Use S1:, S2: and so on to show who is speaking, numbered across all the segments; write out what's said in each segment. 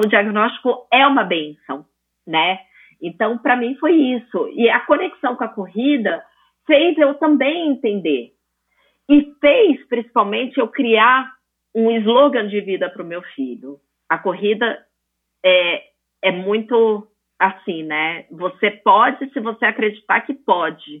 S1: o diagnóstico é uma benção, né? Então, para mim foi isso. E a conexão com a corrida fez eu também entender. E fez, principalmente, eu criar um slogan de vida para o meu filho. A corrida é, é muito assim, né? Você pode se você acreditar que pode.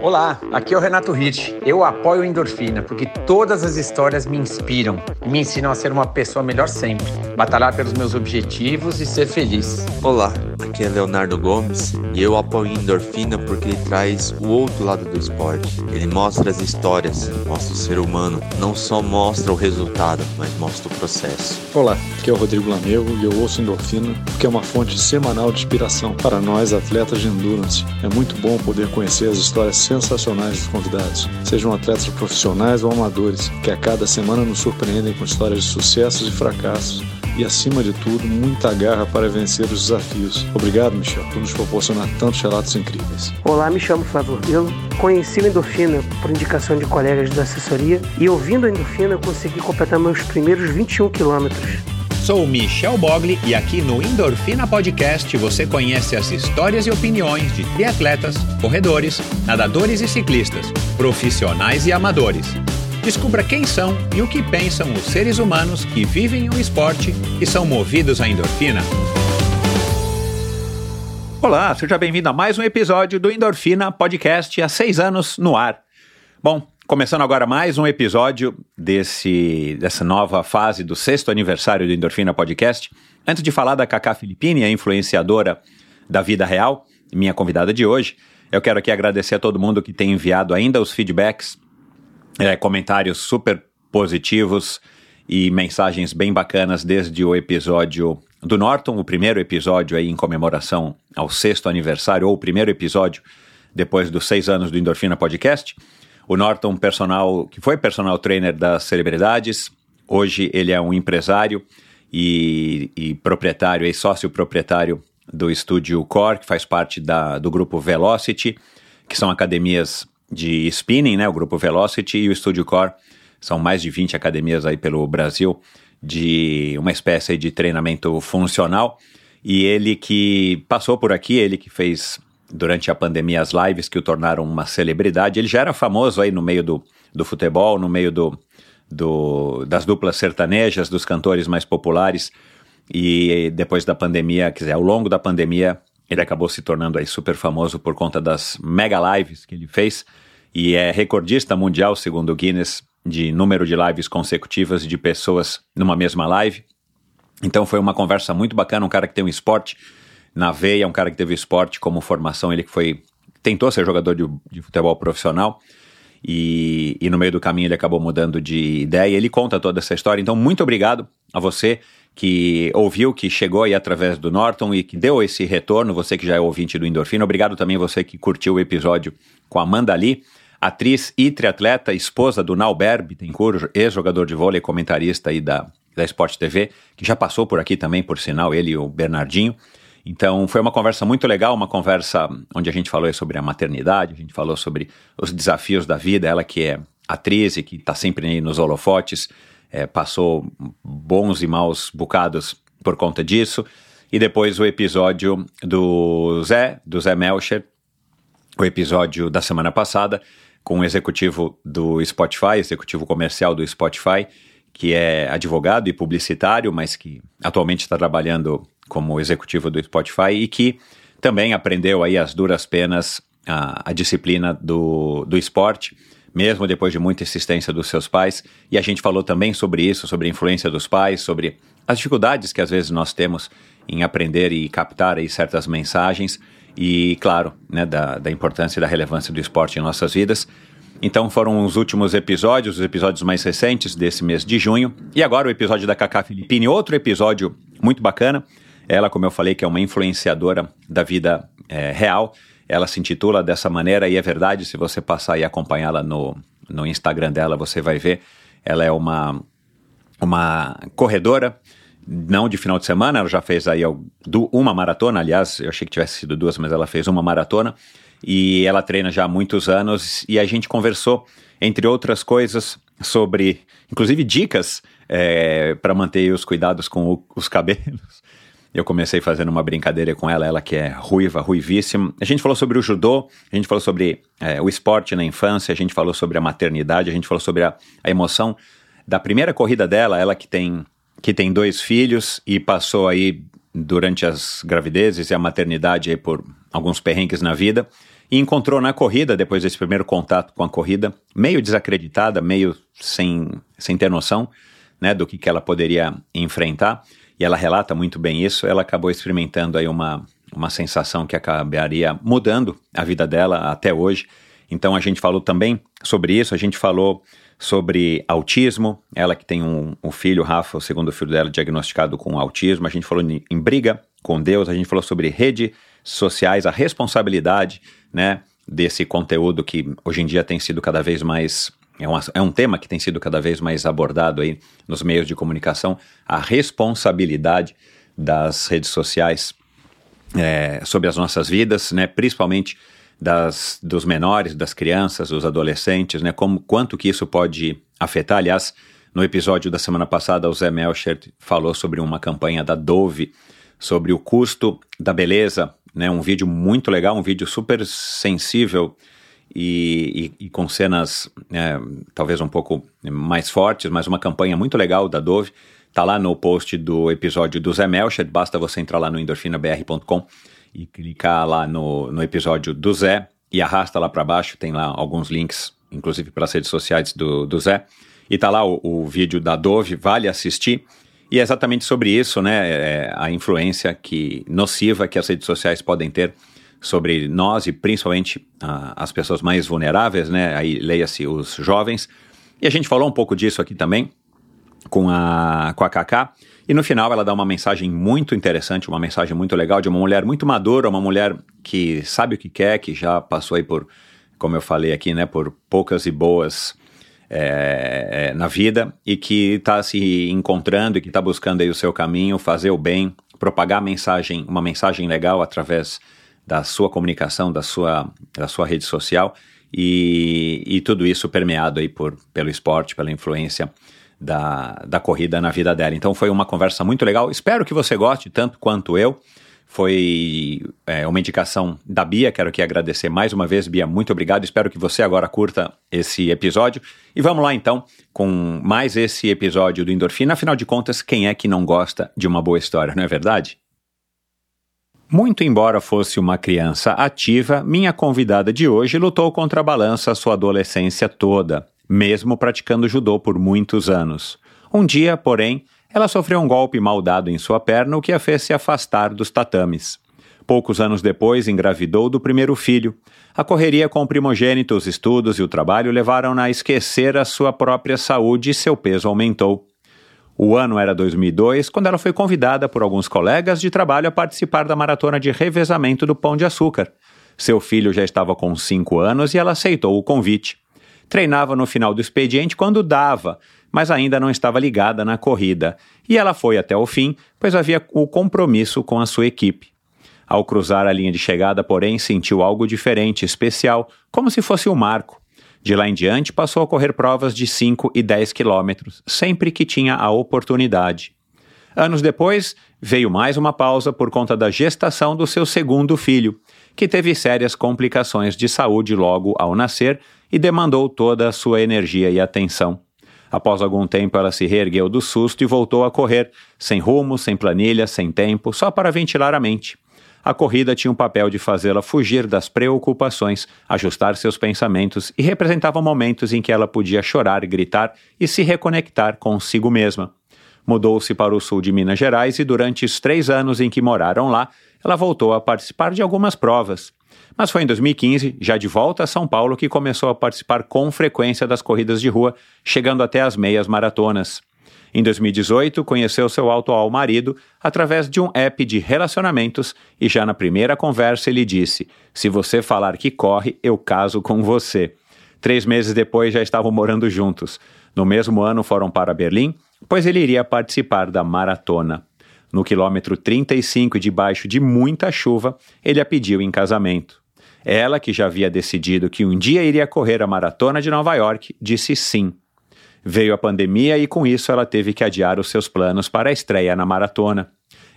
S2: Olá, aqui é o Renato Rich. Eu apoio Endorfina porque todas as histórias me inspiram e me ensinam a ser uma pessoa melhor sempre, batalhar pelos meus objetivos e ser feliz.
S3: Olá, aqui é Leonardo Gomes e eu apoio Endorfina porque ele traz o outro lado do esporte. Ele mostra as histórias, mostra o ser humano, não só mostra o resultado, mas mostra o processo.
S4: Olá, aqui é o Rodrigo Lamego e eu ouço Endorfina porque é uma fonte semanal de inspiração para nós atletas de endurance. É muito bom poder conhecer as histórias sensacionais dos convidados, sejam atletas profissionais ou amadores, que a cada semana nos surpreendem com histórias de sucessos e fracassos e, acima de tudo, muita garra para vencer os desafios. Obrigado, Michel, por nos proporcionar tantos relatos incríveis.
S5: Olá, me chamo Flávio Vilo. Conheci o Endorfina por indicação de colegas da assessoria e, ouvindo a Endorfina, consegui completar meus primeiros 21 quilômetros.
S6: Sou Michel Bogli e aqui no Endorfina Podcast você conhece as histórias e opiniões de triatletas, corredores, nadadores e ciclistas, profissionais e amadores. Descubra quem são e o que pensam os seres humanos que vivem o esporte e são movidos à endorfina. Olá, seja bem-vindo a mais um episódio do Endorfina Podcast há seis anos no ar. Bom, Começando agora mais um episódio desse, dessa nova fase do sexto aniversário do Endorfina Podcast. Antes de falar da Cacá Filippini, a influenciadora da vida real, minha convidada de hoje, eu quero aqui agradecer a todo mundo que tem enviado ainda os feedbacks, é, comentários super positivos e mensagens bem bacanas desde o episódio do Norton, o primeiro episódio aí em comemoração ao sexto aniversário, ou o primeiro episódio depois dos seis anos do Endorfina Podcast. O Norton, personal, que foi personal trainer das celebridades, hoje ele é um empresário e, e proprietário, e sócio proprietário do estúdio Core, que faz parte da, do grupo Velocity, que são academias de spinning, né? O grupo Velocity e o estúdio Core são mais de 20 academias aí pelo Brasil de uma espécie de treinamento funcional. E ele que passou por aqui, ele que fez durante a pandemia as lives que o tornaram uma celebridade. Ele já era famoso aí no meio do, do futebol, no meio do, do, das duplas sertanejas, dos cantores mais populares. E depois da pandemia, quer dizer, ao longo da pandemia, ele acabou se tornando aí super famoso por conta das mega lives que ele fez. E é recordista mundial, segundo o Guinness, de número de lives consecutivas de pessoas numa mesma live. Então foi uma conversa muito bacana, um cara que tem um esporte na veia, um cara que teve esporte como formação, ele que foi tentou ser jogador de, de futebol profissional e, e, no meio do caminho ele acabou mudando de ideia. Ele conta toda essa história. Então, muito obrigado a você que ouviu, que chegou aí através do Norton e que deu esse retorno, você que já é ouvinte do Endorfina. Obrigado também você que curtiu o episódio com a Amanda Lee, atriz e triatleta, esposa do Nauber Bittencourt, ex-jogador de vôlei, comentarista aí da, da Sport TV, que já passou por aqui também, por sinal, ele e o Bernardinho. Então foi uma conversa muito legal, uma conversa onde a gente falou sobre a maternidade, a gente falou sobre os desafios da vida, ela que é atriz e que está sempre aí nos holofotes, é, passou bons e maus bocados por conta disso. E depois o episódio do Zé, do Zé Melcher, o episódio da semana passada, com o executivo do Spotify, executivo comercial do Spotify, que é advogado e publicitário, mas que atualmente está trabalhando como executivo do Spotify e que também aprendeu aí as duras penas a, a disciplina do, do esporte, mesmo depois de muita insistência dos seus pais. E a gente falou também sobre isso, sobre a influência dos pais, sobre as dificuldades que às vezes nós temos em aprender e captar aí certas mensagens e, claro, né, da, da importância e da relevância do esporte em nossas vidas. Então foram os últimos episódios, os episódios mais recentes desse mês de junho. E agora o episódio da Cacá Filipine, outro episódio muito bacana. Ela, como eu falei, que é uma influenciadora da vida é, real, ela se intitula dessa maneira e é verdade, se você passar e acompanhá-la no, no Instagram dela, você vai ver. Ela é uma, uma corredora, não de final de semana, ela já fez aí uma maratona, aliás, eu achei que tivesse sido duas, mas ela fez uma maratona e ela treina já há muitos anos e a gente conversou, entre outras coisas, sobre, inclusive, dicas é, para manter os cuidados com o, os cabelos. Eu comecei fazendo uma brincadeira com ela, ela que é ruiva, ruivíssima. A gente falou sobre o judô, a gente falou sobre é, o esporte na infância, a gente falou sobre a maternidade, a gente falou sobre a, a emoção da primeira corrida dela, ela que tem, que tem dois filhos e passou aí durante as gravidezes e a maternidade aí por alguns perrengues na vida e encontrou na corrida, depois desse primeiro contato com a corrida, meio desacreditada, meio sem, sem ter noção né, do que, que ela poderia enfrentar e ela relata muito bem isso, ela acabou experimentando aí uma, uma sensação que acabaria mudando a vida dela até hoje. Então a gente falou também sobre isso, a gente falou sobre autismo, ela que tem um, um filho, Rafa, o segundo filho dela, diagnosticado com autismo, a gente falou em, briga com Deus, a gente falou sobre redes sociais, a responsabilidade, né, desse conteúdo que hoje em dia tem sido cada vez mais é um, é um tema que tem sido cada vez mais abordado aí nos meios de comunicação, a responsabilidade das redes sociais é, sobre as nossas vidas, né, principalmente das, dos menores, das crianças, dos adolescentes, né, como, quanto que isso pode afetar. Aliás, no episódio da semana passada, o Zé Melchert falou sobre uma campanha da Dove, sobre o custo da beleza, né, um vídeo muito legal, um vídeo super sensível e, e, e com cenas é, talvez um pouco mais fortes, mas uma campanha muito legal da Dove. Tá lá no post do episódio do Zé Melchett, basta você entrar lá no endorfinabr.com e clicar lá no, no episódio do Zé e arrasta lá para baixo, tem lá alguns links, inclusive para as redes sociais do, do Zé. E tá lá o, o vídeo da Dove, vale assistir. E é exatamente sobre isso, né? É a influência que nociva que as redes sociais podem ter sobre nós e principalmente uh, as pessoas mais vulneráveis, né? Aí leia-se os jovens. E a gente falou um pouco disso aqui também com a, com a Kaká. E no final ela dá uma mensagem muito interessante, uma mensagem muito legal de uma mulher muito madura, uma mulher que sabe o que quer, que já passou aí por, como eu falei aqui, né, por poucas e boas é, é, na vida e que está se encontrando e que está buscando aí o seu caminho, fazer o bem, propagar mensagem, uma mensagem legal através da sua comunicação, da sua, da sua rede social e, e tudo isso permeado aí por, pelo esporte, pela influência da, da corrida na vida dela. Então foi uma conversa muito legal. Espero que você goste tanto quanto eu. Foi é, uma indicação da Bia. Quero aqui agradecer mais uma vez, Bia. Muito obrigado. Espero que você agora curta esse episódio. E vamos lá então com mais esse episódio do Endorfina. Afinal de contas, quem é que não gosta de uma boa história, não é verdade? Muito embora fosse uma criança ativa, minha convidada de hoje lutou contra a balança sua adolescência toda, mesmo praticando judô por muitos anos. Um dia, porém, ela sofreu um golpe mal dado em sua perna, o que a fez se afastar dos tatames. Poucos anos depois, engravidou do primeiro filho. A correria com o primogênito, os estudos e o trabalho levaram-na a esquecer a sua própria saúde e seu peso aumentou. O ano era 2002, quando ela foi convidada por alguns colegas de trabalho a participar da maratona de revezamento do Pão de Açúcar. Seu filho já estava com 5 anos e ela aceitou o convite. Treinava no final do expediente quando dava, mas ainda não estava ligada na corrida, e ela foi até o fim, pois havia o compromisso com a sua equipe. Ao cruzar a linha de chegada, porém, sentiu algo diferente, especial, como se fosse um marco. De lá em diante, passou a correr provas de 5 e 10 quilômetros, sempre que tinha a oportunidade. Anos depois, veio mais uma pausa por conta da gestação do seu segundo filho, que teve sérias complicações de saúde logo ao nascer e demandou toda a sua energia e atenção. Após algum tempo, ela se reergueu do susto e voltou a correr, sem rumo, sem planilha, sem tempo, só para ventilar a mente. A corrida tinha o papel de fazê-la fugir das preocupações, ajustar seus pensamentos e representava momentos em que ela podia chorar, gritar e se reconectar consigo mesma. Mudou-se para o sul de Minas Gerais e, durante os três anos em que moraram lá, ela voltou a participar de algumas provas. Mas foi em 2015, já de volta a São Paulo, que começou a participar com frequência das corridas de rua, chegando até as meias maratonas. Em 2018, conheceu seu atual marido através de um app de relacionamentos e já na primeira conversa ele disse: Se você falar que corre, eu caso com você. Três meses depois já estavam morando juntos. No mesmo ano foram para Berlim, pois ele iria participar da maratona. No quilômetro 35 e debaixo de muita chuva, ele a pediu em casamento. Ela, que já havia decidido que um dia iria correr a maratona de Nova York, disse sim. Veio a pandemia e com isso ela teve que adiar os seus planos para a estreia na maratona.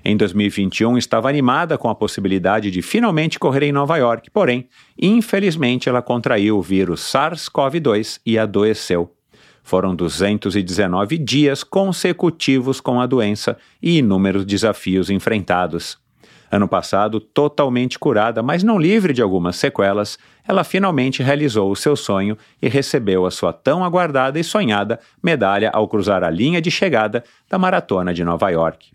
S6: Em 2021 estava animada com a possibilidade de finalmente correr em Nova York, porém, infelizmente ela contraiu o vírus SARS-CoV-2 e adoeceu. Foram 219 dias consecutivos com a doença e inúmeros desafios enfrentados. Ano passado, totalmente curada, mas não livre de algumas sequelas, ela finalmente realizou o seu sonho e recebeu a sua tão aguardada e sonhada medalha ao cruzar a linha de chegada da Maratona de Nova York.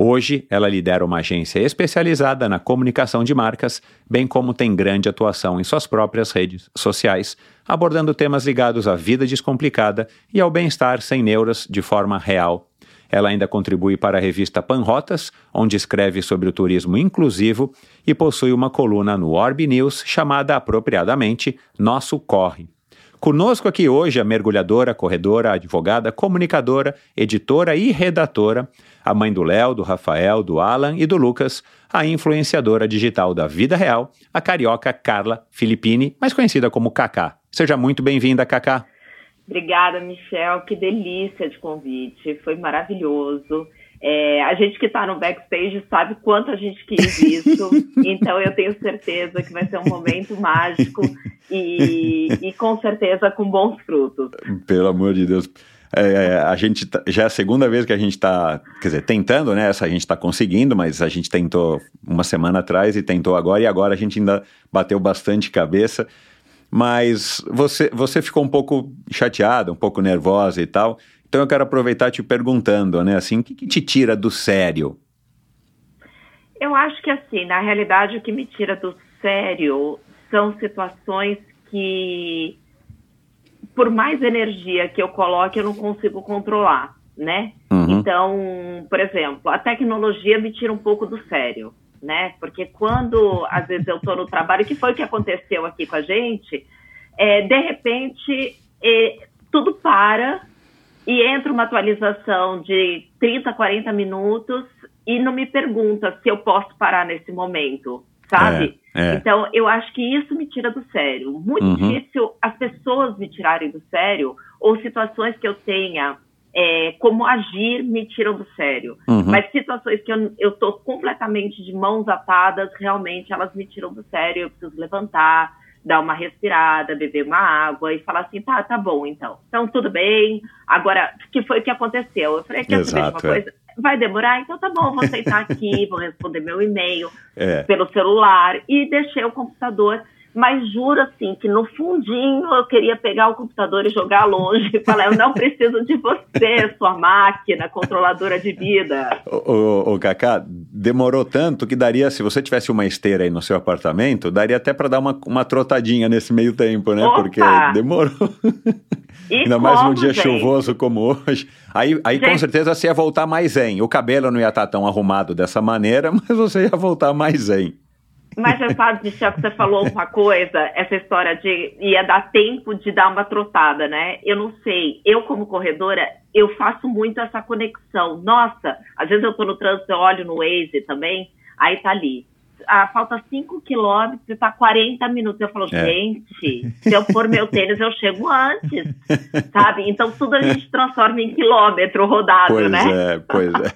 S6: Hoje, ela lidera uma agência especializada na comunicação de marcas, bem como tem grande atuação em suas próprias redes sociais, abordando temas ligados à vida descomplicada e ao bem-estar sem neuras de forma real. Ela ainda contribui para a revista Panrotas, onde escreve sobre o turismo inclusivo e possui uma coluna no Orb News chamada apropriadamente Nosso Corre. Conosco aqui hoje a mergulhadora, corredora, advogada, comunicadora, editora e redatora, a mãe do Léo, do Rafael, do Alan e do Lucas, a influenciadora digital da vida real, a carioca Carla Filippini, mais conhecida como Kaká. Seja muito bem-vinda, Kaká.
S1: Obrigada, Michel. Que delícia de convite. Foi maravilhoso. É, a gente que está no backstage sabe quanto a gente quis isso, então eu tenho certeza que vai ser um momento mágico e, e com certeza com bons frutos.
S6: Pelo amor de Deus. É, é, a gente tá, já é a segunda vez que a gente está, quer dizer, tentando, né? Essa a gente está conseguindo, mas a gente tentou uma semana atrás e tentou agora, e agora a gente ainda bateu bastante cabeça. Mas você, você ficou um pouco chateada, um pouco nervosa e tal. Então eu quero aproveitar te perguntando, né? Assim, o que, que te tira do sério?
S1: Eu acho que assim, na realidade, o que me tira do sério são situações que por mais energia que eu coloque, eu não consigo controlar, né? Uhum. Então, por exemplo, a tecnologia me tira um pouco do sério, né? Porque quando, às vezes, eu estou no trabalho, que foi o que aconteceu aqui com a gente, é, de repente, é, tudo para e entra uma atualização de 30, 40 minutos e não me pergunta se eu posso parar nesse momento, sabe? É, é. Então, eu acho que isso me tira do sério. Muito uhum. difícil as pessoas me tirarem do sério ou situações que eu tenha é, como agir me tiram do sério. Uhum. Mas situações que eu, eu tô completamente de mãos atadas, realmente elas me tiram do sério. Eu preciso levantar, dar uma respirada, beber uma água e falar assim, tá, tá bom, então. Então, tudo bem. Agora, o que foi que aconteceu? Eu falei, quer Exato, saber de uma é. coisa? vai demorar, então tá bom, vou sentar aqui, vou responder meu e-mail é. pelo celular e deixei o computador. Mas juro assim que no fundinho eu queria pegar o computador e jogar longe e falar: eu não preciso de você, sua máquina controladora de vida.
S6: O, o, Cacá, demorou tanto que daria, se você tivesse uma esteira aí no seu apartamento, daria até para dar uma, uma trotadinha nesse meio tempo, né?
S1: Opa!
S6: Porque demorou. E Ainda como, mais num dia gente? chuvoso como hoje. Aí, aí com certeza você ia voltar mais zen. O cabelo não ia estar tá tão arrumado dessa maneira, mas você ia voltar mais zen.
S1: Mas Michel, que você falou uma coisa, essa história de ia dar tempo de dar uma trotada, né? Eu não sei. Eu, como corredora, eu faço muito essa conexão. Nossa, às vezes eu tô no trânsito, eu olho no Waze também, aí tá ali ah, falta 5 quilômetros e tá 40 minutos. Eu falo, é. gente, se eu for meu tênis, eu chego antes, sabe? Então tudo a gente transforma em quilômetro rodado,
S6: pois
S1: né?
S6: Pois é, pois é.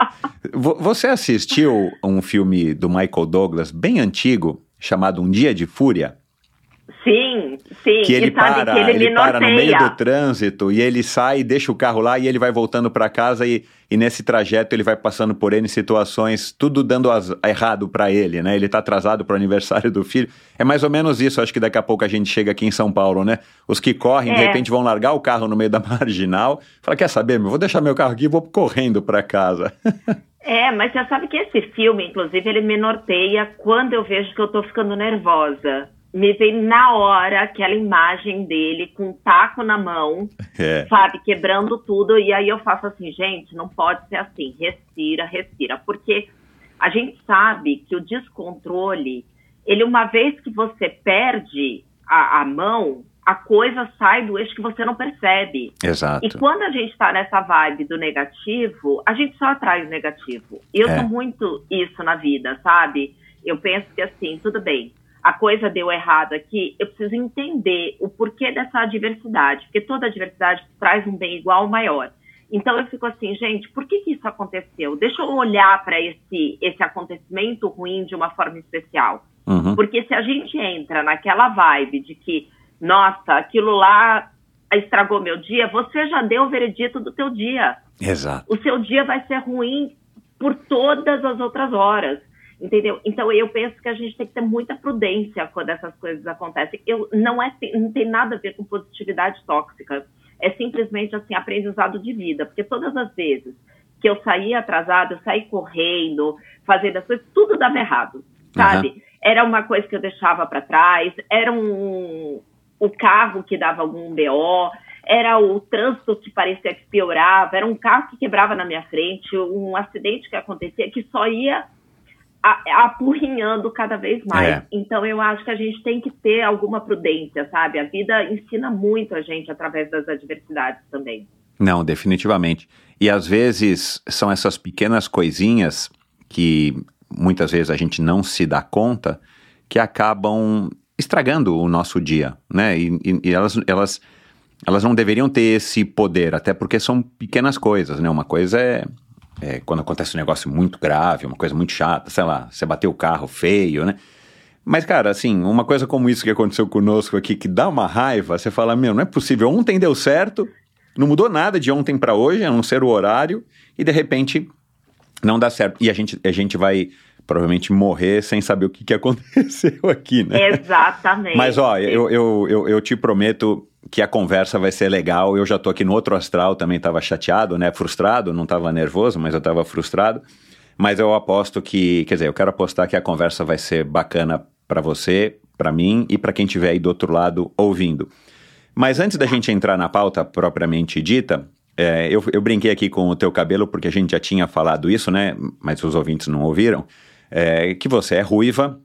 S6: Você assistiu um filme do Michael Douglas, bem antigo, chamado Um Dia de Fúria?
S1: Sim, sim.
S6: Que ele para, que ele, ele para no meio do trânsito e ele sai, deixa o carro lá e ele vai voltando para casa e, e nesse trajeto ele vai passando por N situações, tudo dando as, errado para ele, né? Ele tá atrasado pro aniversário do filho. É mais ou menos isso, acho que daqui a pouco a gente chega aqui em São Paulo, né? Os que correm, é. de repente vão largar o carro no meio da marginal, fala, quer saber, meu, vou deixar meu carro aqui e vou correndo para casa.
S1: É, mas você sabe que esse filme, inclusive, ele me norteia quando eu vejo que eu tô ficando nervosa me vem na hora aquela imagem dele com um taco na mão, é. sabe, quebrando tudo. E aí eu faço assim, gente, não pode ser assim. Respira, respira. Porque a gente sabe que o descontrole, ele, uma vez que você perde a, a mão, a coisa sai do eixo que você não percebe.
S6: Exato.
S1: E quando a gente está nessa vibe do negativo, a gente só atrai o negativo. Eu é. sou muito isso na vida, sabe? Eu penso que assim, tudo bem a coisa deu errado aqui, eu preciso entender o porquê dessa diversidade, porque toda diversidade traz um bem igual ou maior. Então eu fico assim, gente, por que, que isso aconteceu? Deixa eu olhar para esse, esse acontecimento ruim de uma forma especial. Uhum. Porque se a gente entra naquela vibe de que, nossa, aquilo lá estragou meu dia, você já deu o veredito do teu dia.
S6: Exato.
S1: O seu dia vai ser ruim por todas as outras horas. Entendeu? Então eu penso que a gente tem que ter muita prudência quando essas coisas acontecem. Eu, não, é, não tem nada a ver com positividade tóxica. É simplesmente assim, aprendizado de vida. Porque todas as vezes que eu saí atrasada, eu saí correndo, fazendo as coisas, tudo dava errado, sabe? Uhum. Era uma coisa que eu deixava para trás, era um, o carro que dava algum BO, era o trânsito que parecia que piorava, era um carro que quebrava na minha frente, um acidente que acontecia que só ia apurrinhando cada vez mais. É. Então eu acho que a gente tem que ter alguma prudência, sabe? A vida ensina muito a gente através das adversidades também.
S6: Não, definitivamente. E às vezes são essas pequenas coisinhas que muitas vezes a gente não se dá conta que acabam estragando o nosso dia, né? E, e, e elas, elas, elas não deveriam ter esse poder, até porque são pequenas coisas, né? Uma coisa é é, quando acontece um negócio muito grave, uma coisa muito chata, sei lá, você bateu o carro feio, né? Mas, cara, assim, uma coisa como isso que aconteceu conosco aqui, que dá uma raiva, você fala, meu, não é possível, ontem deu certo, não mudou nada de ontem para hoje, a não ser o horário, e de repente não dá certo. E a gente, a gente vai provavelmente morrer sem saber o que, que aconteceu aqui, né?
S1: Exatamente.
S6: Mas, ó, eu, eu, eu, eu te prometo que a conversa vai ser legal. Eu já tô aqui no outro astral, também estava chateado, né? Frustrado, não estava nervoso, mas eu estava frustrado. Mas eu aposto que, quer dizer, eu quero apostar que a conversa vai ser bacana para você, para mim e para quem estiver aí do outro lado ouvindo. Mas antes da gente entrar na pauta propriamente dita, é, eu, eu, brinquei aqui com o teu cabelo porque a gente já tinha falado isso, né? Mas os ouvintes não ouviram. É, que você é ruiva,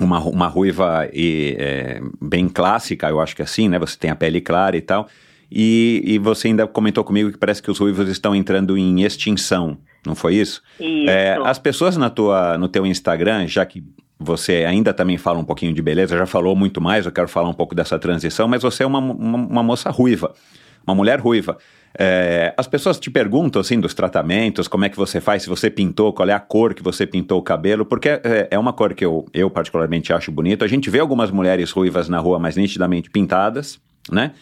S6: uma, uma ruiva e, é, bem clássica, eu acho que é assim, né? Você tem a pele clara e tal. E, e você ainda comentou comigo que parece que os ruivos estão entrando em extinção, não foi isso?
S1: Isso. É,
S6: as pessoas na tua, no teu Instagram, já que você ainda também fala um pouquinho de beleza, já falou muito mais, eu quero falar um pouco dessa transição, mas você é uma, uma, uma moça ruiva, uma mulher ruiva. É, as pessoas te perguntam assim dos tratamentos, como é que você faz, se você pintou, qual é a cor que você pintou o cabelo, porque é, é uma cor que eu, eu particularmente acho bonito. A gente vê algumas mulheres ruivas na rua mais nitidamente pintadas, né?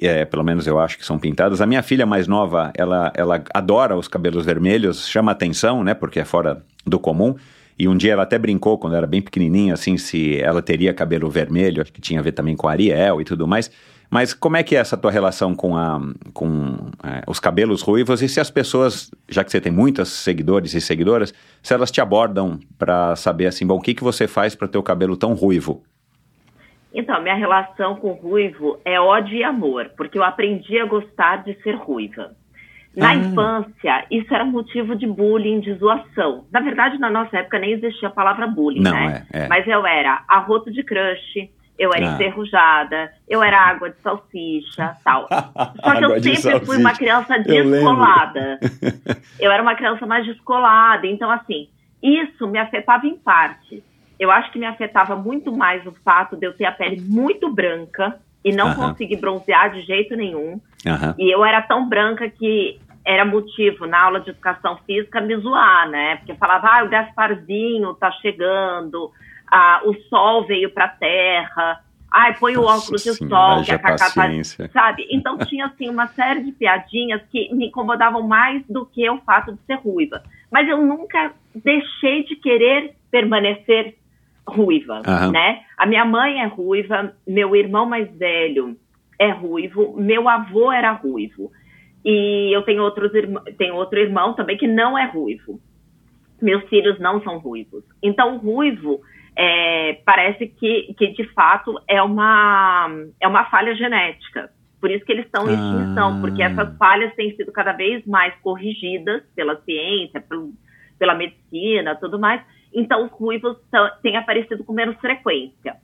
S6: É, pelo menos eu acho que são pintadas. A minha filha mais nova, ela, ela adora os cabelos vermelhos, chama atenção, né? Porque é fora do comum. E um dia ela até brincou, quando era bem pequenininha, assim, se ela teria cabelo vermelho, acho que tinha a ver também com Ariel e tudo mais. Mas como é que é essa tua relação com, a, com é, os cabelos ruivos e se as pessoas, já que você tem muitos seguidores e seguidoras, se elas te abordam para saber assim, bom, o que, que você faz para ter o cabelo tão ruivo?
S1: Então, minha relação com ruivo é ódio e amor, porque eu aprendi a gostar de ser ruiva. Na ah. infância, isso era motivo de bullying, de zoação. Na verdade, na nossa época nem existia a palavra bullying,
S6: Não,
S1: né?
S6: É, é.
S1: Mas eu era arroto de crush, eu era ah. enferrujada, eu era água de salsicha, tal. Só que eu sempre salsicha. fui uma criança descolada. Eu, eu era uma criança mais descolada, então assim, isso me afetava em parte. Eu acho que me afetava muito mais o fato de eu ter a pele muito branca e não uh -huh. conseguir bronzear de jeito nenhum. Uh -huh. E eu era tão branca que era motivo na aula de educação física me zoar, né? Porque falava, ah, o Gasparzinho tá chegando, ah, o sol veio para a terra, ai, põe o óculos de sol, que a Cacá tá, sabe? Então tinha assim uma série de piadinhas que me incomodavam mais do que o fato de ser ruiva. Mas eu nunca deixei de querer permanecer ruiva, uhum. né? A minha mãe é ruiva, meu irmão mais velho é ruivo, meu avô era ruivo. E eu tenho outros tenho outro irmão também que não é ruivo. Meus filhos não são ruivos. Então, ruivo é, parece que, que de fato é uma, é uma falha genética. Por isso que eles estão em extinção, ah. porque essas falhas têm sido cada vez mais corrigidas pela ciência, pelo, pela medicina, tudo mais. Então, os ruivos têm aparecido com menos frequência.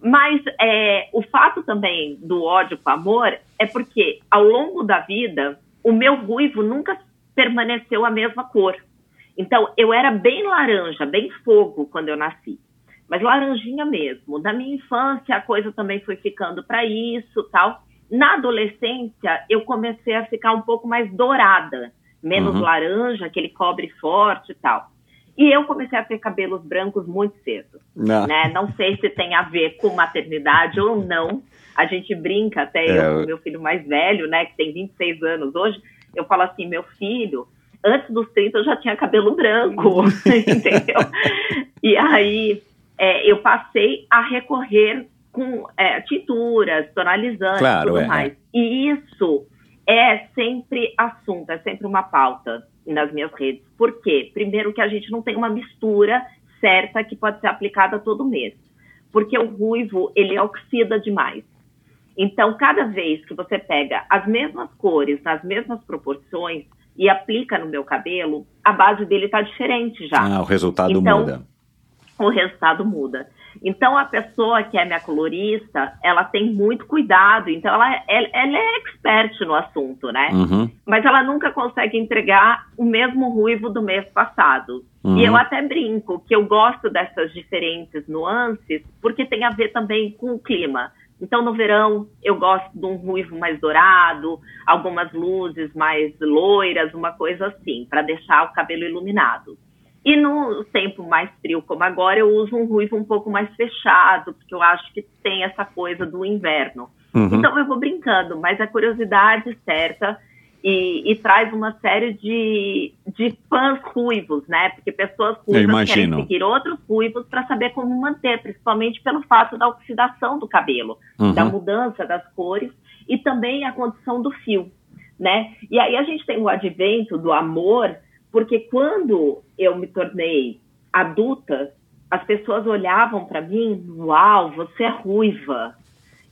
S1: Mas é, o fato também do ódio com amor é porque, ao longo da vida, o meu ruivo nunca permaneceu a mesma cor. Então, eu era bem laranja, bem fogo quando eu nasci. Mas laranjinha mesmo. Na minha infância, a coisa também foi ficando para isso tal. Na adolescência, eu comecei a ficar um pouco mais dourada, menos uhum. laranja, aquele cobre forte e tal. E eu comecei a ter cabelos brancos muito cedo. Não. Né? não sei se tem a ver com maternidade ou não. A gente brinca, até é, eu, meu filho mais velho, né, que tem 26 anos hoje, eu falo assim, meu filho, antes dos 30 eu já tinha cabelo branco, entendeu? E aí é, eu passei a recorrer com é, tinturas, tonalizantes claro, tudo é, mais. E isso é sempre assunto, é sempre uma pauta nas minhas redes. Por quê? Primeiro que a gente não tem uma mistura certa que pode ser aplicada todo mês. Porque o ruivo, ele oxida demais. Então, cada vez que você pega as mesmas cores, nas mesmas proporções e aplica no meu cabelo, a base dele está diferente já.
S6: Ah, o resultado então, muda.
S1: O resultado muda. Então, a pessoa que é minha colorista, ela tem muito cuidado. Então, ela, ela, ela é expert no assunto, né? Uhum. Mas ela nunca consegue entregar o mesmo ruivo do mês passado. Uhum. E eu até brinco que eu gosto dessas diferentes nuances, porque tem a ver também com o clima. Então, no verão, eu gosto de um ruivo mais dourado, algumas luzes mais loiras, uma coisa assim, para deixar o cabelo iluminado. E no tempo mais frio como agora, eu uso um ruivo um pouco mais fechado, porque eu acho que tem essa coisa do inverno. Uhum. Então eu vou brincando, mas a curiosidade certa e, e, traz uma série de, de fãs ruivos, né? Porque pessoas ruivas querem seguir outros ruivos para saber como manter, principalmente pelo fato da oxidação do cabelo, uhum. da mudança das cores e também a condição do fio, né? E aí a gente tem o advento do amor porque quando eu me tornei adulta, as pessoas olhavam para mim, uau, você é ruiva.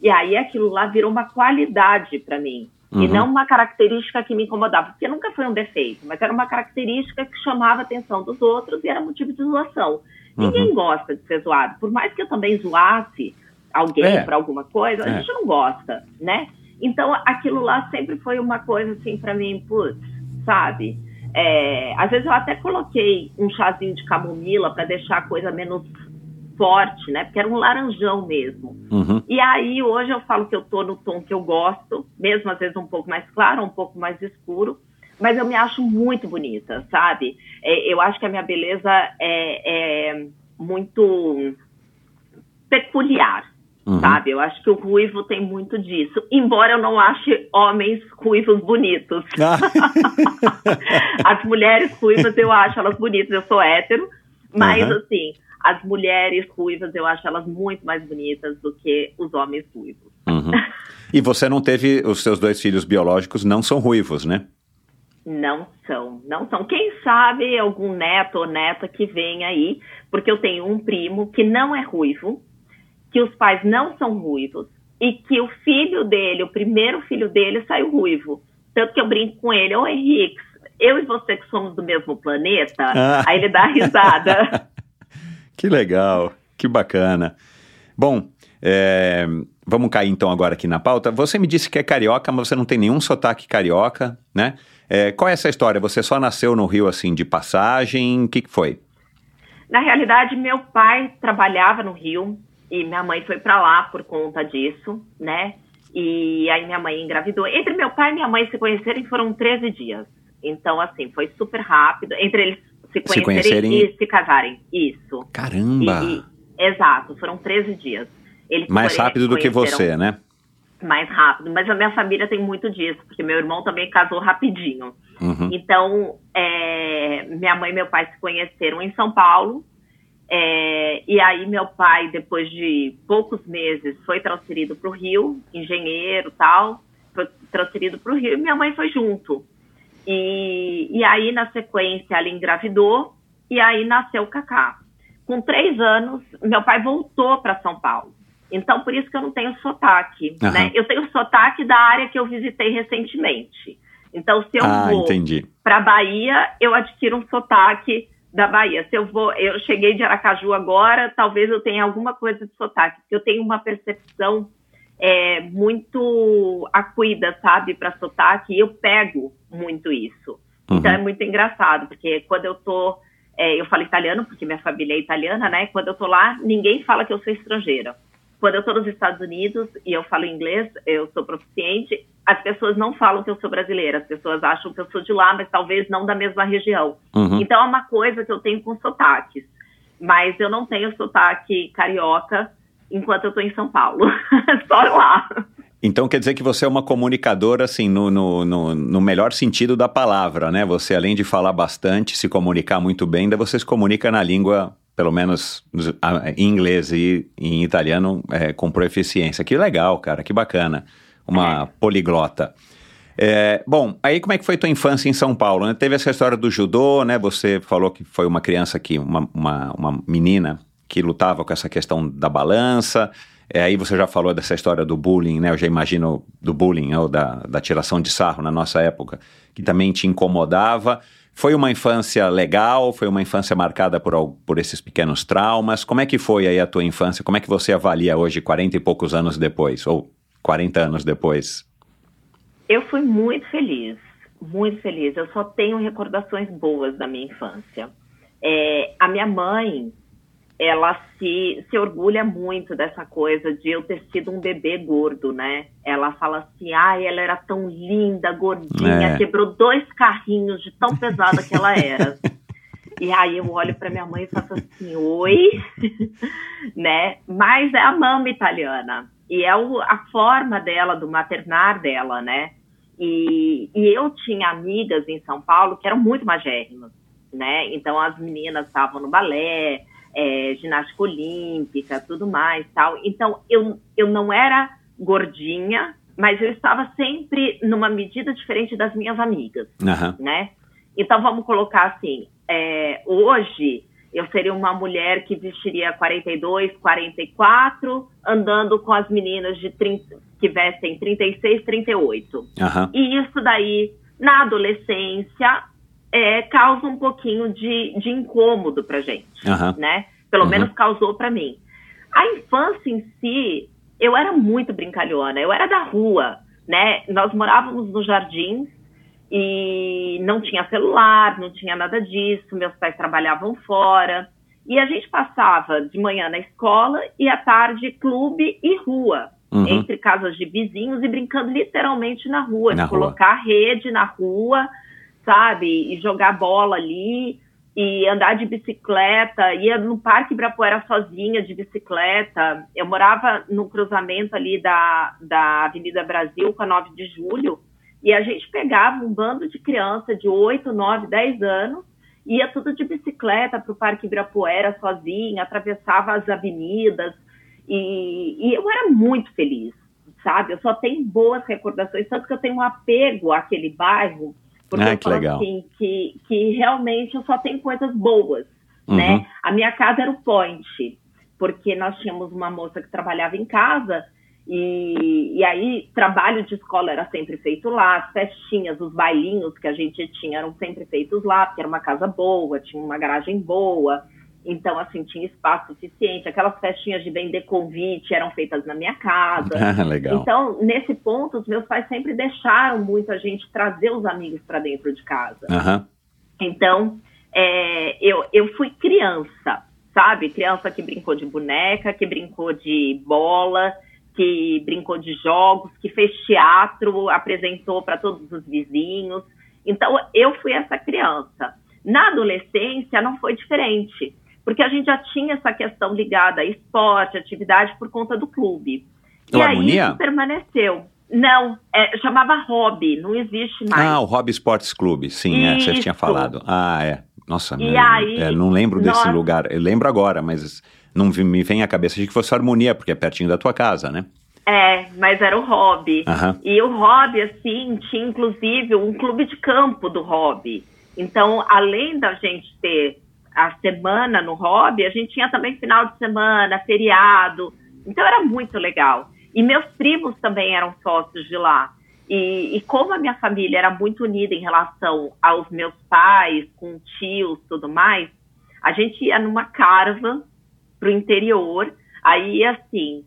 S1: E aí aquilo lá virou uma qualidade para mim. Uhum. E não uma característica que me incomodava, porque nunca foi um defeito, mas era uma característica que chamava a atenção dos outros e era motivo de zoação. Uhum. Ninguém gosta de ser zoado. Por mais que eu também zoasse alguém é. por alguma coisa, a é. gente não gosta, né? Então aquilo lá sempre foi uma coisa assim para mim, putz, sabe? É, às vezes eu até coloquei um chazinho de camomila para deixar a coisa menos forte, né? Porque era um laranjão mesmo. Uhum. E aí hoje eu falo que eu tô no tom que eu gosto, mesmo às vezes um pouco mais claro, um pouco mais escuro, mas eu me acho muito bonita, sabe? É, eu acho que a minha beleza é, é muito peculiar, Uhum. Sabe? Eu acho que o ruivo tem muito disso. Embora eu não ache homens ruivos bonitos. Ah. as mulheres ruivas eu acho elas bonitas. Eu sou hétero, mas uhum. assim, as mulheres ruivas eu acho elas muito mais bonitas do que os homens ruivos.
S6: Uhum. E você não teve, os seus dois filhos biológicos não são ruivos, né?
S1: Não são, não são. Quem sabe algum neto ou neta que vem aí, porque eu tenho um primo que não é ruivo, que os pais não são ruivos e que o filho dele, o primeiro filho dele, saiu ruivo. Tanto que eu brinco com ele, ô Henrique, eu e você que somos do mesmo planeta, ah. aí ele dá risada.
S6: que legal, que bacana. Bom, é, vamos cair então agora aqui na pauta. Você me disse que é carioca, mas você não tem nenhum sotaque carioca, né? É, qual é essa história? Você só nasceu no Rio assim de passagem? O que, que foi?
S1: Na realidade, meu pai trabalhava no Rio, e minha mãe foi para lá por conta disso, né? E aí minha mãe engravidou. Entre meu pai e minha mãe se conhecerem foram 13 dias. Então, assim, foi super rápido. Entre eles se conhecerem, se conhecerem... e se casarem. Isso.
S6: Caramba!
S1: E, e, exato, foram 13 dias.
S6: Eles Mais rápido do que você, né?
S1: Mais rápido. Mas a minha família tem muito disso, porque meu irmão também casou rapidinho. Uhum. Então, é, minha mãe e meu pai se conheceram em São Paulo. É, e aí meu pai, depois de poucos meses, foi transferido para o Rio, engenheiro tal, foi transferido para o Rio e minha mãe foi junto. E, e aí, na sequência, ela engravidou e aí nasceu o Cacá. Com três anos, meu pai voltou para São Paulo. Então, por isso que eu não tenho sotaque. Uhum. Né? Eu tenho sotaque da área que eu visitei recentemente. Então, se eu ah, vou para Bahia, eu adquiro um sotaque da Bahia. Se eu vou, eu cheguei de Aracaju agora, talvez eu tenha alguma coisa de sotaque, porque eu tenho uma percepção é, muito acuida, sabe, para sotaque, e eu pego muito isso. Uhum. Então é muito engraçado, porque quando eu tô é, eu falo italiano porque minha família é italiana, né? Quando eu tô lá, ninguém fala que eu sou estrangeira. Quando eu tô nos Estados Unidos e eu falo inglês, eu sou proficiente, as pessoas não falam que eu sou brasileira, as pessoas acham que eu sou de lá, mas talvez não da mesma região. Uhum. Então é uma coisa que eu tenho com sotaques, mas eu não tenho sotaque carioca enquanto eu tô em São Paulo, só lá.
S6: Então quer dizer que você é uma comunicadora, assim, no, no, no, no, melhor sentido da palavra, né? Você, além de falar bastante, se comunicar muito bem, ainda você se comunica na língua, pelo menos em inglês e em italiano, é, com proficiência. Que legal, cara, que bacana. Uma poliglota. É, bom, aí como é que foi tua infância em São Paulo? Né? Teve essa história do judô, né? Você falou que foi uma criança que, uma, uma, uma menina que lutava com essa questão da balança. É, aí você já falou dessa história do bullying, né? Eu já imagino do bullying ou da, da tiração de sarro na nossa época, que também te incomodava. Foi uma infância legal? Foi uma infância marcada por, por esses pequenos traumas? Como é que foi aí a tua infância? Como é que você avalia hoje, 40 e poucos anos depois, ou 40 anos depois?
S1: Eu fui muito feliz, muito feliz. Eu só tenho recordações boas da minha infância. É, a minha mãe, ela se, se orgulha muito dessa coisa de eu ter sido um bebê gordo, né? Ela fala assim, ai, ela era tão linda, gordinha, é. quebrou dois carrinhos de tão pesada que ela era. e aí eu olho para minha mãe e faço assim, oi, né? Mas é a mama italiana e é o, a forma dela, do maternar dela, né? E, e eu tinha amigas em São Paulo que eram muito magérrimas, né? Então as meninas estavam no balé, é, ginástica olímpica, tudo mais, tal. Então eu, eu não era gordinha, mas eu estava sempre numa medida diferente das minhas amigas, uhum. né? Então vamos colocar assim, é, hoje eu seria uma mulher que vestiria 42, 44, andando com as meninas de 30, que vestem 36, 38. Uhum. E isso daí, na adolescência, é, causa um pouquinho de, de incômodo pra gente, uhum. né? Pelo uhum. menos causou para mim. A infância em si, eu era muito brincalhona, eu era da rua, né? Nós morávamos no jardim e não tinha celular, não tinha nada disso, meus pais trabalhavam fora. E a gente passava de manhã na escola e à tarde clube e rua, uhum. entre casas de vizinhos e brincando literalmente na rua, na de rua. colocar rede na rua, sabe? E jogar bola ali e andar de bicicleta, ia no Parque Ibirapuera sozinha de bicicleta. Eu morava no cruzamento ali da, da Avenida Brasil com a 9 de Julho, e a gente pegava um bando de criança de 8, 9, 10 anos, ia tudo de bicicleta para o Parque Ibirapuera sozinha, atravessava as avenidas, e, e eu era muito feliz, sabe? Eu só tenho boas recordações, tanto que eu tenho um apego àquele bairro, porque ah, eu falo legal. assim, que, que realmente eu só tenho coisas boas, uhum. né? A minha casa era o point, porque nós tínhamos uma moça que trabalhava em casa e, e aí trabalho de escola era sempre feito lá, as festinhas, os bailinhos que a gente tinha eram sempre feitos lá, porque era uma casa boa, tinha uma garagem boa, então, assim, tinha espaço suficiente. Aquelas festinhas de vender convite eram feitas na minha casa.
S6: Ah, legal.
S1: Então, nesse ponto, os meus pais sempre deixaram muito a gente trazer os amigos para dentro de casa. Uhum. Então, é, eu, eu fui criança, sabe? Criança que brincou de boneca, que brincou de bola, que brincou de jogos, que fez teatro, apresentou para todos os vizinhos. Então, eu fui essa criança. Na adolescência, não foi diferente porque a gente já tinha essa questão ligada a esporte, atividade por conta do clube.
S6: O e harmonia?
S1: aí isso permaneceu. Não, é, chamava Hobby, não existe mais.
S6: Ah, o Hobby Sports Clube, sim, é, você tinha falado. Ah, é. Nossa, e aí, é, não lembro desse nossa, lugar. Eu lembro agora, mas não me vem à cabeça de que fosse Harmonia, porque é pertinho da tua casa, né?
S1: É, mas era o Hobby. Uhum. E o Hobby, assim, tinha inclusive um clube de campo do Hobby. Então, além da gente ter a semana no hobby, a gente tinha também final de semana, feriado. Então era muito legal. E meus primos também eram sócios de lá. E, e, como a minha família era muito unida em relação aos meus pais, com tios tudo mais, a gente ia numa caravan pro interior, aí assim,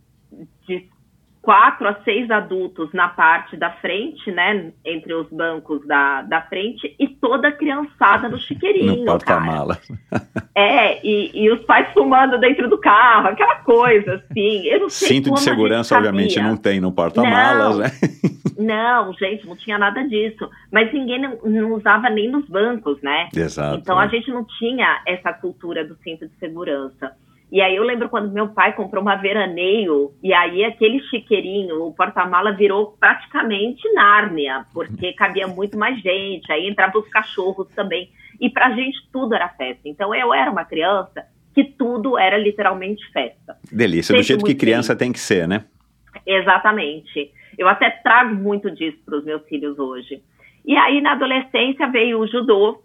S1: quatro a seis adultos na parte da frente, né? Entre os bancos da, da frente, e toda a criançada no chiqueirinho.
S6: No porta-mala.
S1: É, e, e, os pais fumando dentro do carro, aquela coisa, assim. Eu não sei
S6: Cinto de segurança, obviamente, não tem no porta-malas, né?
S1: Não, gente, não tinha nada disso. Mas ninguém não, não, usava nem nos bancos, né?
S6: Exato.
S1: Então a gente não tinha essa cultura do cinto de segurança. E aí eu lembro quando meu pai comprou uma veraneio, e aí aquele chiqueirinho, o porta-mala virou praticamente Nárnia, porque cabia muito mais gente, aí entrava os cachorros também. E pra gente tudo era festa. Então eu era uma criança que tudo era literalmente festa.
S6: Delícia, Sempre do jeito que criança tem que ser, né?
S1: Exatamente. Eu até trago muito disso para os meus filhos hoje. E aí na adolescência veio o judô,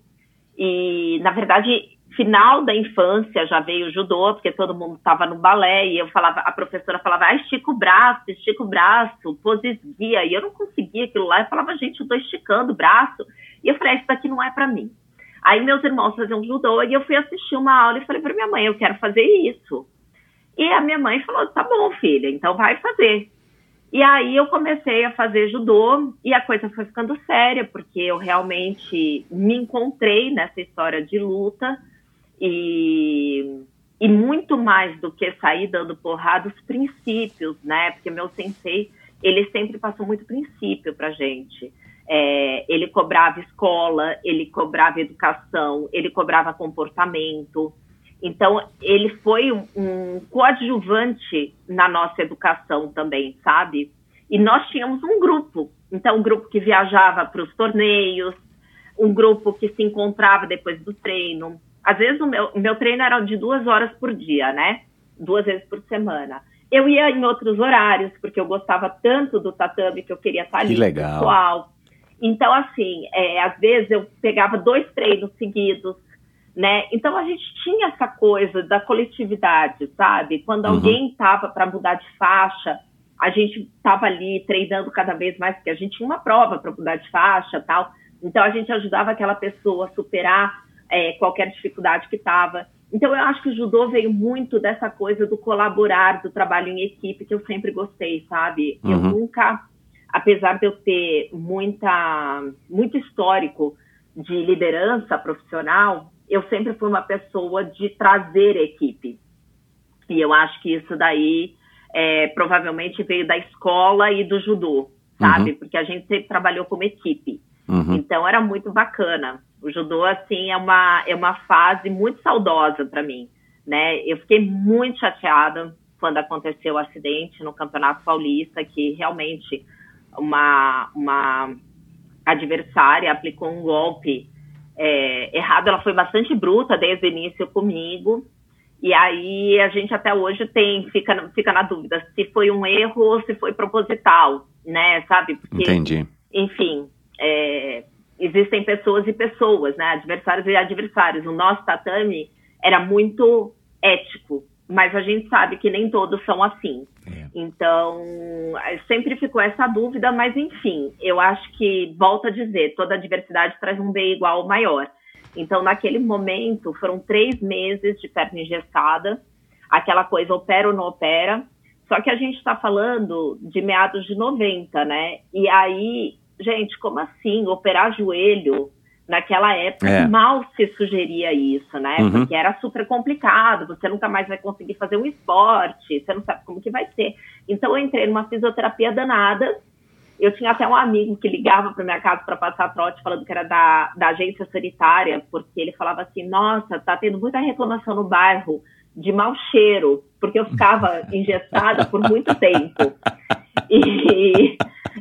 S1: e na verdade final da infância já veio o judô, porque todo mundo estava no balé, e eu falava, a professora falava, ah, estica o braço, estica o braço, pose e eu não conseguia aquilo lá, eu falava, gente, eu estou esticando o braço, e eu falei, ah, isso daqui não é para mim. Aí meus irmãos faziam judô, e eu fui assistir uma aula e falei para minha mãe, eu quero fazer isso. E a minha mãe falou, tá bom, filha, então vai fazer. E aí eu comecei a fazer judô e a coisa foi ficando séria, porque eu realmente me encontrei nessa história de luta, e, e muito mais do que sair dando porrada, os princípios, né? Porque meu sensei, ele sempre passou muito princípio pra gente. É, ele cobrava escola, ele cobrava educação, ele cobrava comportamento. Então, ele foi um, um coadjuvante na nossa educação também, sabe? E nós tínhamos um grupo. Então, um grupo que viajava para os torneios, um grupo que se encontrava depois do treino, às vezes o meu, meu treino era de duas horas por dia, né? Duas vezes por semana. Eu ia em outros horários, porque eu gostava tanto do tatame que eu queria estar ali
S6: que legal.
S1: pessoal. Então, assim, é, às vezes eu pegava dois treinos seguidos, né? Então a gente tinha essa coisa da coletividade, sabe? Quando uhum. alguém estava para mudar de faixa, a gente estava ali treinando cada vez mais, porque a gente tinha uma prova para mudar de faixa tal. Então a gente ajudava aquela pessoa a superar é, qualquer dificuldade que estava. Então, eu acho que o judô veio muito dessa coisa do colaborar, do trabalho em equipe, que eu sempre gostei, sabe? Uhum. Eu nunca, apesar de eu ter muita, muito histórico de liderança profissional, eu sempre fui uma pessoa de trazer equipe. E eu acho que isso daí é, provavelmente veio da escola e do judô, sabe? Uhum. Porque a gente sempre trabalhou como equipe. Uhum. Então, era muito bacana. O judô, assim, é uma, é uma fase muito saudosa para mim, né? Eu fiquei muito chateada quando aconteceu o acidente no Campeonato Paulista, que realmente uma, uma adversária aplicou um golpe é, errado. Ela foi bastante bruta desde o início comigo. E aí a gente até hoje tem, fica, fica na dúvida se foi um erro ou se foi proposital, né? Sabe?
S6: Porque, Entendi.
S1: Enfim, é, existem pessoas e pessoas, né? Adversários e adversários. O nosso tatame era muito ético, mas a gente sabe que nem todos são assim. É. Então, sempre ficou essa dúvida, mas enfim, eu acho que, volto a dizer, toda diversidade traz um bem igual maior. Então, naquele momento, foram três meses de perna engessada, aquela coisa opera ou não opera. Só que a gente está falando de meados de 90, né? E aí gente, como assim? Operar joelho naquela época é. mal se sugeria isso, né? Uhum. Porque era super complicado, você nunca mais vai conseguir fazer um esporte, você não sabe como que vai ser. Então eu entrei numa fisioterapia danada. Eu tinha até um amigo que ligava para minha casa para passar trote falando que era da, da agência sanitária, porque ele falava assim: "Nossa, tá tendo muita reclamação no bairro de mau cheiro, porque eu ficava engessada por muito tempo". E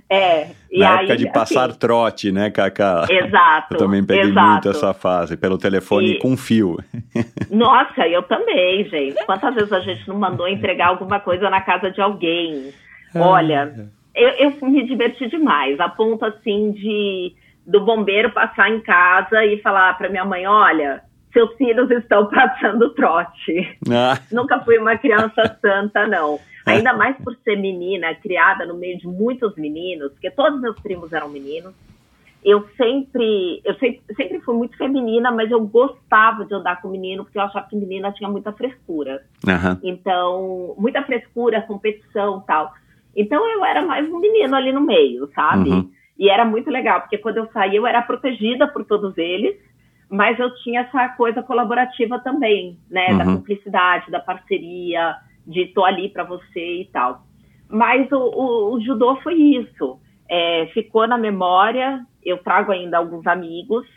S1: é,
S6: e Na aí, época de passar assim, trote, né, Cacá?
S1: Exato.
S6: Eu também peguei
S1: exato.
S6: muito essa fase, pelo telefone e... com fio.
S1: Nossa, eu também, gente. Quantas vezes a gente não mandou entregar alguma coisa na casa de alguém? Olha, eu, eu me diverti demais, a ponto assim de do bombeiro passar em casa e falar para minha mãe, olha, seus filhos estão passando trote. Ah. Nunca fui uma criança santa, não. Ainda mais por ser menina, criada no meio de muitos meninos, porque todos meus primos eram meninos. Eu sempre, eu sempre, sempre fui muito feminina, mas eu gostava de andar com menino, porque eu achava que menina tinha muita frescura. Uhum. Então, muita frescura, competição tal. Então eu era mais um menino ali no meio, sabe? Uhum. E era muito legal, porque quando eu saía eu era protegida por todos eles, mas eu tinha essa coisa colaborativa também, né? Uhum. Da cumplicidade, da parceria, de tô ali para você e tal. Mas o, o, o judô foi isso. É, ficou na memória, eu trago ainda alguns amigos,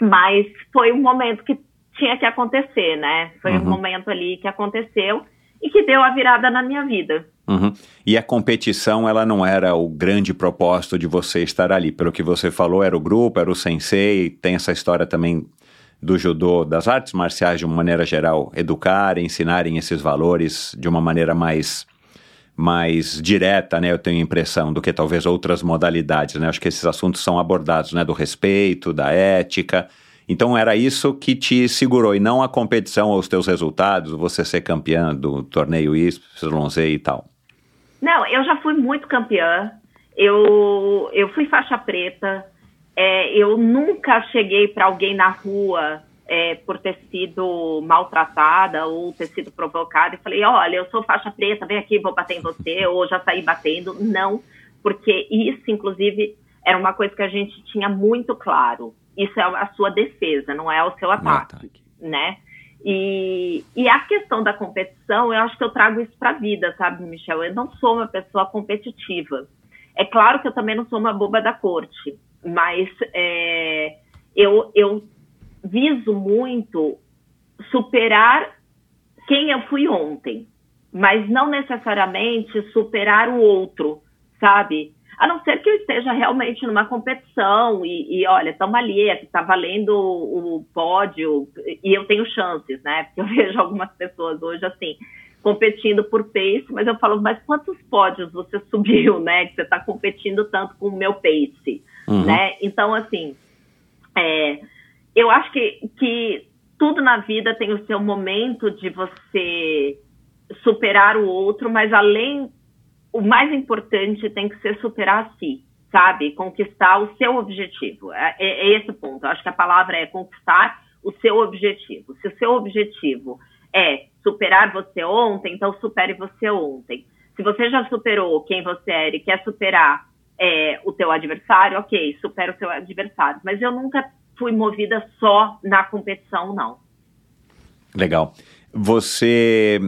S1: mas foi um momento que tinha que acontecer, né? Foi uhum. um momento ali que aconteceu e que deu a virada na minha vida.
S6: Uhum. E a competição, ela não era o grande propósito de você estar ali. Pelo que você falou, era o grupo, era o sensei, tem essa história também do judô, das artes marciais de uma maneira geral, educar, ensinarem esses valores de uma maneira mais mais direta, né, eu tenho a impressão, do que talvez outras modalidades, né? Acho que esses assuntos são abordados, né, do respeito, da ética. Então era isso que te segurou e não a competição ou os teus resultados, você ser campeã do torneio YZ e tal.
S1: Não, eu já fui muito campeã. Eu, eu fui faixa preta. É, eu nunca cheguei para alguém na rua é, por ter sido maltratada ou ter sido provocada e falei: olha, eu sou faixa preta, vem aqui, vou bater em você, ou já saí batendo. Não, porque isso, inclusive, era uma coisa que a gente tinha muito claro. Isso é a sua defesa, não é o seu ataque, ataque. né? E, e a questão da competição, eu acho que eu trago isso para a vida, sabe, Michel? Eu não sou uma pessoa competitiva. É claro que eu também não sou uma boba da corte, mas é, eu, eu viso muito superar quem eu fui ontem, mas não necessariamente superar o outro, sabe? A não ser que eu esteja realmente numa competição e, e olha, estamos ali, é está valendo o, o pódio e eu tenho chances, né? Porque eu vejo algumas pessoas hoje assim, competindo por pace, mas eu falo, mas quantos pódios você subiu, né? Que você está competindo tanto com o meu pace, uhum. né? Então, assim, é, eu acho que, que tudo na vida tem o seu momento de você superar o outro, mas além o mais importante tem que ser superar a si, sabe? Conquistar o seu objetivo. É, é, é esse o ponto. Eu acho que a palavra é conquistar o seu objetivo. Se o seu objetivo é superar você ontem, então supere você ontem. Se você já superou quem você era e quer superar é, o teu adversário, ok, supera o seu adversário. Mas eu nunca fui movida só na competição, não.
S6: Legal. Você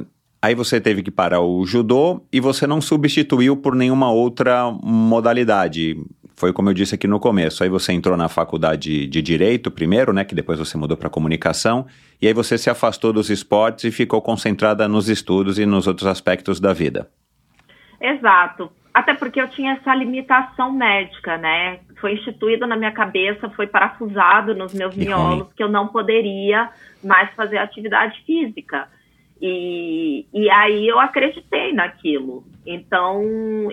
S6: Aí você teve que parar o judô e você não substituiu por nenhuma outra modalidade. Foi como eu disse aqui no começo. Aí você entrou na faculdade de direito primeiro, né, que depois você mudou para comunicação, e aí você se afastou dos esportes e ficou concentrada nos estudos e nos outros aspectos da vida.
S1: Exato. Até porque eu tinha essa limitação médica, né? Foi instituído na minha cabeça, foi parafusado nos meus miolos que eu não poderia mais fazer atividade física. E, e aí eu acreditei naquilo. Então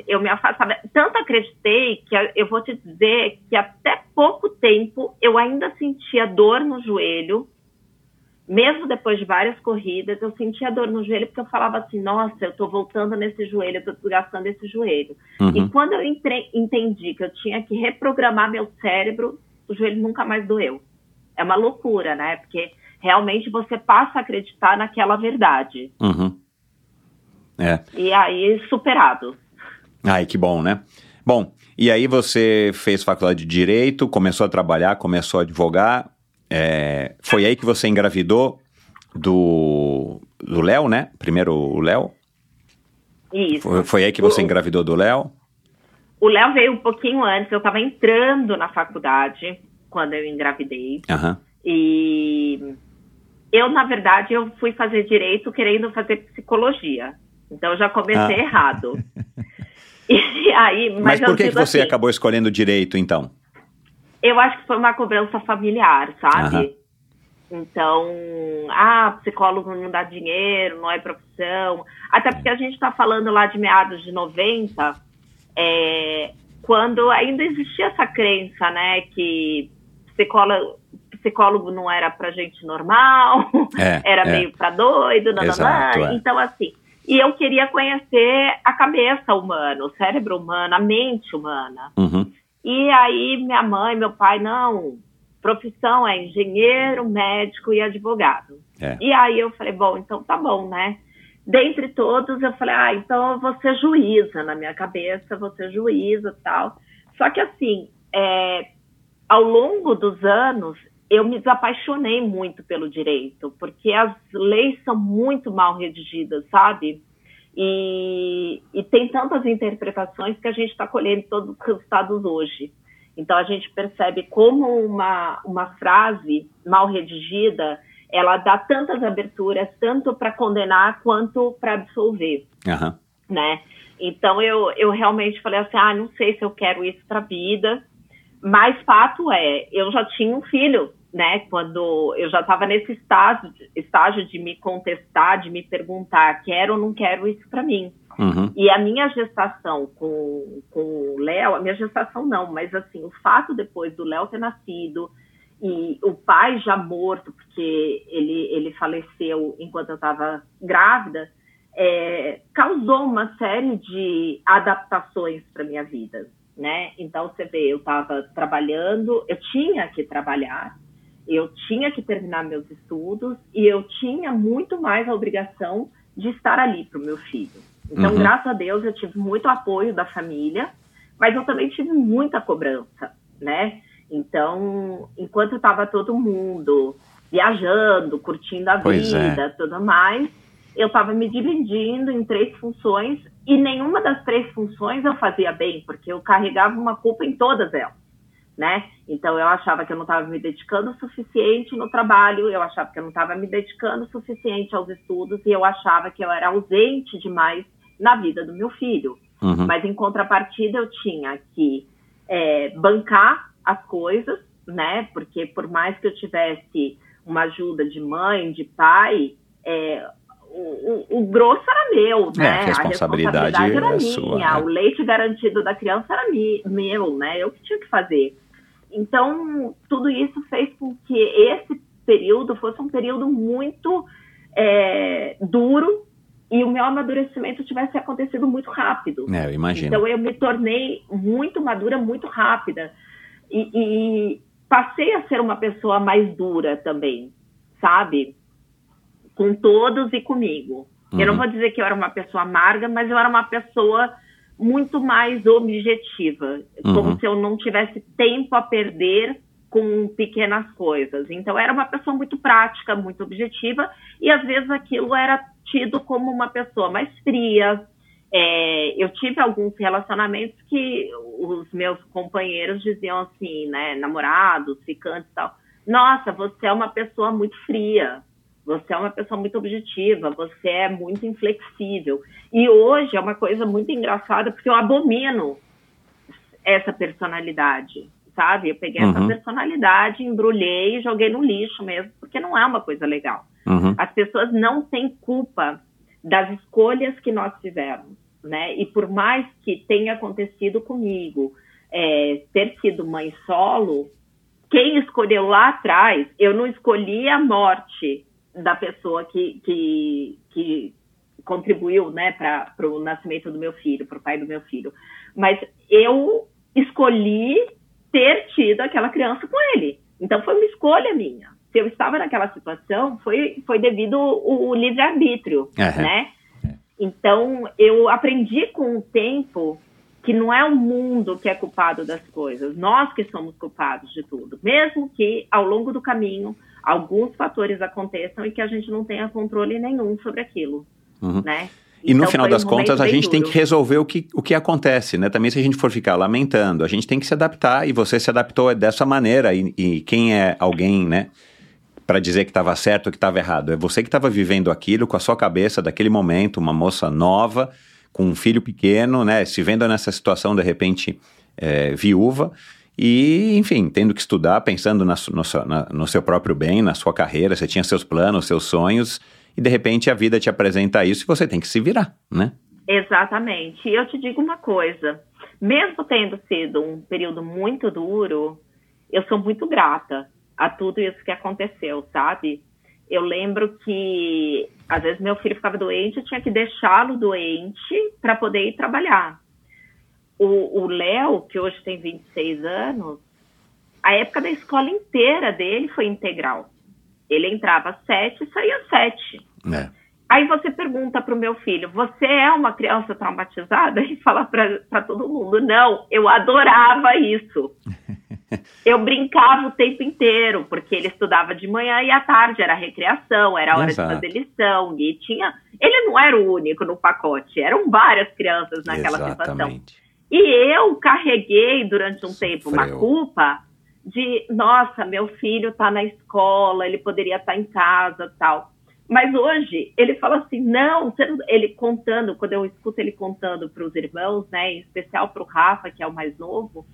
S1: eu me afastava. Tanto acreditei que eu vou te dizer que até pouco tempo eu ainda sentia dor no joelho. Mesmo depois de várias corridas, eu sentia dor no joelho porque eu falava assim: nossa, eu tô voltando nesse joelho, eu tô desgastando esse joelho. Uhum. E quando eu entrei, entendi que eu tinha que reprogramar meu cérebro, o joelho nunca mais doeu. É uma loucura, né? Porque realmente você passa a acreditar naquela verdade.
S6: Uhum. É.
S1: E aí, superado.
S6: Ai, que bom, né? Bom, e aí você fez faculdade de Direito, começou a trabalhar, começou a advogar. É, foi aí que você engravidou do do Léo, né? Primeiro o Léo?
S1: Isso.
S6: Foi, foi, aí que você o, engravidou do Léo?
S1: O Léo veio um pouquinho antes, eu estava entrando na faculdade quando eu engravidei.
S6: Uhum.
S1: E eu, na verdade, eu fui fazer direito querendo fazer psicologia. Então, eu já comecei ah. errado.
S6: E aí, mas, mas por que, que você assim, acabou escolhendo direito, então?
S1: Eu acho que foi uma cobrança familiar, sabe? Então, ah, psicólogo não dá dinheiro, não é profissão. Até porque a gente está falando lá de meados de 90, é, quando ainda existia essa crença, né, que psicólogo, psicólogo não era para gente normal, é, era é. meio para doido, Exato, é. então assim. E eu queria conhecer a cabeça humana, o cérebro humano, a mente humana.
S6: Uhum.
S1: E aí minha mãe, meu pai, não, profissão é engenheiro, médico e advogado.
S6: É.
S1: E aí eu falei, bom, então tá bom, né? dentre todos, eu falei, ah, então eu vou ser juíza na minha cabeça, vou ser juíza tal. Só que assim, é, ao longo dos anos, eu me desapaixonei muito pelo direito, porque as leis são muito mal redigidas, sabe? E, e tem tantas interpretações que a gente está colhendo todos os resultados hoje. Então a gente percebe como uma, uma frase mal redigida ela dá tantas aberturas, tanto para condenar quanto para absolver, uhum. né? Então eu, eu realmente falei assim, ah, não sei se eu quero isso para a vida, mas fato é, eu já tinha um filho, né? Quando eu já estava nesse estágio, estágio de me contestar, de me perguntar, quero ou não quero isso para mim. Uhum. E a minha gestação com, com o Léo, a minha gestação não, mas assim, o fato depois do Léo ter nascido e o pai já morto, porque ele, ele faleceu enquanto eu estava grávida, é, causou uma série de adaptações para minha vida, né? Então você vê, eu estava trabalhando, eu tinha que trabalhar, eu tinha que terminar meus estudos e eu tinha muito mais a obrigação de estar ali para o meu filho. Então, uhum. graças a Deus, eu tive muito apoio da família, mas eu também tive muita cobrança, né? Então, enquanto estava todo mundo viajando, curtindo a pois é. vida, é. tudo mais, eu estava me dividindo em três funções e nenhuma das três funções eu fazia bem, porque eu carregava uma culpa em todas elas, né? Então eu achava que eu não estava me dedicando o suficiente no trabalho, eu achava que eu não estava me dedicando o suficiente aos estudos e eu achava que eu era ausente demais na vida do meu filho. Uhum. Mas em contrapartida eu tinha que é, bancar as coisas, né? Porque por mais que eu tivesse uma ajuda de mãe, de pai, é, o, o, o, grosso era meu, é, né?
S6: a responsabilidade, a responsabilidade era é minha. Sua, né?
S1: O leite garantido da criança era mi, meu, né? Eu que tinha que fazer. Então, tudo isso fez com que esse período fosse um período muito é, duro e o meu amadurecimento tivesse acontecido muito rápido.
S6: É, eu imagino.
S1: Então eu me tornei muito madura, muito rápida. E, e, passei a ser uma pessoa mais dura também, sabe? Com todos e comigo. Uhum. Eu não uhum. vou dizer que eu era uma pessoa amarga, mas eu era uma pessoa muito mais objetiva. Uhum. Como se eu não tivesse tempo a perder com pequenas coisas. Então, era uma pessoa muito prática, muito objetiva, e às vezes aquilo era tido como uma pessoa mais fria. É, eu tive alguns relacionamentos que os meus companheiros diziam assim, né, namorados, ficantes e tal, nossa, você é uma pessoa muito fria, você é uma pessoa muito objetiva, você é muito inflexível. E hoje é uma coisa muito engraçada, porque eu abomino essa personalidade sabe? Eu peguei uhum. essa personalidade, embrulhei e joguei no lixo mesmo, porque não é uma coisa legal. Uhum. As pessoas não têm culpa das escolhas que nós fizemos, né? E por mais que tenha acontecido comigo é, ter sido mãe solo, quem escolheu lá atrás, eu não escolhi a morte da pessoa que, que, que contribuiu, né, para o nascimento do meu filho, para o pai do meu filho, mas eu escolhi ter tido aquela criança com ele. Então foi uma escolha minha. Se eu estava naquela situação, foi, foi devido o, o livre-arbítrio, uhum. né? Então eu aprendi com o tempo que não é o mundo que é culpado das coisas, nós que somos culpados de tudo, mesmo que ao longo do caminho alguns fatores aconteçam e que a gente não tenha controle nenhum sobre aquilo, uhum. né?
S6: E então, no final das um contas, a gente duro. tem que resolver o que, o que acontece, né? Também se a gente for ficar lamentando, a gente tem que se adaptar e você se adaptou dessa maneira. E, e quem é alguém, né? Para dizer que estava certo ou que estava errado. É você que estava vivendo aquilo com a sua cabeça daquele momento, uma moça nova, com um filho pequeno, né? Se vendo nessa situação, de repente, é, viúva. E, enfim, tendo que estudar, pensando na, no, na, no seu próprio bem, na sua carreira, você tinha seus planos, seus sonhos e de repente a vida te apresenta isso e você tem que se virar, né?
S1: Exatamente. E eu te digo uma coisa: mesmo tendo sido um período muito duro, eu sou muito grata a tudo isso que aconteceu, sabe? Eu lembro que às vezes meu filho ficava doente, eu tinha que deixá-lo doente para poder ir trabalhar. O Léo, que hoje tem 26 anos, a época da escola inteira dele foi integral. Ele entrava às sete e saía às sete. É. Aí você pergunta para o meu filho: Você é uma criança traumatizada? E falar para todo mundo: Não, eu adorava isso. eu brincava o tempo inteiro, porque ele estudava de manhã e à tarde era recreação, era hora Exato. de fazer lição. E tinha. Ele não era o único no pacote, eram várias crianças naquela Exatamente. situação. E eu carreguei durante um tempo uma culpa de, nossa, meu filho está na escola, ele poderia estar tá em casa tal. Mas hoje ele fala assim, não, ele contando, quando eu escuto ele contando para os irmãos, né, em especial para o Rafa, que é o mais novo,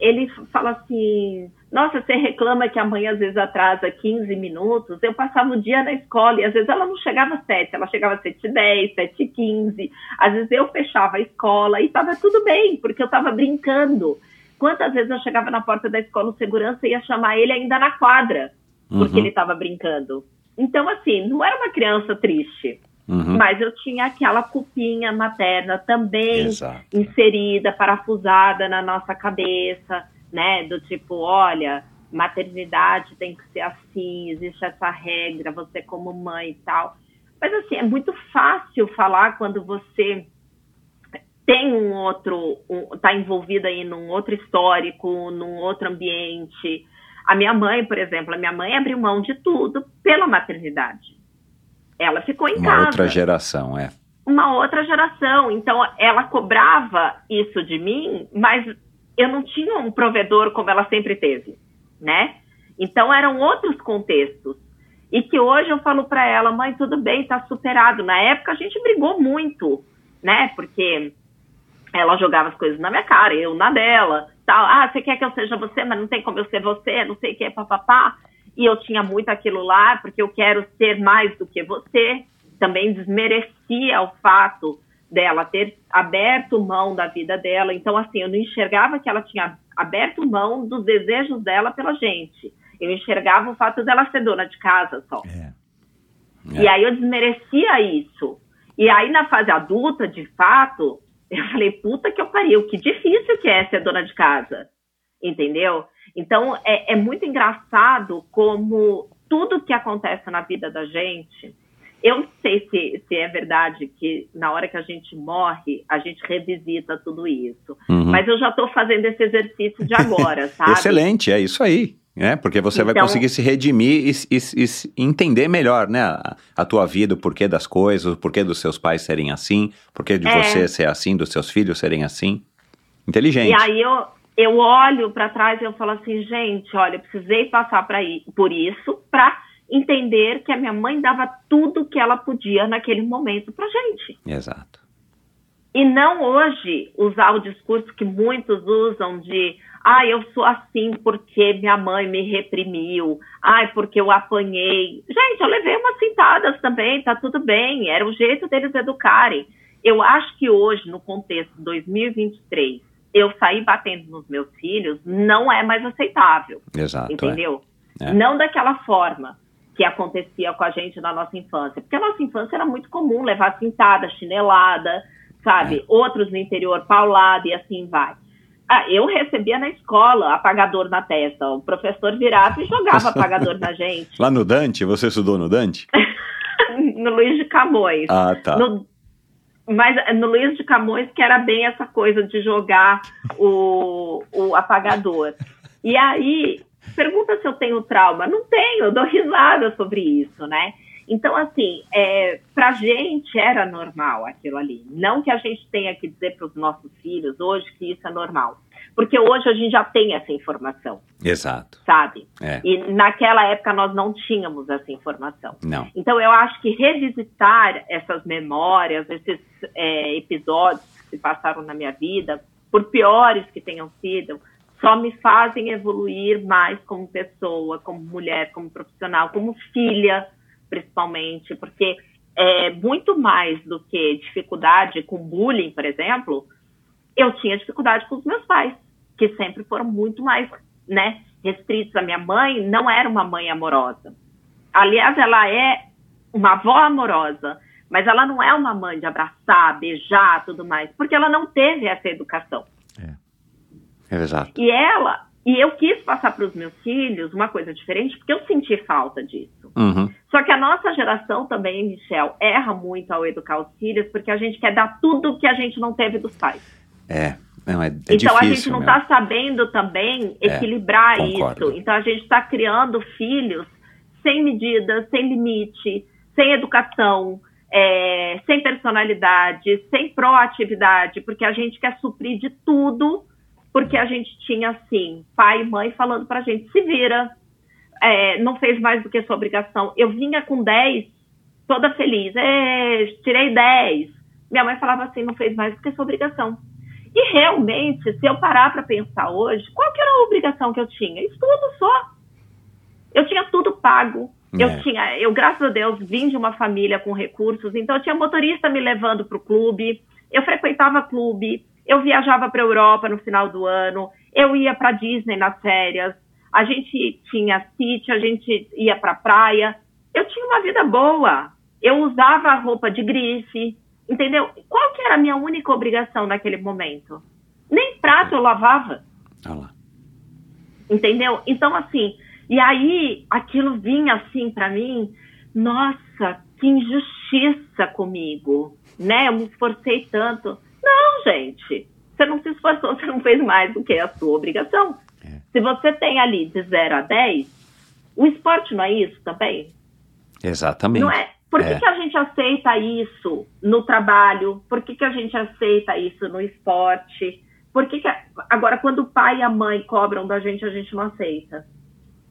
S1: ele fala assim, nossa, você reclama que a mãe às vezes atrasa 15 minutos, eu passava o dia na escola e às vezes ela não chegava às 7, ela chegava às 7 h 10, 7 h 15, às vezes eu fechava a escola e estava tudo bem, porque eu estava brincando. Quantas vezes eu chegava na porta da escola, o segurança ia chamar ele ainda na quadra, porque uhum. ele estava brincando. Então, assim, não era uma criança triste. Uhum. Mas eu tinha aquela culpinha materna também Exato. inserida, parafusada na nossa cabeça, né? Do tipo, olha, maternidade tem que ser assim, existe essa regra, você como mãe e tal. Mas assim, é muito fácil falar quando você tem um outro, está um, envolvido aí num outro histórico, num outro ambiente. A minha mãe, por exemplo, a minha mãe abriu mão de tudo pela maternidade. Ela ficou em
S6: Uma
S1: casa.
S6: Uma outra geração, é.
S1: Uma outra geração. Então, ela cobrava isso de mim, mas eu não tinha um provedor como ela sempre teve, né? Então, eram outros contextos. E que hoje eu falo para ela, mãe, tudo bem, tá superado. Na época, a gente brigou muito, né? Porque ela jogava as coisas na minha cara, eu na dela, tal. Ah, você quer que eu seja você, mas não tem como eu ser você, não sei o que, papapá. E eu tinha muito aquilo lá, porque eu quero ser mais do que você. Também desmerecia o fato dela ter aberto mão da vida dela. Então, assim, eu não enxergava que ela tinha aberto mão dos desejos dela pela gente. Eu enxergava o fato dela ser dona de casa só. É. É. E aí eu desmerecia isso. E aí, na fase adulta, de fato, eu falei, puta que eu pariu, que difícil que é ser dona de casa, entendeu? Então, é, é muito engraçado como tudo que acontece na vida da gente, eu não sei se, se é verdade que na hora que a gente morre, a gente revisita tudo isso. Uhum. Mas eu já estou fazendo esse exercício de agora, sabe?
S6: Excelente, é isso aí. É, porque você então, vai conseguir se redimir e, e, e, entender melhor, né, a, a, tua vida, o porquê das coisas, o porquê dos seus pais serem assim, o porquê de é, você ser assim, dos seus filhos serem assim. Inteligente.
S1: E aí eu, eu olho para trás e eu falo assim, gente, olha, eu precisei passar por isso para entender que a minha mãe dava tudo que ela podia naquele momento pra gente.
S6: Exato.
S1: E não hoje usar o discurso que muitos usam de ah, eu sou assim porque minha mãe me reprimiu. Ai, porque eu apanhei. Gente, eu levei umas cintadas também, tá tudo bem. Era o jeito deles educarem. Eu acho que hoje, no contexto 2023, eu sair batendo nos meus filhos não é mais aceitável.
S6: Exato.
S1: É. Entendeu? É. É. Não daquela forma que acontecia com a gente na nossa infância. Porque a nossa infância era muito comum levar cintada, chinelada, sabe? É. Outros no interior, paulada e assim vai. Ah, eu recebia na escola apagador na testa. O professor virava e jogava apagador na gente.
S6: Lá no Dante? Você estudou no Dante?
S1: no Luiz de Camões.
S6: Ah, tá.
S1: No, mas no Luiz de Camões que era bem essa coisa de jogar o, o apagador. E aí, pergunta se eu tenho trauma. Não tenho, eu dou risada sobre isso, né? Então, assim, é, para gente era normal aquilo ali. Não que a gente tenha que dizer para os nossos filhos hoje que isso é normal. Porque hoje a gente já tem essa informação.
S6: Exato.
S1: Sabe?
S6: É.
S1: E naquela época nós não tínhamos essa informação.
S6: Não.
S1: Então eu acho que revisitar essas memórias, esses é, episódios que se passaram na minha vida, por piores que tenham sido, só me fazem evoluir mais como pessoa, como mulher, como profissional, como filha principalmente, porque é, muito mais do que dificuldade com bullying, por exemplo, eu tinha dificuldade com os meus pais, que sempre foram muito mais, né, restritos. A minha mãe não era uma mãe amorosa. Aliás, ela é uma avó amorosa, mas ela não é uma mãe de abraçar, beijar, tudo mais, porque ela não teve essa educação.
S6: É, é exato.
S1: E ela, e eu quis passar para os meus filhos uma coisa diferente, porque eu senti falta disso.
S6: Uhum.
S1: Só que a nossa geração também, Michel, erra muito ao educar os filhos, porque a gente quer dar tudo que a gente não teve dos pais.
S6: É, não, é, é
S1: então
S6: difícil,
S1: a gente não está sabendo também
S6: É,
S1: equilibrar
S6: concordo.
S1: isso. Então a gente está criando filhos sem medidas, sem limite, sem educação, é, sem personalidade, sem proatividade, porque a gente quer suprir de tudo, porque a gente tinha assim, pai e mãe falando pra gente, se vira, é, não fez mais do que sua obrigação. Eu vinha com 10, toda feliz, é, tirei 10. Minha mãe falava assim, não fez mais do que sua obrigação. E realmente, se eu parar para pensar hoje, qual que era a obrigação que eu tinha? Estudo só. Eu tinha tudo pago.
S6: É.
S1: Eu tinha, eu graças a Deus vim de uma família com recursos, então eu tinha motorista me levando para o clube, eu frequentava clube, eu viajava para Europa no final do ano, eu ia para Disney nas férias, a gente tinha sítio, a gente ia para praia, eu tinha uma vida boa. Eu usava roupa de grife, entendeu? Qual que era a minha única obrigação naquele momento? Nem prato eu lavava.
S6: Olha lá.
S1: Entendeu? Então, assim, e aí aquilo vinha assim para mim, nossa, que injustiça comigo, né? Eu me esforcei tanto. Não, gente, você não se esforçou, você não fez mais do que a sua obrigação.
S6: É.
S1: Se você tem ali de 0 a 10, o esporte não é isso também?
S6: Exatamente.
S1: Não é? Por que,
S6: É.
S1: que a gente aceita isso no trabalho? Por que, que a gente aceita isso no esporte? Por que, que a- agora quando o pai e a mãe cobram da gente, a gente não aceita?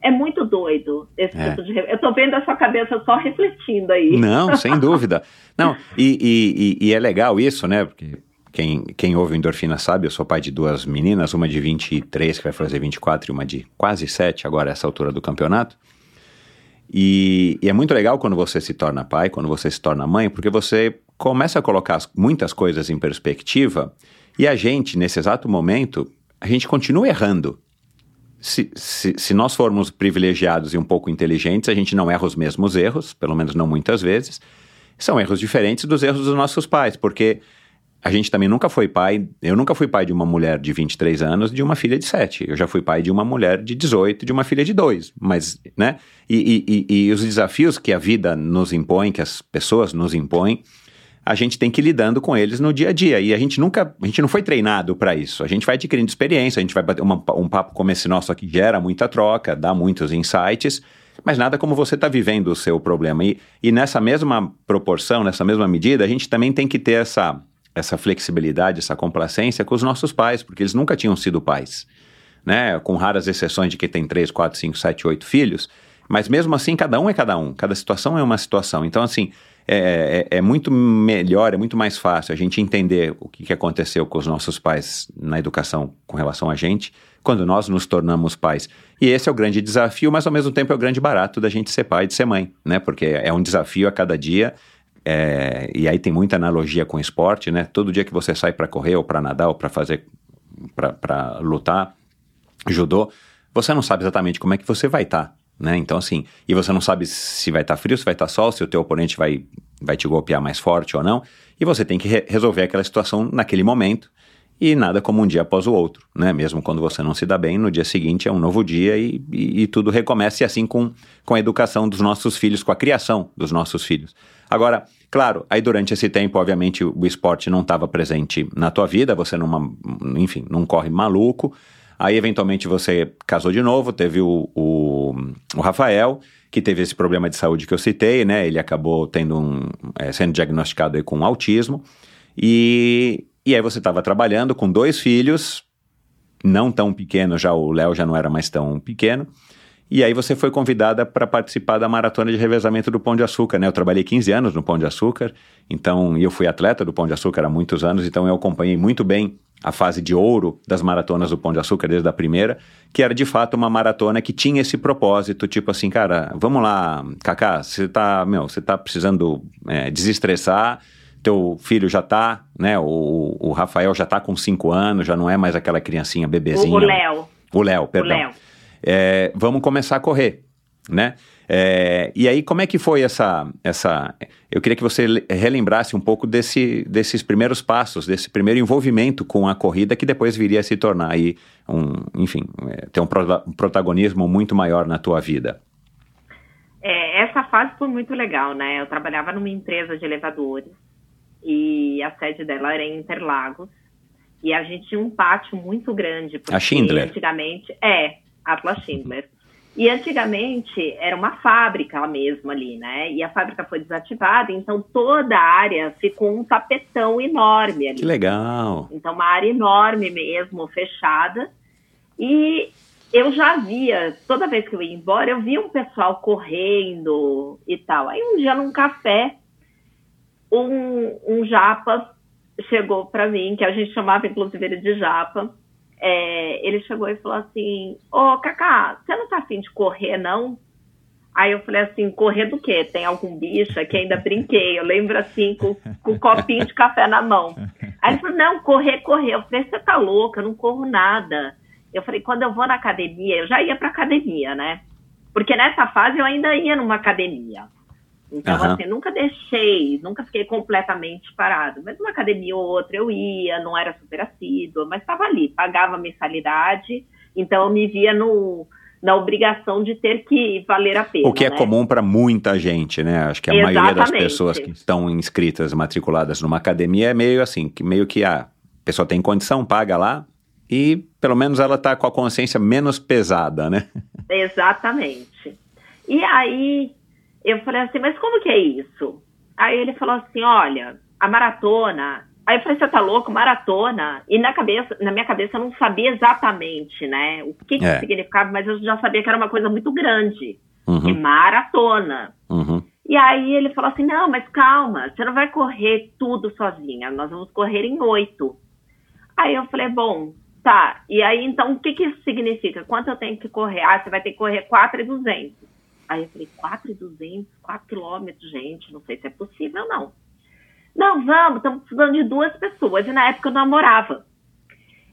S1: É muito doido esse
S6: É.
S1: tipo de. Eu tô vendo a sua cabeça só refletindo aí.
S6: Não, sem dúvida. Não, e, e- e- é legal isso, né? Porque quem, quem ouve o Endorfina sabe, eu sou pai de duas meninas, uma de 23, que vai fazer 24, e uma de quase 7, agora essa altura do campeonato. E, e é muito legal quando você se torna pai, quando você se torna mãe, porque você começa a colocar as- muitas coisas em perspectiva e a gente, nesse exato momento, a gente continua errando. Se, se, se nós formos privilegiados e um pouco inteligentes, a gente não erra os mesmos erros, pelo menos não muitas vezes. São erros diferentes dos erros dos nossos pais, porque a gente também nunca foi pai. Eu nunca fui pai de uma mulher de 23 anos, de uma filha de 7. Eu já fui pai de uma mulher de 18, de uma filha de 2. Mas, né? E, e, e, os desafios que a vida nos impõe, que as pessoas nos impõem, a gente tem que ir lidando com eles no dia a dia. E a gente nunca, a gente não foi treinado para isso. A gente vai adquirindo experiência, a gente vai bater uma- um papo como esse nosso aqui, gera muita troca, dá muitos insights, mas nada como você está vivendo o seu problema. E, e nessa mesma proporção, nessa mesma medida, a gente também tem que ter essa, essa flexibilidade, essa complacência com os nossos pais, porque eles nunca tinham sido pais. Né? Com raras exceções de quem tem 3, 4, 5, 7, 8 filhos. Mas mesmo assim, cada um é cada um, cada situação é uma situação. Então, assim, é, é- é muito melhor, é muito mais fácil a gente entender o que, que aconteceu com os nossos pais na educação com relação a gente, quando nós nos tornamos pais. E esse é o grande desafio, mas ao mesmo tempo é o grande barato da gente ser pai e de ser mãe, né? Porque é um desafio a cada dia. É, e aí tem muita analogia com esporte, né? Todo dia que você sai para correr ou para nadar ou para fazer, para lutar, judô, você não sabe exatamente como é que você vai estar, né? Então assim, e você não sabe se vai estar frio, se vai estar sol, se o teu oponente vai, vai te golpear mais forte ou não, e você tem que re- resolver aquela situação naquele momento, e nada como um dia após o outro, né? Mesmo quando você não se dá bem, no dia seguinte é um novo dia e, e, e tudo recomeça, e assim com, com a educação dos nossos filhos, com a criação dos nossos filhos. Agora, claro, aí durante esse tempo, obviamente, o esporte não estava presente na tua vida, você não, enfim, não corre maluco, Aí, eventualmente, você casou de novo, teve o, o, o Rafael, que teve esse problema de saúde que eu citei, né? Ele acabou tendo um, é, sendo diagnosticado com autismo. E, e aí você estava trabalhando com dois filhos, não tão pequenos, já o Léo já não era mais tão pequeno. E aí você foi convidada para participar da maratona de revezamento do Pão de Açúcar, né? Eu trabalhei 15 anos no Pão de Açúcar, então eu fui atleta do Pão de Açúcar há muitos anos, então eu acompanhei muito bem a fase de ouro das maratonas do Pão de Açúcar desde a primeira, que era de fato uma maratona que tinha esse propósito, tipo assim, cara, vamos lá, Kaká, você tá, meu, você tá precisando é, desestressar, teu filho já tá, né? O, o Rafael já tá com 5 anos, já não é mais aquela criancinha bebezinha.
S1: O Léo.
S6: O Léo, perdão.
S1: Léo.
S6: É, vamos começar a correr, né? É, e aí, como é que foi essa, essa... Eu queria que você le- relembrasse um pouco desse, desses primeiros passos, desse primeiro envolvimento com a corrida, que depois viria a se tornar aí, um, enfim, é, ter um, pro- um protagonismo muito maior na tua vida.
S1: É, essa fase foi muito legal, né? Eu trabalhava numa empresa de elevadores e a sede dela era em Interlagos. E a gente tinha um pátio muito grande.
S6: A Schindler?
S1: Antigamente, é, Atlas Schindler. E antigamente era uma fábrica mesmo ali, né? E a fábrica foi desativada, então toda a área ficou um tapetão enorme ali.
S6: Que legal!
S1: Então, uma área enorme mesmo, fechada. E eu já via, toda vez que eu ia embora, eu via um pessoal correndo e tal. Aí um dia num café, um, um japa chegou para mim, que a gente chamava inclusive ele de japa. É, ele chegou e falou assim: Ô, oh, Cacá, você não tá afim de correr, não? Aí eu falei assim: correr do quê? Tem algum bicho? Que ainda brinquei. Eu lembro assim, com, com um copinho de café na mão. Aí ele falou: não, correr, correr. Eu falei: você tá louca, eu não corro nada. Eu falei: quando eu vou na academia, eu já ia pra academia, né? Porque nessa fase eu ainda ia numa academia. Então, uhum. assim, nunca deixei, nunca fiquei completamente parado. Mas uma academia ou outra eu ia, não era super assídua, mas estava ali, pagava mensalidade, então eu me via no, na obrigação de ter que valer a pena.
S6: O que é
S1: né?
S6: comum para muita gente, né? Acho que a
S1: Exatamente.
S6: maioria das pessoas que estão inscritas, matriculadas numa academia é meio assim, que meio que a pessoa tem condição, paga lá, e pelo menos ela está com a consciência menos pesada, né?
S1: Exatamente. E aí eu falei assim, mas como que é isso? Aí ele falou assim, olha, a maratona. Aí eu falei, você tá louco? Maratona? E na cabeça, na minha cabeça eu não sabia exatamente, né, o que, que
S6: É.
S1: significava, mas eu já sabia que era uma coisa muito grande.
S6: Uhum.
S1: É maratona.
S6: Uhum.
S1: E aí ele falou assim, não, mas calma, você não vai correr tudo sozinha, nós vamos correr em oito. Aí eu falei, bom, tá. E aí, então, o que que isso significa? Quanto eu tenho que correr? Ah, você vai ter que correr 4,200. Aí eu falei, 4,200? 4 quilômetros, gente, não sei se é possível, não. Não, vamos, estamos precisando de duas pessoas. E na época eu namorava.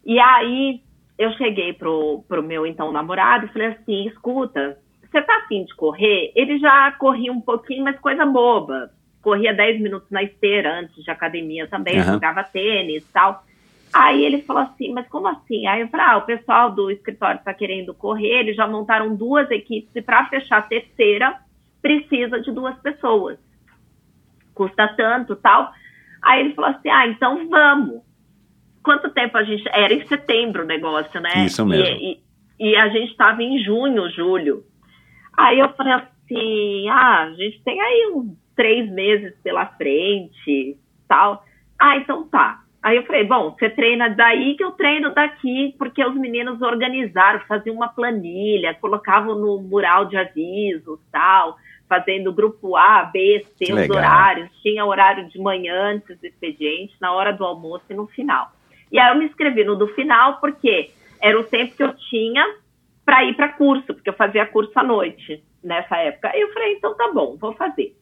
S1: E aí eu cheguei pro, pro meu então namorado e falei assim, escuta, você tá afim de correr? Ele já corria um pouquinho, mas coisa boba. Corria 10 minutos na esteira antes de academia também,
S6: Aham.
S1: jogava tênis e tal. Aí ele falou assim, mas como assim? Aí eu falei, ah, o pessoal do escritório está querendo correr, eles já montaram duas equipes e para fechar a terceira precisa de duas pessoas. Custa tanto tal. Aí ele falou assim, ah, então vamos. Quanto tempo a gente... Era em setembro o negócio, né?
S6: Isso mesmo.
S1: E, e, e a gente estava em junho, julho. Aí eu falei assim, ah, a gente tem aí uns três meses pela frente, tal. Ah, então tá. Aí eu falei, bom, você treina daí que eu treino daqui, porque os meninos organizaram, faziam uma planilha, colocavam no mural de avisos, tal, fazendo grupo A, B, C,
S6: Que
S1: os
S6: legal.
S1: horários. Tinha horário de manhã antes do expediente, na hora do almoço e no final. E aí eu me inscrevi no do final, porque era o tempo que eu tinha para ir para curso, porque eu fazia curso à noite nessa época. Aí eu falei, então tá bom, vou fazer.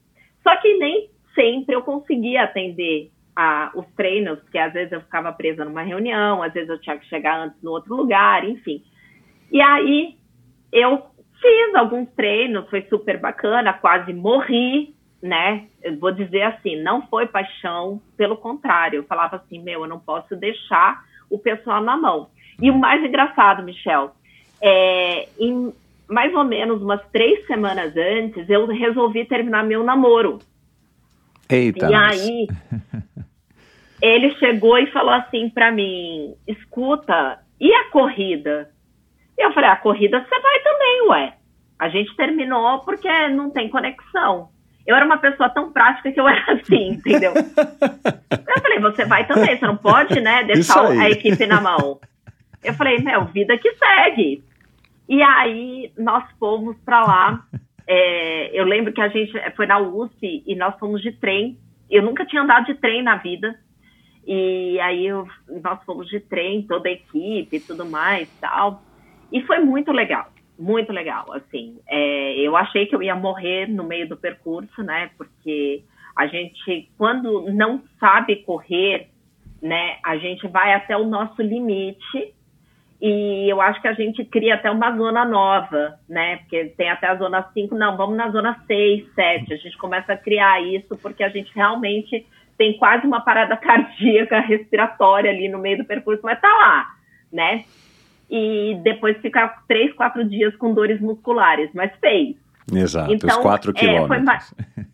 S1: Só que nem sempre eu conseguia atender a, os treinos, porque às vezes eu ficava presa numa reunião, às vezes eu tinha que chegar antes no outro lugar, enfim. E aí eu fiz alguns treinos, foi super bacana, quase morri, né? Eu vou dizer assim, não foi paixão, pelo contrário, eu falava assim, meu, eu não posso deixar o pessoal na mão. E o mais engraçado, Michel, é, em mais ou menos umas três semanas antes, eu resolvi terminar meu namoro.
S6: Eita.
S1: E aí, ele chegou e falou assim pra mim: escuta, e a corrida? Eu falei: a corrida você vai também, ué. A gente terminou porque não tem conexão. Eu era uma pessoa tão prática que eu era assim, entendeu? Eu falei: você vai também, você não pode, né, deixar a equipe na mão. Eu falei: meu, vida que segue. E aí nós fomos pra lá. É, eu lembro que a gente foi na USP e nós fomos de trem. Eu nunca tinha andado de trem na vida. E aí eu- nós fomos de trem, toda a equipe e tudo mais tal. E foi muito legal, muito legal. Assim, É, eu achei que eu ia morrer no meio do percurso, né? Porque a gente, quando não sabe correr, né? A gente vai até o nosso limite e eu acho que a gente cria até uma zona nova, né? Porque tem até a zona 5, não, vamos na zona 6, 7. A gente começa a criar isso porque a gente realmente tem quase uma parada cardíaca respiratória ali no meio do percurso, mas tá lá, né? E depois fica três, quatro dias com dores musculares, mas fez.
S6: Exato, então, os quatro é, quilômetros.
S1: Foi,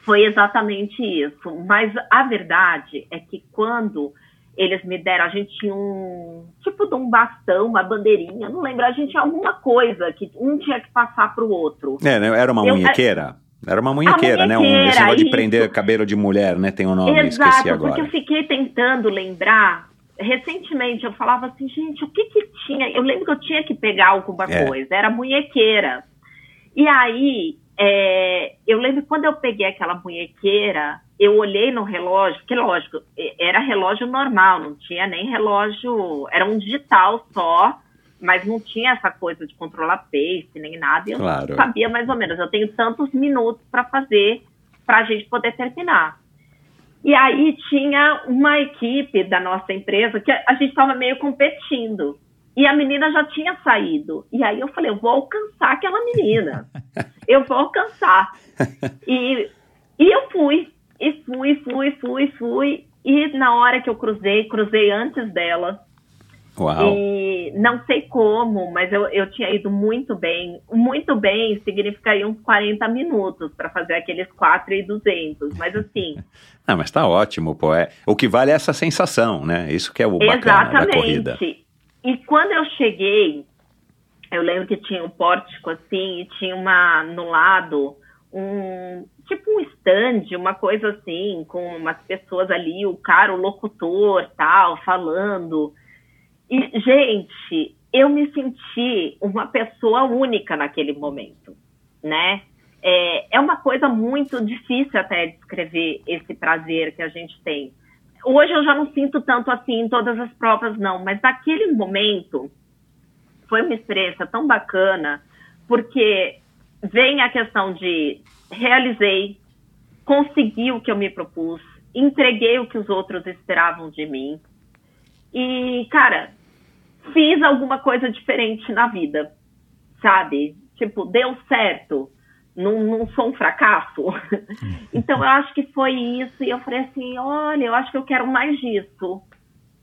S1: foi exatamente isso. Mas a verdade é que quando eles me deram, a gente tinha um tipo de um bastão, uma bandeirinha, não lembro, a gente tinha alguma coisa que um tinha que passar para o outro.
S6: É, né? era uma munhequeira? Era uma munhequeira, né? Um, esse negócio de prender cabelo de mulher, né? Tem o um nome, Exato, esqueci agora.
S1: porque eu fiquei tentando lembrar. Recentemente eu falava assim, gente, o que que tinha? Eu lembro que eu tinha que pegar alguma é. coisa, era munhequeira. E aí, é, eu lembro quando eu peguei aquela munhequeira, eu olhei no relógio, que lógico, era relógio normal, não tinha nem relógio, era um digital só, mas não tinha essa coisa de controlar pace nem nada. E eu claro. sabia mais ou menos, eu tenho tantos minutos para fazer para a gente poder terminar. E aí tinha uma equipe da nossa empresa que a gente estava meio competindo. E a menina já tinha saído. E aí eu falei, eu vou alcançar aquela menina. Eu vou alcançar. E, e eu fui. E fui, fui, fui, fui. E na hora que eu cruzei, cruzei antes dela.
S6: Uau.
S1: E não sei como, mas eu, eu tinha ido muito bem. Muito bem significaria uns 40 minutos para fazer aqueles 4 e 200. Mas assim.
S6: ah, mas tá ótimo, pô. É, o que vale é essa sensação, né? Isso que é o bacana Exatamente. da corrida.
S1: E quando eu cheguei, eu lembro que tinha um pórtico assim e tinha uma no lado um tipo um stand, uma coisa assim, com umas pessoas ali, o cara, o locutor, tal, falando. E, gente, eu me senti uma pessoa única naquele momento, né? É, é uma coisa muito difícil até descrever esse prazer que a gente tem. Hoje eu já não sinto tanto assim em todas as provas, não, mas naquele momento foi uma experiência tão bacana, porque vem a questão de realizei, consegui o que eu me propus, entreguei o que os outros esperavam de mim. E, cara, fiz alguma coisa diferente na vida, sabe? Tipo, deu certo, não, não sou um fracasso. então, eu acho que foi isso. E eu falei assim: olha, eu acho que eu quero mais disso,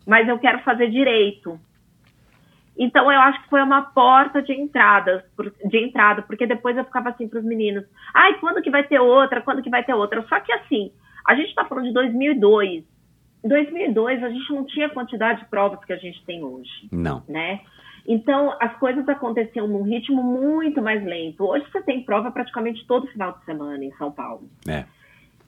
S1: mas eu quero fazer direito. Então eu acho que foi uma porta de entrada, de entrada, porque depois eu ficava assim para os meninos, ai, quando que vai ter outra? Quando que vai ter outra? Só que assim, a gente está falando de 2002. Em 2002 a gente não tinha a quantidade de provas que a gente tem hoje.
S6: Não.
S1: Né? Então as coisas aconteciam num ritmo muito mais lento. Hoje você tem prova praticamente todo final de semana em São Paulo.
S6: É.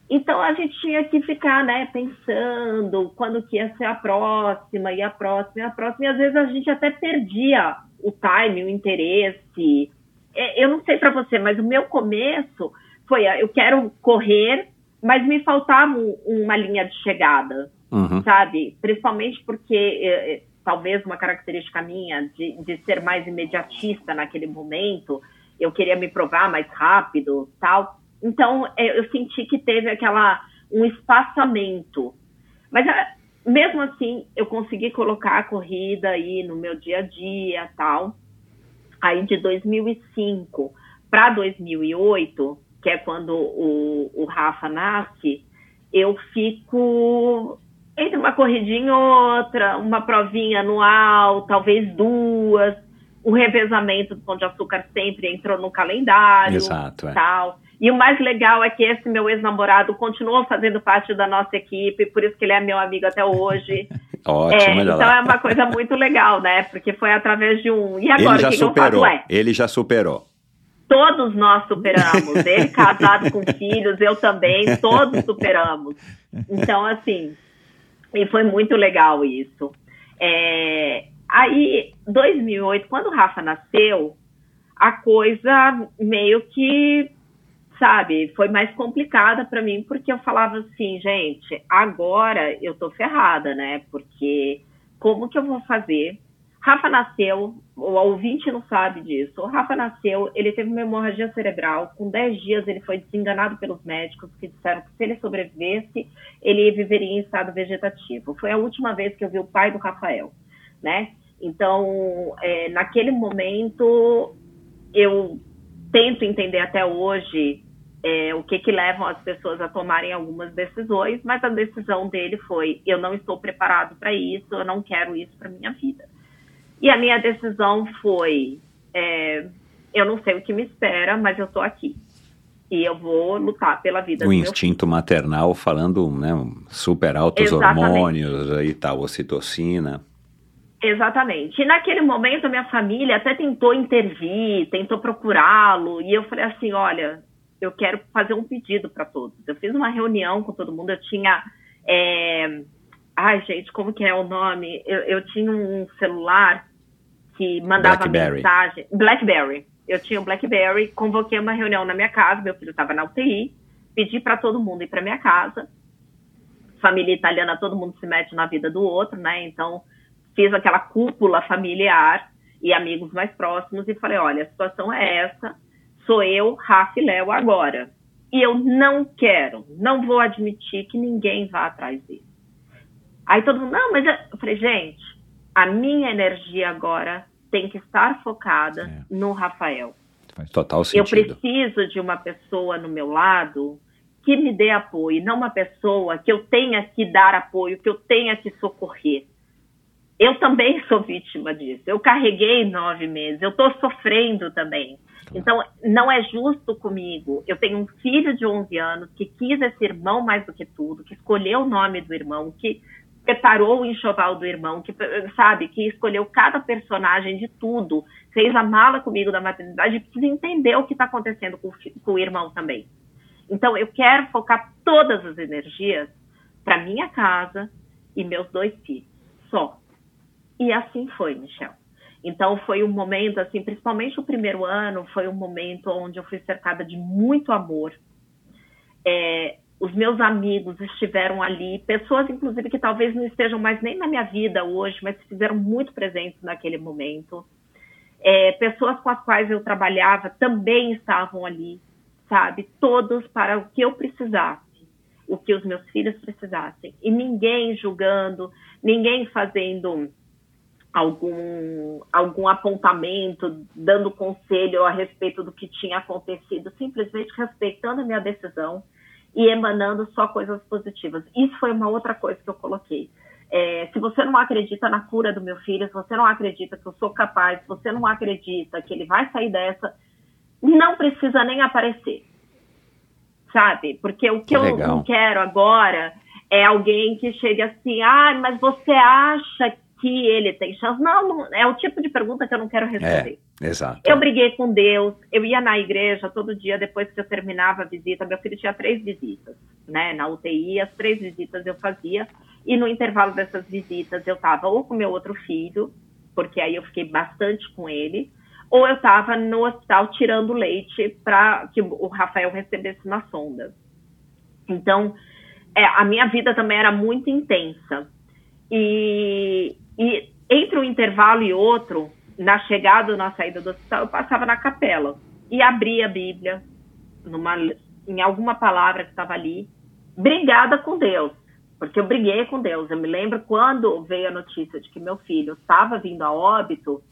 S1: Então a gente tinha que ficar, né, pensando quando que ia ser a próxima, e a próxima, e a próxima, e às vezes a gente até perdia o time, o interesse. É, eu não sei para você, mas o meu começo foi, eu quero correr, mas me faltava uma linha de chegada, uhum. sabe? Principalmente porque é, é, talvez uma característica minha de, de ser mais imediatista naquele momento, eu queria me provar mais rápido, tal. Então, é, eu senti que teve aquela um espaçamento. Mas é, mesmo assim, eu consegui colocar a corrida aí no meu dia a dia, tal. Aí de 2005 para 2008, que é quando o, o Rafa nasce, eu fico entre uma corridinha e outra, uma provinha anual, talvez duas. O revezamento do Pão de Açúcar sempre entrou no calendário,
S6: Exato, é.
S1: tal. E o mais legal é que esse meu ex-namorado continua fazendo parte da nossa equipe, por isso que ele é meu amigo até hoje.
S6: Ótimo,
S1: é, Então
S6: lá.
S1: é uma coisa muito legal, né? Porque foi através de um. E agora,
S6: ele já
S1: que
S6: superou.
S1: Que é?
S6: Ele já superou.
S1: Todos nós superamos. Ele casado com filhos, eu também, todos superamos. Então, assim, e foi muito legal isso. É, aí, 2008, quando o Rafa nasceu, a coisa meio que sabe, foi mais complicada para mim porque eu falava assim, gente, agora eu tô ferrada, né? Porque como que eu vou fazer? Rafa nasceu, o ouvinte não sabe disso. O Rafa nasceu, ele teve uma hemorragia cerebral. Com 10 dias, ele foi desenganado pelos médicos que disseram que se ele sobrevivesse, ele viveria em estado vegetativo. Foi a última vez que eu vi o pai do Rafael, né? Então, é, naquele momento, eu tento entender até hoje é, o que que levam as pessoas a tomarem algumas decisões, mas a decisão dele foi: eu não estou preparado para isso, eu não quero isso para minha vida. E a minha decisão foi: é, eu não sei o que me espera, mas eu tô aqui. E eu vou lutar pela vida
S6: O instinto maternal falando, né, super altos Exatamente. hormônios e tal, ocitocina.
S1: Exatamente. E naquele momento a minha família até tentou intervir, tentou procurá-lo, e eu falei assim, olha, eu quero fazer um pedido para todos. Eu fiz uma reunião com todo mundo, eu tinha é... Ai, gente, como que é o nome? Eu, eu tinha um celular que mandava Blackberry. mensagem. Blackberry. Eu tinha um Blackberry, convoquei uma reunião na minha casa, meu filho estava na UTI, pedi para todo mundo ir para minha casa. Família italiana, todo mundo se mete na vida do outro, né? Então, fiz aquela cúpula familiar e amigos mais próximos e falei: olha, a situação é essa, sou eu, Rafa e Léo agora. E eu não quero, não vou admitir que ninguém vá atrás dele. Aí todo mundo, não, mas eu falei, gente, a minha energia agora tem que estar focada é. no Rafael.
S6: Faz total sentido.
S1: Eu preciso de uma pessoa no meu lado que me dê apoio, não uma pessoa que eu tenha que dar apoio, que eu tenha que socorrer. Eu também sou vítima disso. Eu carreguei nove meses, eu estou sofrendo também. Então, não é justo comigo. Eu tenho um filho de 11 anos que quis esse irmão mais do que tudo, que escolheu o nome do irmão, que preparou o enxoval do irmão, que sabe, que escolheu cada personagem de tudo, fez a mala comigo da maternidade precisa entender o que está acontecendo com, com o irmão também. Então, eu quero focar todas as energias para minha casa e meus dois filhos, só. E assim foi, Michel. Então foi um momento, assim, principalmente o primeiro ano, foi um momento onde eu fui cercada de muito amor. É, os meus amigos estiveram ali, pessoas, inclusive, que talvez não estejam mais nem na minha vida hoje, mas fizeram muito presentes naquele momento. É, pessoas com as quais eu trabalhava também estavam ali, sabe? Todos para o que eu precisasse, o que os meus filhos precisassem. E ninguém julgando, ninguém fazendo algum, algum apontamento, dando conselho a respeito do que tinha acontecido, simplesmente respeitando a minha decisão e emanando só coisas positivas. Isso foi uma outra coisa que eu coloquei. É, se você não acredita na cura do meu filho, se você não acredita que eu sou capaz, se você não acredita que ele vai sair dessa, não precisa nem aparecer. Sabe? Porque o que, que eu não quero agora é alguém que chegue assim, ah, mas você acha que ele tem chance. Não, não, é o tipo de pergunta que eu não quero responder.
S6: É, exato.
S1: Eu briguei com Deus, eu ia na igreja todo dia depois que eu terminava a visita. Meu filho tinha três visitas, né? Na UTI, as três visitas eu fazia. E no intervalo dessas visitas eu estava ou com meu outro filho, porque aí eu fiquei bastante com ele, ou eu estava no hospital tirando leite para que o Rafael recebesse uma sonda. Então, é, a minha vida também era muito intensa. E, e entre um intervalo e outro, na chegada ou na saída do hospital, eu passava na capela e abria a Bíblia numa, em alguma palavra que estava ali, brigada com Deus, porque eu briguei com Deus. Eu me lembro quando veio a notícia de que meu filho estava vindo a óbito,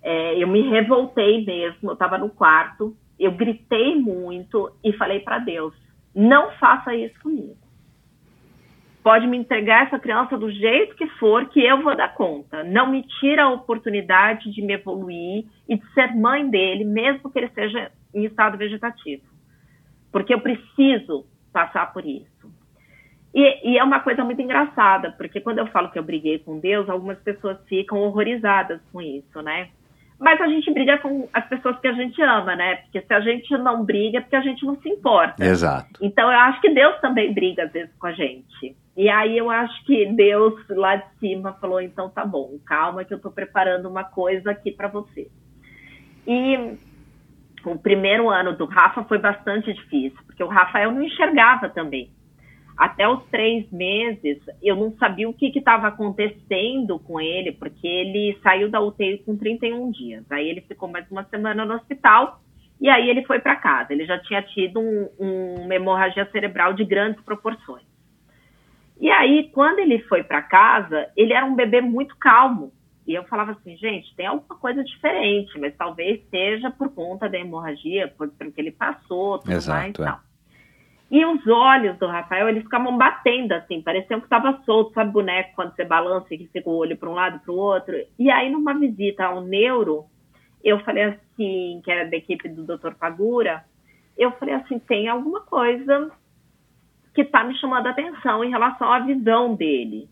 S1: é, eu me revoltei mesmo, eu estava no quarto, eu gritei muito e falei para Deus: não faça isso comigo pode me entregar essa criança do jeito que for, que eu vou dar conta. Não me tira a oportunidade de me evoluir e de ser mãe dele, mesmo que ele seja em estado vegetativo. Porque eu preciso passar por isso. E, e, é uma coisa muito engraçada, porque quando eu falo que eu briguei com Deus, algumas pessoas ficam horrorizadas com isso, né? Mas a gente briga com as pessoas que a gente ama, né? Porque se a gente não briga, é porque a gente não se importa.
S6: Exato.
S1: Então eu acho que Deus também briga às vezes com a gente. E aí eu acho que Deus lá de cima falou: então tá bom, calma que eu tô preparando uma coisa aqui para você. E o primeiro ano do Rafa foi bastante difícil, porque o Rafael não enxergava também até os três meses, eu não sabia o que estava acontecendo com ele, porque ele saiu da UTI com 31 dias. Aí ele ficou mais uma semana no hospital e aí ele foi para casa. Ele já tinha tido um, um, uma hemorragia cerebral de grandes proporções. E aí, quando ele foi para casa, ele era um bebê muito calmo. E eu falava assim, gente, tem alguma coisa diferente, mas talvez seja por conta da hemorragia, por, pelo que ele passou, tudo Exato, mais e é. tal. E os olhos do Rafael, eles ficavam batendo assim, pareciam que estava solto, sabe boneco quando você balança e fica o olho para um lado para o outro. E aí, numa visita ao neuro, eu falei assim, que era da equipe do Dr. Pagura, eu falei assim, tem alguma coisa que está me chamando a atenção em relação à visão dele.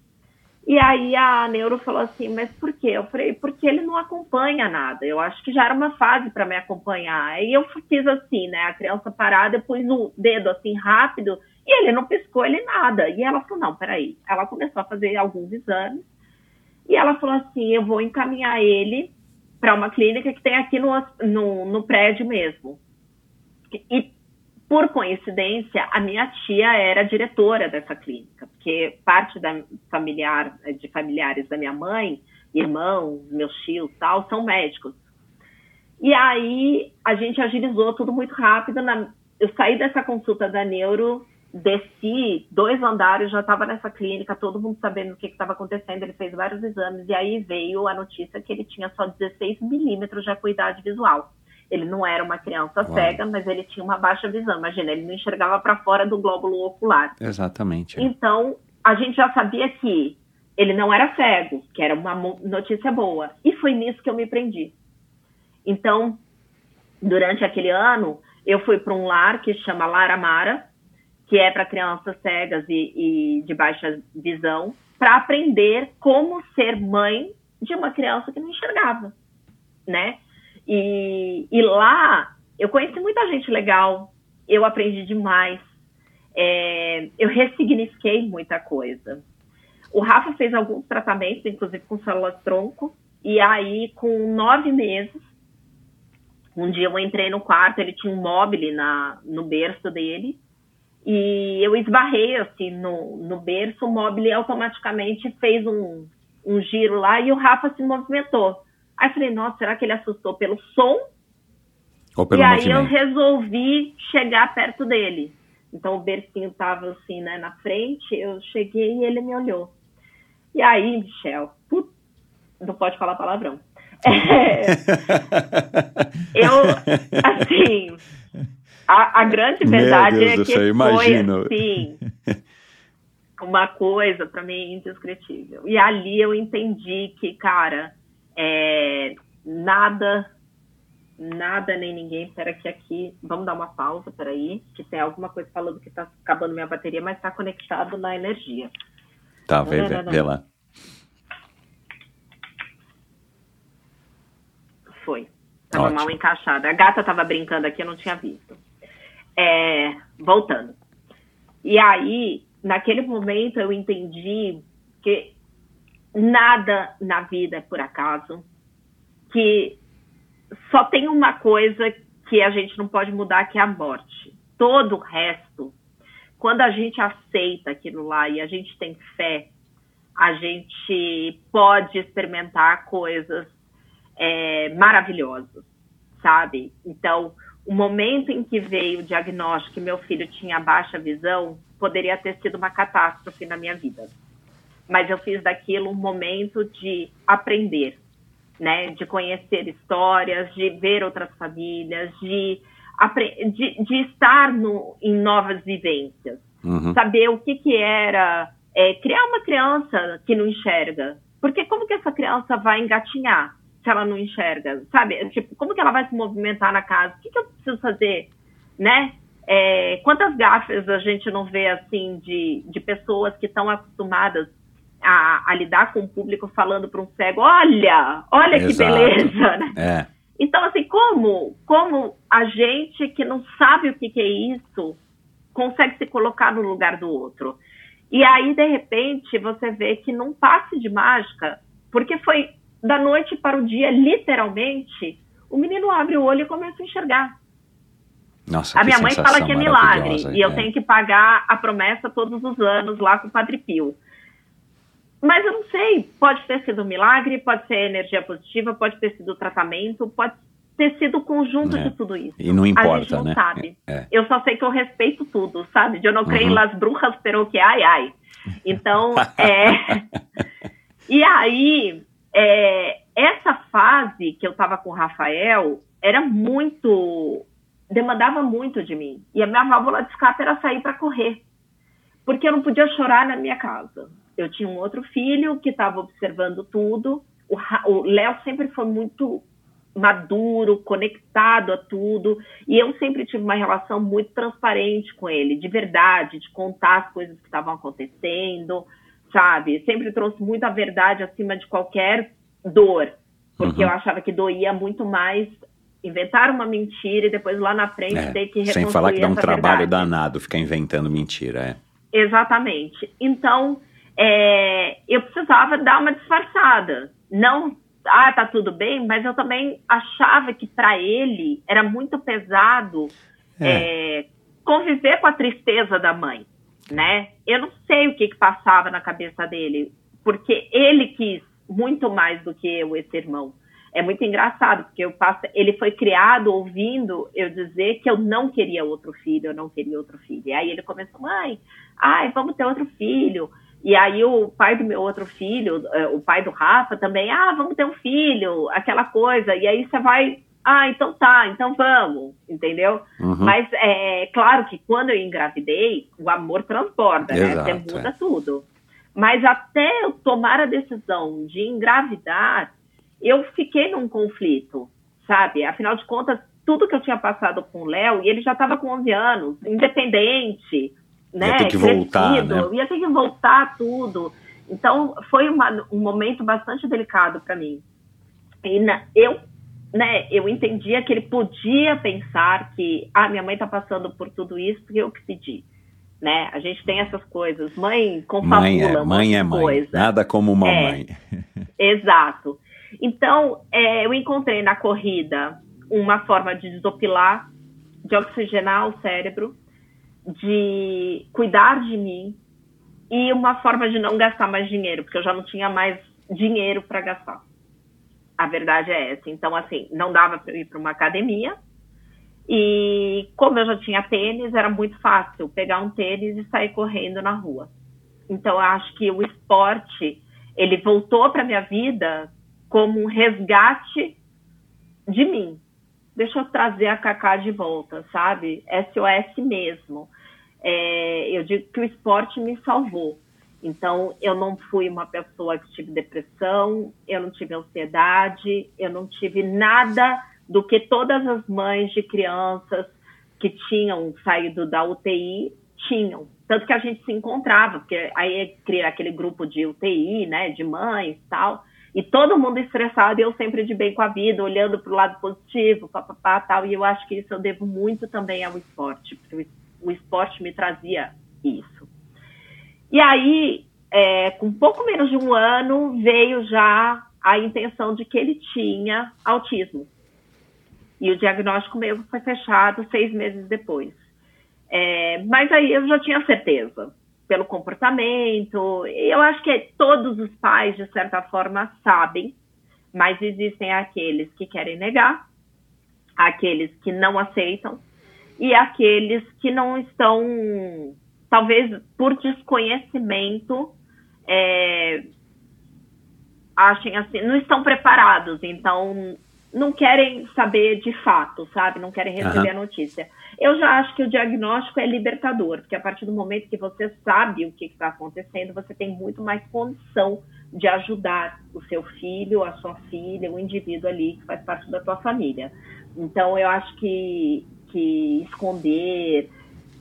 S1: E aí a neuro falou assim, mas por quê? Eu falei, porque ele não acompanha nada. Eu acho que já era uma fase para me acompanhar. Aí eu fiz assim, né? A criança parada, eu pus o dedo assim rápido e ele não piscou ele nada. E ela falou, não, peraí. Ela começou a fazer alguns exames e ela falou assim, eu vou encaminhar ele para uma clínica que tem aqui no, no, no prédio mesmo. E por coincidência, a minha tia era diretora dessa clínica, porque parte da familiar, de familiares da minha mãe, irmãos, meus tios, tal, são médicos. E aí a gente agilizou tudo muito rápido. Na, eu saí dessa consulta da neuro, desci dois andares, já estava nessa clínica, todo mundo sabendo o que estava acontecendo. Ele fez vários exames e aí veio a notícia que ele tinha só 16 milímetros de acuidade visual. Ele não era uma criança Uau. cega, mas ele tinha uma baixa visão. Imagina, ele não enxergava para fora do glóbulo ocular.
S6: Exatamente.
S1: Então, a gente já sabia que ele não era cego, que era uma notícia boa. E foi nisso que eu me prendi. Então, durante aquele ano, eu fui para um lar que chama Lar Amara, que é para crianças cegas e, e de baixa visão, para aprender como ser mãe de uma criança que não enxergava, né? E, e lá eu conheci muita gente legal, eu aprendi demais, é, eu ressignifiquei muita coisa. O Rafa fez alguns tratamentos, inclusive com células tronco, e aí com nove meses, um dia eu entrei no quarto, ele tinha um móvel na, no berço dele, e eu esbarrei assim no, no berço, o móvel automaticamente fez um, um giro lá e o Rafa se movimentou. Aí eu falei, nossa, será que ele assustou pelo som?
S6: Ou pelo
S1: e aí
S6: movimento?
S1: eu resolvi chegar perto dele. Então o bercinho tava assim, né, na frente, eu cheguei e ele me olhou. E aí, Michel, put... não pode falar palavrão. É... eu, assim, a, a grande verdade é que
S6: céu, imagino.
S1: foi assim, uma coisa para mim indescritível. E ali eu entendi que, cara, é, nada, nada nem ninguém. Espera que aqui, vamos dar uma pausa, peraí, que tem alguma coisa falando que está acabando minha bateria, mas está conectado na energia.
S6: Tá, vê, vê, vê lá.
S1: Foi. Tava mal encaixada. A gata tava brincando aqui, eu não tinha visto. É, voltando. E aí, naquele momento, eu entendi que nada na vida é por acaso, que só tem uma coisa que a gente não pode mudar, que é a morte. Todo o resto, quando a gente aceita aquilo lá e a gente tem fé, a gente pode experimentar coisas é, maravilhosas, sabe? Então, o momento em que veio o diagnóstico que meu filho tinha baixa visão poderia ter sido uma catástrofe na minha vida mas eu fiz daquilo um momento de aprender, né? De conhecer histórias, de ver outras famílias, de, de, de estar no, em novas vivências. Uhum. Saber o que, que era é, criar uma criança que não enxerga. Porque como que essa criança vai engatinhar se ela não enxerga? Sabe? Tipo, como que ela vai se movimentar na casa? O que, que eu preciso fazer? Né? É, quantas gafas a gente não vê assim de, de pessoas que estão acostumadas a, a lidar com o público falando para um cego, olha, olha Exato. que beleza, né?
S6: É.
S1: Então, assim, como, como a gente que não sabe o que, que é isso consegue se colocar no lugar do outro? E aí, de repente, você vê que num passe de mágica, porque foi da noite para o dia, literalmente, o menino abre o olho e começa a enxergar.
S6: Nossa,
S1: a minha mãe fala que é milagre e eu
S6: é.
S1: tenho que pagar a promessa todos os anos lá com o Padre Pio. Mas eu não sei, pode ter sido um milagre, pode ser energia positiva, pode ter sido tratamento, pode ter sido o conjunto
S6: é.
S1: de tudo isso.
S6: E não importa,
S1: A gente não
S6: né?
S1: sabe.
S6: É.
S1: Eu só sei que eu respeito tudo, sabe? Eu não creio
S6: Uhum.
S1: nas bruxas, pero que ai, ai. Então, é... e aí, é, essa fase que eu tava com o Rafael era muito... demandava muito de mim. E a minha válvula de escape era sair para correr. Porque eu não podia chorar na minha casa eu tinha um outro filho que estava observando tudo. O Léo sempre foi muito maduro, conectado a tudo. E eu sempre tive uma relação muito transparente com ele, de verdade, de contar as coisas que estavam acontecendo, sabe? Sempre trouxe muito a verdade acima de qualquer dor, porque uhum. eu achava que doía muito mais inventar uma mentira e depois lá na frente é, ter que
S6: Sem falar que dá um trabalho verdade. danado ficar inventando mentira, é.
S1: Exatamente. Então, é, eu precisava dar uma disfarçada. Não, ah, tá tudo bem, mas eu também achava que para ele era muito pesado é. É, conviver com a tristeza da mãe, né? Eu não sei o que, que passava na cabeça dele, porque ele quis muito mais do que eu, esse irmão. É muito engraçado, porque eu passo, ele foi criado ouvindo eu dizer que eu não queria outro filho, eu não queria outro filho. E aí ele começou, mãe, ai, vamos ter outro filho. E aí o pai do meu outro filho, eh, o pai do Rafa também, ah, vamos ter um filho, aquela coisa. E aí você vai, ah, então tá, então vamos, entendeu? Uhum. Mas é claro que quando eu engravidei, o amor transborda, né? Você muda é. tudo. Mas até eu tomar a decisão de engravidar, eu fiquei num conflito, sabe? Afinal de contas, tudo que eu tinha passado com o Léo, e ele já estava com 11 anos, independente, né?
S6: Ia ter que voltar, né?
S1: Ia ter que voltar tudo. Então, foi uma, um momento bastante delicado para mim. E na, eu, né, eu entendia que ele podia pensar que, ah, minha mãe está passando por tudo isso porque eu que pedi. Né? A gente tem essas coisas. Mãe confabula
S6: mãe é, mãe é mãe.
S1: Coisa.
S6: Nada como uma
S1: é,
S6: mãe.
S1: Exato. Então, é, eu encontrei na corrida uma forma de desopilar, de oxigenar o cérebro, de cuidar de mim e uma forma de não gastar mais dinheiro, porque eu já não tinha mais dinheiro para gastar. A verdade é essa. Então, assim, não dava para ir para uma academia. E como eu já tinha tênis, era muito fácil pegar um tênis e sair correndo na rua. Então, eu acho que o esporte, ele voltou para minha vida como um resgate de mim. Deixa eu trazer a Cacá de volta, sabe? SOS mesmo. É, eu digo que o esporte me salvou. Então, eu não fui uma pessoa que tive depressão, eu não tive ansiedade, eu não tive nada do que todas as mães de crianças que tinham saído da UTI tinham. Tanto que a gente se encontrava, porque aí cria aquele grupo de UTI, né, de mães e tal. E todo mundo estressado e eu sempre de bem com a vida, olhando para o lado positivo, papapá, tal. E eu acho que isso eu devo muito também ao esporte, porque o esporte me trazia isso. E aí, é, com pouco menos de um ano, veio já a intenção de que ele tinha autismo. E o diagnóstico meu foi fechado seis meses depois. É, mas aí eu já tinha certeza pelo comportamento. Eu acho que todos os pais, de certa forma, sabem, mas existem aqueles que querem negar, aqueles que não aceitam e aqueles que não estão, talvez por desconhecimento, é, achem assim, não estão preparados, então não querem saber de fato, sabe? Não querem receber uhum. a notícia. Eu já acho que o diagnóstico é libertador, porque a partir do momento que você sabe o que está acontecendo, você tem muito mais condição de ajudar o seu filho, a sua filha, o indivíduo ali que faz parte da tua família. Então, eu acho que, que esconder,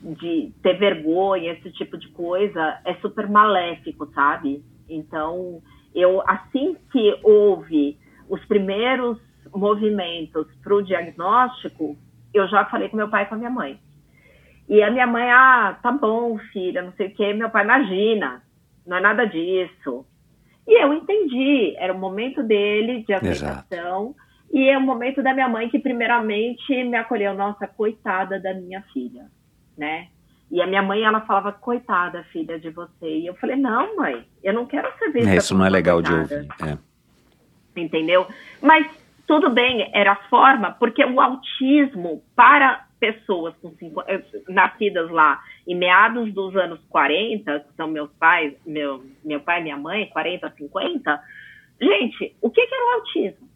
S1: de ter vergonha, esse tipo de coisa, é super maléfico, sabe? Então, eu assim que houve os primeiros movimentos para o diagnóstico, eu já falei com meu pai e com a minha mãe. E a minha mãe, ah, tá bom, filha, não sei o quê. Meu pai, imagina, não é nada disso. E eu entendi, era o momento dele de aceitação. Exato. E é o momento da minha mãe que, primeiramente, me acolheu. Nossa, coitada da minha filha, né? E a minha mãe, ela falava, coitada, filha de você. E eu falei, não, mãe, eu não quero ser vista
S6: é, Isso não é legal coitada. de ouvir. É.
S1: Entendeu? Mas tudo bem, era a forma, porque o autismo para pessoas com cinco, eh, nascidas lá em meados dos anos 40, que são meus pais, meu, meu pai e minha mãe, 40, 50, gente, o que, que era o autismo?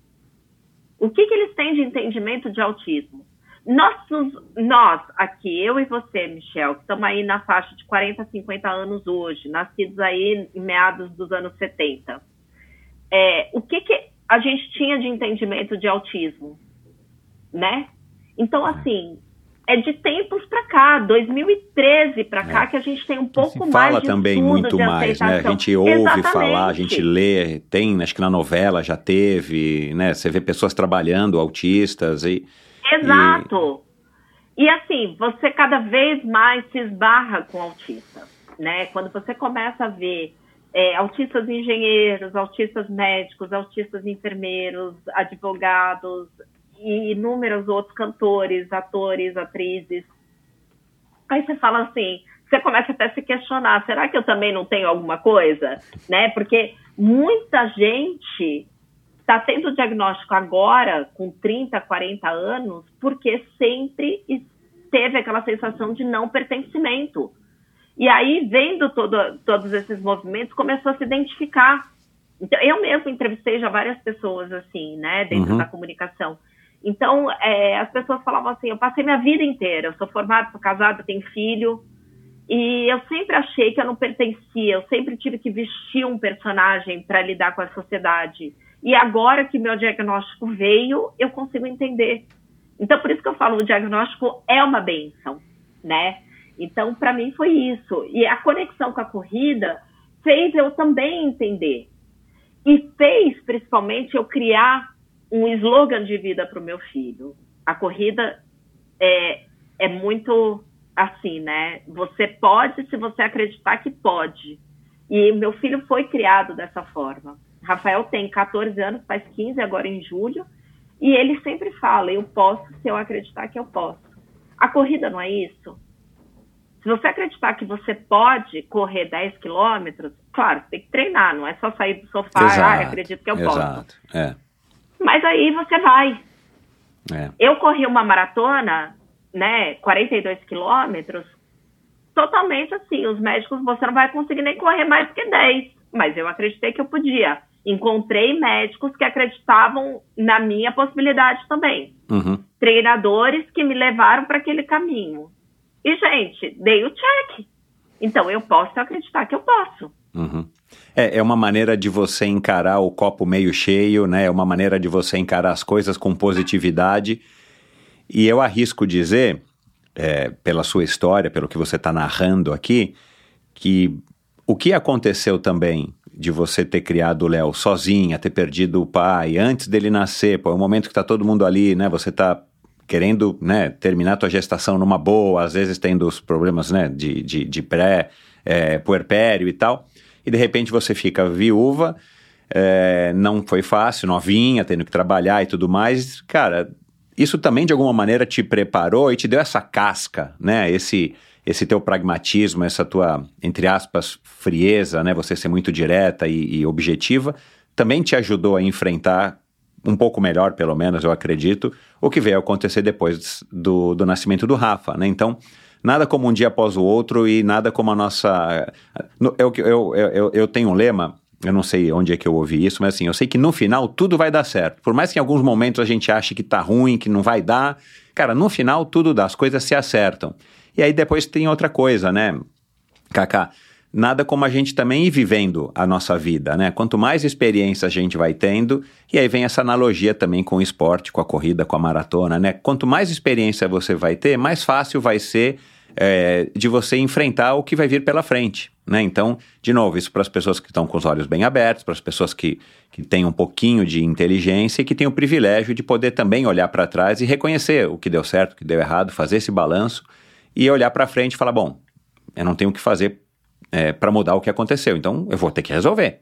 S1: O que, que eles têm de entendimento de autismo? Nossos, nós, aqui, eu e você, Michel, que estamos aí na faixa de 40, 50 anos hoje, nascidos aí em meados dos anos 70, é, o que, que a gente tinha de entendimento de autismo, né? Então, assim, é de tempos para cá, 2013 para cá, é. que a gente tem um pouco mais
S6: fala de também muito mais, né? A gente ouve Exatamente. falar, a gente lê, tem, acho que na novela já teve, né? Você vê pessoas trabalhando, autistas e...
S1: Exato. E, e assim, você cada vez mais se esbarra com autistas, né? Quando você começa a ver é, autistas engenheiros, autistas médicos, autistas enfermeiros, advogados, e inúmeros outros cantores, atores, atrizes. Aí você fala assim, você começa até a se questionar, será que eu também não tenho alguma coisa? Né? Porque muita gente está tendo diagnóstico agora, com 30, 40 anos, porque sempre teve aquela sensação de não pertencimento. E aí, vendo todo, todos esses movimentos, começou a se identificar. Então, eu mesmo entrevistei já várias pessoas assim, né, dentro uhum. da comunicação. Então, é, as pessoas falavam assim: eu passei minha vida inteira, eu sou formada, sou casada, tenho filho, e eu sempre achei que eu não pertencia, eu sempre tive que vestir um personagem para lidar com a sociedade. E agora que meu diagnóstico veio, eu consigo entender. Então, por isso que eu falo: o diagnóstico é uma benção, né? Então, para mim foi isso. E a conexão com a corrida fez eu também entender. E fez, principalmente, eu criar um slogan de vida para o meu filho. A corrida é, é muito assim, né? Você pode se você acreditar que pode. E meu filho foi criado dessa forma. Rafael tem 14 anos, faz 15 agora em julho, e ele sempre fala: eu posso se eu acreditar que eu posso. A corrida não é isso? Se você acreditar que você pode correr 10 quilômetros, claro, você tem que treinar, não é só sair do sofá e ah, acredito que eu
S6: exato,
S1: posso. É. Mas aí você vai. É. Eu corri uma maratona, né, 42 quilômetros, totalmente assim. Os médicos, você não vai conseguir nem correr mais que 10. Mas eu acreditei que eu podia. Encontrei médicos que acreditavam na minha possibilidade também. Uhum. Treinadores que me levaram para aquele caminho. E, gente, dei o check. Então, eu posso acreditar que eu posso.
S6: Uhum. É, é uma maneira de você encarar o copo meio cheio, né? É uma maneira de você encarar as coisas com positividade. E eu arrisco dizer, é, pela sua história, pelo que você está narrando aqui, que o que aconteceu também de você ter criado o Léo sozinha, ter perdido o pai antes dele nascer, pô, é um momento que está todo mundo ali, né? Você está querendo né, terminar tua gestação numa boa, às vezes tendo os problemas né, de, de, de pré, é, e tal e de repente você fica viúva, é, não foi fácil, novinha, tendo que trabalhar e tudo mais. Cara, isso também de alguma maneira te preparou e te deu essa casca, né? Esse, esse teu pragmatismo, essa tua, entre aspas, frieza, né? Você ser muito direta e, e objetiva, também te ajudou a enfrentar um pouco melhor, pelo menos, eu acredito, o que veio acontecer depois do, do nascimento do Rafa, né? Então, nada como um dia após o outro e nada como a nossa. Eu, eu, eu, eu tenho um lema, eu não sei onde é que eu ouvi isso, mas assim, eu sei que no final tudo vai dar certo. Por mais que em alguns momentos a gente ache que tá ruim, que não vai dar, cara, no final tudo dá, as coisas se acertam. E aí depois tem outra coisa, né, Kaká? Nada como a gente também ir vivendo a nossa vida, né? Quanto mais experiência a gente vai tendo, e aí vem essa analogia também com o esporte, com a corrida, com a maratona, né? Quanto mais experiência você vai ter, mais fácil vai ser é, de você enfrentar o que vai vir pela frente. Né? Então, de novo, isso para as pessoas que estão com os olhos bem abertos, para as pessoas que, que têm um pouquinho de inteligência e que têm o privilégio de poder também olhar para trás e reconhecer o que deu certo, o que deu errado, fazer esse balanço e olhar para frente e falar: bom, eu não tenho o que fazer é, para mudar o que aconteceu, então eu vou ter que resolver.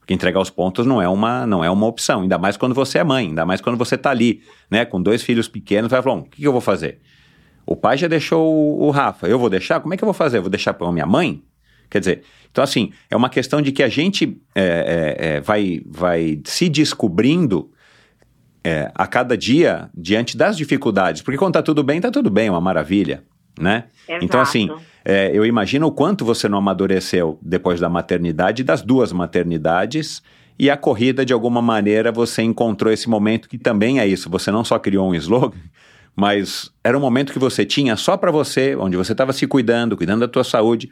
S6: Porque entregar os pontos não é uma, não é uma opção, ainda mais quando você é mãe, ainda mais quando você está ali, né, com dois filhos pequenos, vai falar: o que, que eu vou fazer? O pai já deixou o, Rafa, eu vou deixar? Como é que eu vou fazer? Eu vou deixar para minha mãe? Quer dizer, então assim, é uma questão de que a gente é, é, é, vai, vai se descobrindo é, a cada dia diante das dificuldades. Porque quando tá tudo bem, tá tudo bem, é uma maravilha, né? Exato. Então assim, é, eu imagino o quanto você não amadureceu depois da maternidade, das duas maternidades, e a corrida, de alguma maneira, você encontrou esse momento que também é isso. Você não só criou um slogan, mas era um momento que você tinha só para você, onde você estava se cuidando, cuidando da tua saúde.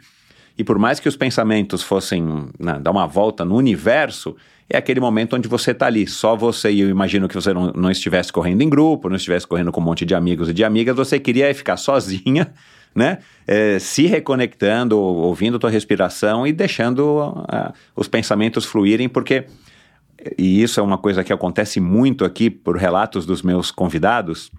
S6: e por mais que os pensamentos fossem né, dar uma volta no universo, é aquele momento onde você está ali, só você, e eu imagino que você não, não estivesse correndo em grupo, não estivesse correndo com um monte de amigos e de amigas, você queria ficar sozinha, né? É, se reconectando, ouvindo tua respiração e deixando uh, os pensamentos fluírem, porque, e isso é uma coisa que acontece muito aqui por relatos dos meus convidados,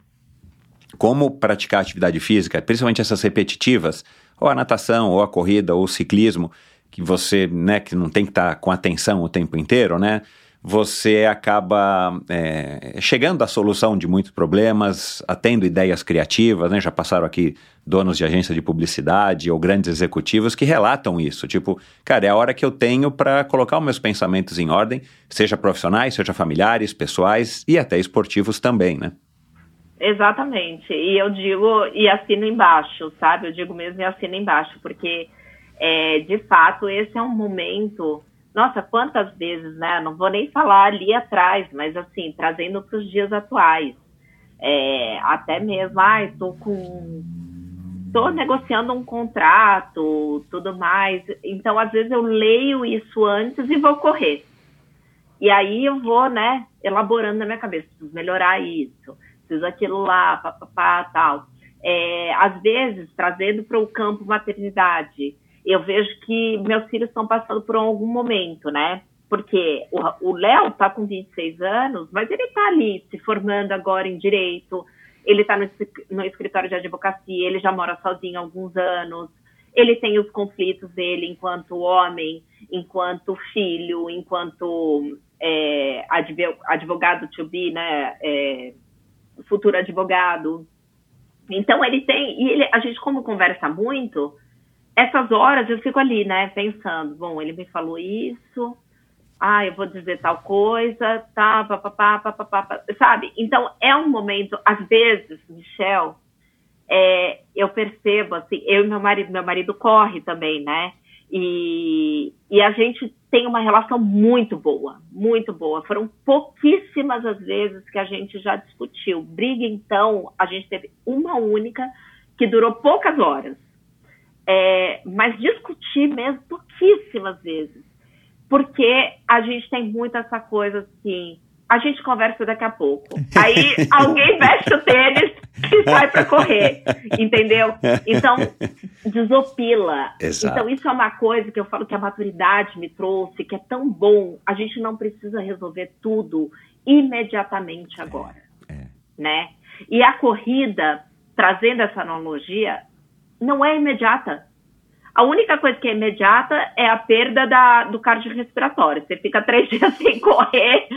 S6: como praticar atividade física, principalmente essas repetitivas, ou a natação, ou a corrida, ou o ciclismo, que você, né, que não tem que estar tá com atenção o tempo inteiro, né? Você acaba é, chegando à solução de muitos problemas, tendo ideias criativas, né? Já passaram aqui donos de agência de publicidade ou grandes executivos que relatam isso. Tipo, cara, é a hora que eu tenho para colocar os meus pensamentos em ordem, seja profissionais, seja familiares, pessoais e até esportivos também, né?
S1: Exatamente. E eu digo, e assino embaixo, sabe? Eu digo mesmo e assino embaixo, porque é, de fato, esse é um momento. Nossa, quantas vezes, né? Não vou nem falar ali atrás, mas assim, trazendo para os dias atuais. É, até mesmo, ah, estou com. Estou negociando um contrato, tudo mais. Então, às vezes, eu leio isso antes e vou correr. E aí eu vou, né, elaborando na minha cabeça, melhorar isso, preciso aquilo lá, papapá, tal. É, às vezes, trazendo para o campo maternidade, eu vejo que meus filhos estão passando por algum momento, né? Porque o Léo está com 26 anos, mas ele está ali se formando agora em direito, ele está no, no escritório de advocacia, ele já mora sozinho há alguns anos, ele tem os conflitos dele enquanto homem, enquanto filho, enquanto é, advogado to be, né? É, futuro advogado. Então ele tem, e ele, a gente como conversa muito, essas horas eu fico ali, né, pensando, bom, ele me falou isso, ah, eu vou dizer tal coisa, tá, papapá, papapá, sabe? Então, é um momento, às vezes, Michel, é, eu percebo, assim, eu e meu marido, meu marido corre também, né? E, e a gente tem uma relação muito boa, muito boa. Foram pouquíssimas as vezes que a gente já discutiu. Briga, então, a gente teve uma única que durou poucas horas é, mas discutir mesmo pouquíssimas vezes. Porque a gente tem muito essa coisa assim, a gente conversa daqui a pouco. Aí alguém veste o tênis e sai para correr, entendeu? Então, desopila. Exato. Então, isso é uma coisa que eu falo que a maturidade me trouxe, que é tão bom. A gente não precisa resolver tudo imediatamente agora, é, é. né? E a corrida, trazendo essa analogia, não é imediata. A única coisa que é imediata é a perda da, do cardiorrespiratório. Você fica três dias sem correr,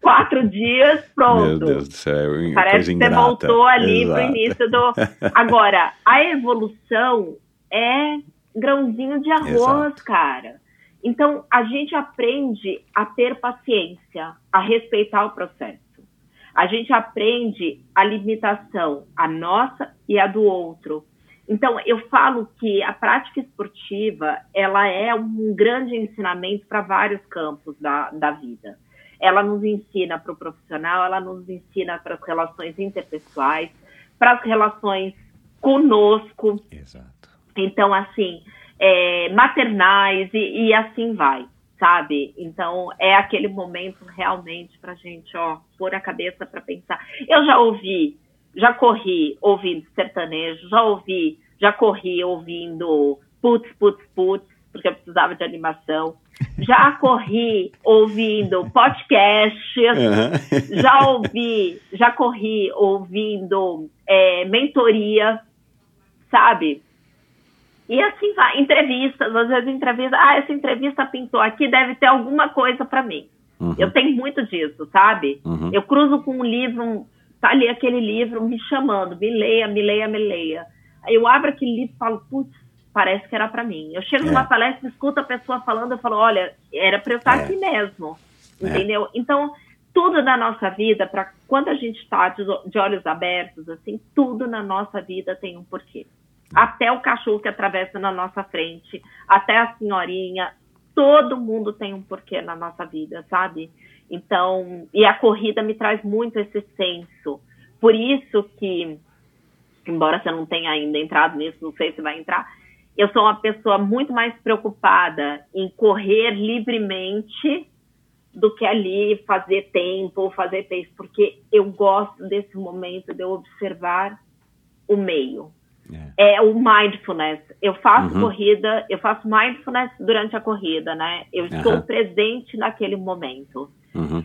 S1: quatro dias, pronto. Meu
S6: Deus do céu,
S1: Parece que você voltou ali Exato. pro início do. Agora, a evolução é grãozinho de arroz, Exato. cara. Então, a gente aprende a ter paciência, a respeitar o processo. A gente aprende a limitação, a nossa e a do outro então, eu falo que a prática esportiva, ela é um grande ensinamento para vários campos da, da vida. Ela nos ensina para o profissional, ela nos ensina para as relações interpessoais, para as relações conosco.
S6: Exato.
S1: Então, assim, é, maternais e, e assim vai sabe? Então é aquele momento realmente para gente, ó, pôr a cabeça para pensar. Eu já ouvi já corri ouvindo sertanejo, já ouvi, já corri ouvindo putz, putz, putz, porque eu precisava de animação. Já corri ouvindo podcast, uhum. já ouvi, já corri ouvindo é, mentoria, sabe? E assim vai, entrevistas, às vezes entrevista, ah, essa entrevista pintou aqui, deve ter alguma coisa para mim. Uhum. Eu tenho muito disso, sabe? Uhum. Eu cruzo com um livro tá ali aquele livro me chamando, me leia, me leia, me leia. Aí eu abro aquele livro e falo, putz, parece que era para mim. Eu chego é. numa palestra, escuto a pessoa falando, eu falo, olha, era para eu estar é. aqui mesmo, é. entendeu? Então, tudo na nossa vida, para quando a gente está de, de, olhos abertos, assim, tudo na nossa vida tem um porquê. Até o cachorro que atravessa na nossa frente, até a senhorinha, todo mundo tem um porquê na nossa vida, sabe? Então, e a corrida me traz muito esse senso. Por isso que, embora você não tenha ainda entrado nisso, não sei se vai entrar, eu sou uma pessoa muito mais preocupada em correr livremente do que ali fazer tempo, fazer pace, porque eu gosto desse momento de eu observar o meio. É, é o mindfulness. Eu faço uhum. corrida, eu faço mindfulness durante a corrida, né? Eu uhum. estou presente naquele momento. Uhum.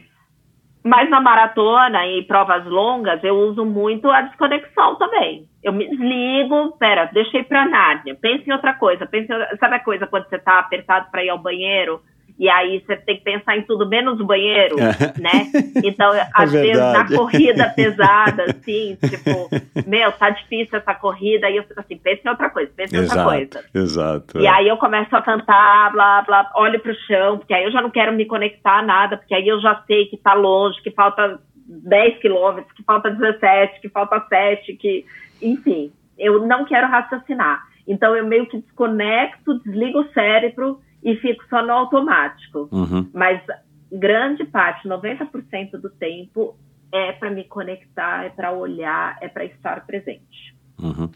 S1: Mas na maratona e provas longas, eu uso muito a desconexão também. Eu me desligo, pera, deixei pra Nárnia, pense em outra coisa. Pense em, sabe a coisa quando você tá apertado para ir ao banheiro? E aí você tem que pensar em tudo menos o banheiro, é. né? Então, é às vezes na corrida pesada, assim, tipo, meu, tá difícil essa corrida, aí eu fico assim, pense em outra coisa, pense em outra coisa.
S6: Exato.
S1: E é. aí eu começo a cantar, blá, blá, olho pro chão, porque aí eu já não quero me conectar a nada, porque aí eu já sei que tá longe, que falta 10 quilômetros, que falta 17, que falta 7, que, enfim, eu não quero raciocinar. Então eu meio que desconecto, desligo o cérebro e fico só no automático. Uhum. Mas grande parte, 90% do tempo, é para me conectar, é para olhar, é para estar presente.
S6: Uhum.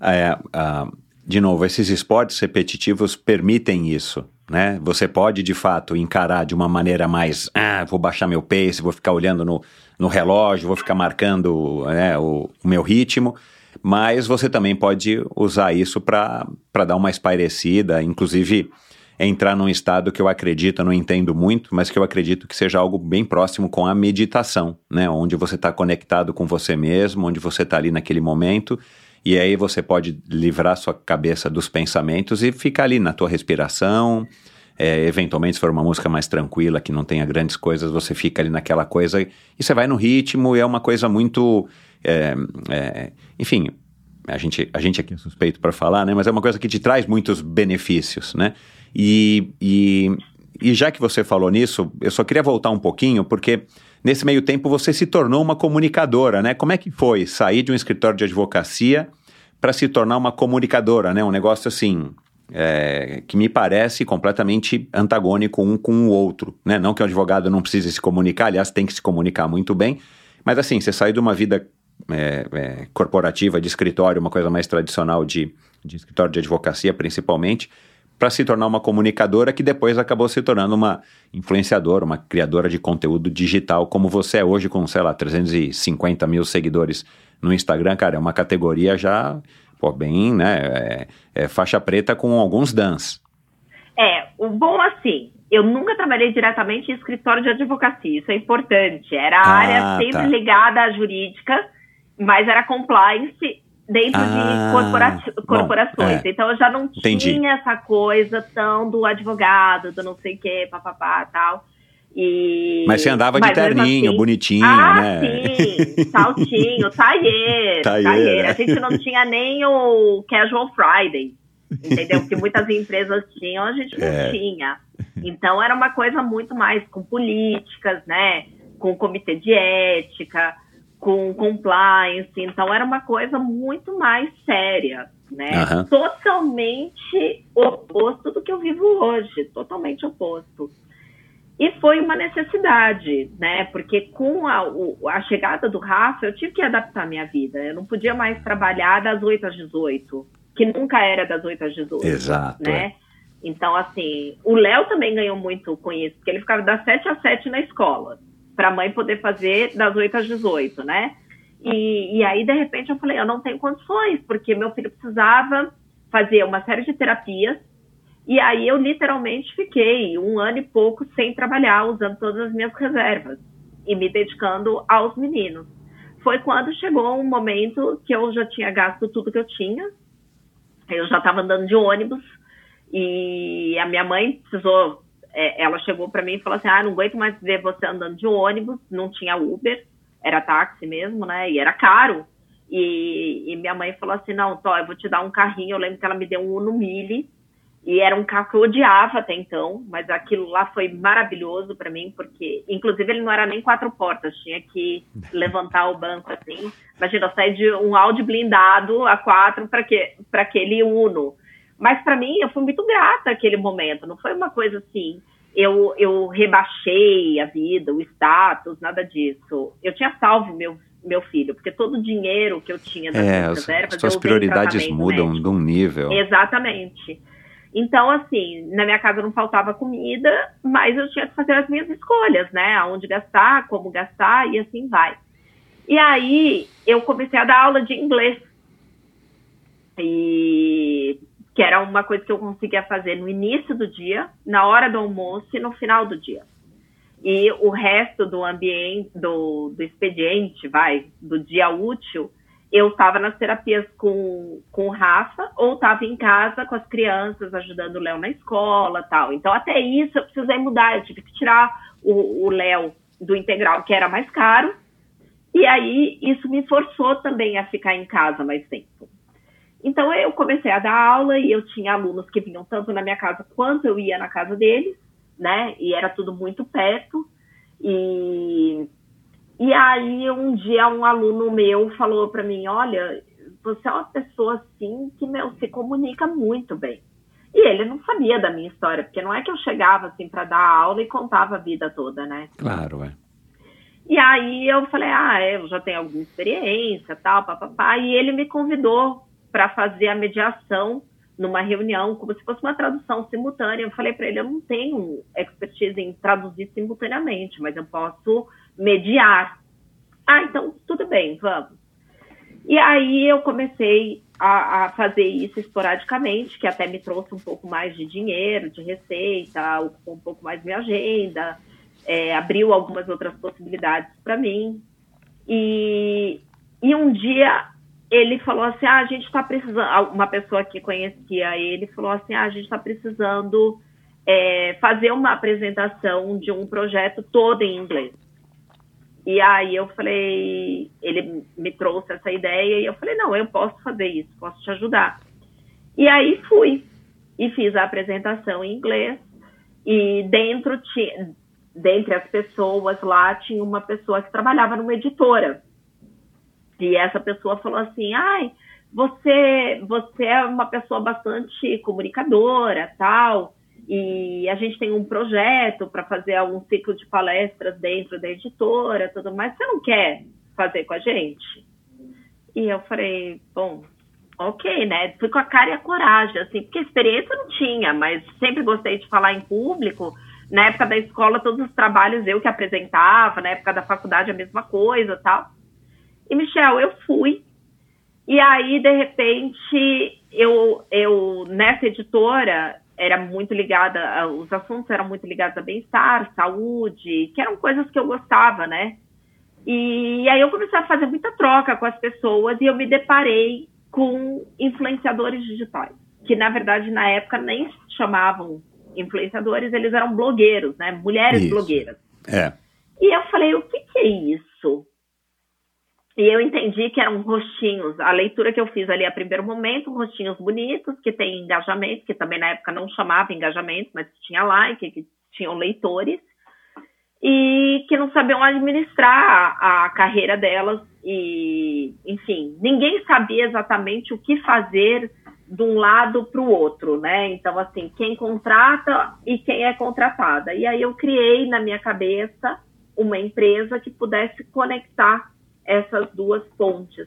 S6: É, uh, de novo, esses esportes repetitivos permitem isso. Né? Você pode, de fato, encarar de uma maneira mais, ah, vou baixar meu pace, vou ficar olhando no, no relógio, vou ficar marcando né, o, o meu ritmo, mas você também pode usar isso para dar uma espairecida, inclusive entrar num estado que eu acredito, eu não entendo muito, mas que eu acredito que seja algo bem próximo com a meditação, né? Onde você está conectado com você mesmo, onde você está ali naquele momento, e aí você pode livrar sua cabeça dos pensamentos e ficar ali na tua respiração. É, eventualmente, se for uma música mais tranquila, que não tenha grandes coisas, você fica ali naquela coisa e você vai no ritmo, e é uma coisa muito. É, é, enfim, a gente, a gente aqui é suspeito para falar, né? Mas é uma coisa que te traz muitos benefícios, né? E, e, e já que você falou nisso, eu só queria voltar um pouquinho, porque nesse meio tempo você se tornou uma comunicadora, né? Como é que foi sair de um escritório de advocacia para se tornar uma comunicadora, né? Um negócio assim. É, que me parece completamente antagônico um com o outro, né? Não que o advogado não precise se comunicar, aliás, tem que se comunicar muito bem, mas assim, você sai de uma vida é, é, corporativa, de escritório, uma coisa mais tradicional de, de escritório de advocacia, principalmente, para se tornar uma comunicadora que depois acabou se tornando uma influenciadora, uma criadora de conteúdo digital, como você é hoje, com, sei lá, 350 mil seguidores no Instagram, cara, é uma categoria já, pô, bem, né, é, é faixa preta com alguns dans.
S1: É, o bom assim, eu nunca trabalhei diretamente em escritório de advocacia, isso é importante, era a ah, área sempre tá. ligada à jurídica, mas era compliance dentro ah, de corpora corporações. Bom, é. Então eu já não Entendi. tinha essa coisa tão do advogado, do não sei o que, papapá tal. E...
S6: Mas você andava de terninho, assim, bonitinho,
S1: ah,
S6: né?
S1: sim, saltinho, taier, taier. A gente não tinha nem o Casual Friday, entendeu? Que muitas empresas tinham, a gente não é. tinha. Então era uma coisa muito mais com políticas, né? Com comitê de ética com compliance, então era uma coisa muito mais séria, né? Uhum. Totalmente oposto do que eu vivo hoje, totalmente oposto. E foi uma necessidade, né? Porque com a, a chegada do Rafa, eu tive que adaptar minha vida. Eu não podia mais trabalhar das 8 às 18, que nunca era das 8 às 18.
S6: Exato.
S1: Né? É. Então, assim, o Léo também ganhou muito com isso, porque ele ficava das 7 às 7 na escola para a mãe poder fazer das 8 às 18, né? E, e aí, de repente, eu falei, eu não tenho condições, porque meu filho precisava fazer uma série de terapias, e aí eu literalmente fiquei um ano e pouco sem trabalhar, usando todas as minhas reservas e me dedicando aos meninos. Foi quando chegou um momento que eu já tinha gasto tudo que eu tinha, eu já estava andando de ônibus, e a minha mãe precisou é, ela chegou para mim e falou assim: ah, não aguento mais ver você andando de ônibus, não tinha Uber, era táxi mesmo, né? E era caro. E, e minha mãe falou assim: não, Tó, eu vou te dar um carrinho. Eu lembro que ela me deu um Uno Mille, e era um carro que eu odiava até então, mas aquilo lá foi maravilhoso para mim, porque, inclusive, ele não era nem quatro portas, tinha que levantar o banco assim. Imagina, eu saí de um Audi blindado a quatro para aquele Uno. Mas para mim, eu fui muito grata aquele momento. Não foi uma coisa assim, eu, eu rebaixei a vida, o status, nada disso. Eu tinha salvo meu, meu filho, porque todo o dinheiro que eu tinha das
S6: É, as, as suas prioridades mudam
S1: médico.
S6: de um nível.
S1: Exatamente. Então, assim, na minha casa não faltava comida, mas eu tinha que fazer as minhas escolhas, né? Aonde gastar, como gastar e assim vai. E aí eu comecei a dar aula de inglês. E que era uma coisa que eu conseguia fazer no início do dia, na hora do almoço e no final do dia. E o resto do ambiente, do, do expediente, vai, do dia útil, eu estava nas terapias com, com o Rafa ou estava em casa com as crianças, ajudando o Léo na escola tal. Então, até isso eu precisei mudar. Eu tive que tirar o o Léo do integral, que era mais caro. E aí, isso me forçou também a ficar em casa mais tempo. Então, eu comecei a dar aula e eu tinha alunos que vinham tanto na minha casa quanto eu ia na casa deles, né? E era tudo muito perto. E e aí, um dia, um aluno meu falou para mim: Olha, você é uma pessoa assim que meu, se comunica muito bem. E ele não sabia da minha história, porque não é que eu chegava assim para dar aula e contava a vida toda, né?
S6: Claro, é.
S1: E aí eu falei: Ah, eu já tenho alguma experiência, tal, papapá. E ele me convidou para fazer a mediação numa reunião, como se fosse uma tradução simultânea. Eu falei para ele: Eu não tenho expertise em traduzir simultaneamente, mas eu posso mediar. Ah, então tudo bem, vamos. E aí eu comecei a, a, fazer isso esporadicamente, que até me trouxe um pouco mais de dinheiro, de receita, ocupou um pouco mais minha agenda, é, abriu algumas outras possibilidades para mim. E, e um dia ele falou assim: ah, a gente está precisando. Uma pessoa que conhecia ele falou assim: ah, a gente está precisando é, fazer uma apresentação de um projeto todo em inglês. E aí eu falei, ele me trouxe essa ideia e eu falei, não, eu posso fazer isso, posso te ajudar. E aí fui e fiz a apresentação em inglês e dentro dentre as pessoas lá tinha uma pessoa que trabalhava numa editora. E essa pessoa falou assim, ai, você, você é uma pessoa bastante comunicadora, tal, e a gente tem um projeto para fazer um ciclo de palestras dentro da editora, tudo mais. Você não quer fazer com a gente? E eu falei, bom, ok, né? Fui com a cara e a coragem, assim, porque experiência não tinha, mas sempre gostei de falar em público. Na época da escola, todos os trabalhos eu que apresentava, na época da faculdade a mesma coisa, tal. E Michel, eu fui. E aí, de repente, eu, eu nessa editora era muito ligada, os assuntos eram muito ligados a bem-estar, saúde, que eram coisas que eu gostava, né? E aí eu comecei a fazer muita troca com as pessoas e eu me deparei com influenciadores digitais, que na verdade na época nem se chamavam influenciadores, eles eram blogueiros, né? Mulheres
S6: Isso.
S1: blogueiras.
S6: É.
S1: E eu falei, o que, que é isso? E eu entendi que eram rostinhos. A leitura que eu fiz ali a primeiro momento, rostinhos bonitos, que tem engajamento, que também na época não chamava engajamento, mas tinha like, que tinham leitores, e que não sabiam administrar a, a carreira delas. E, enfim, ninguém sabia exatamente o que fazer de um lado para o outro, né? Então, assim, quem contrata e quem é contratada. E aí eu criei na minha cabeça uma empresa que pudesse conectar essas duas pontes.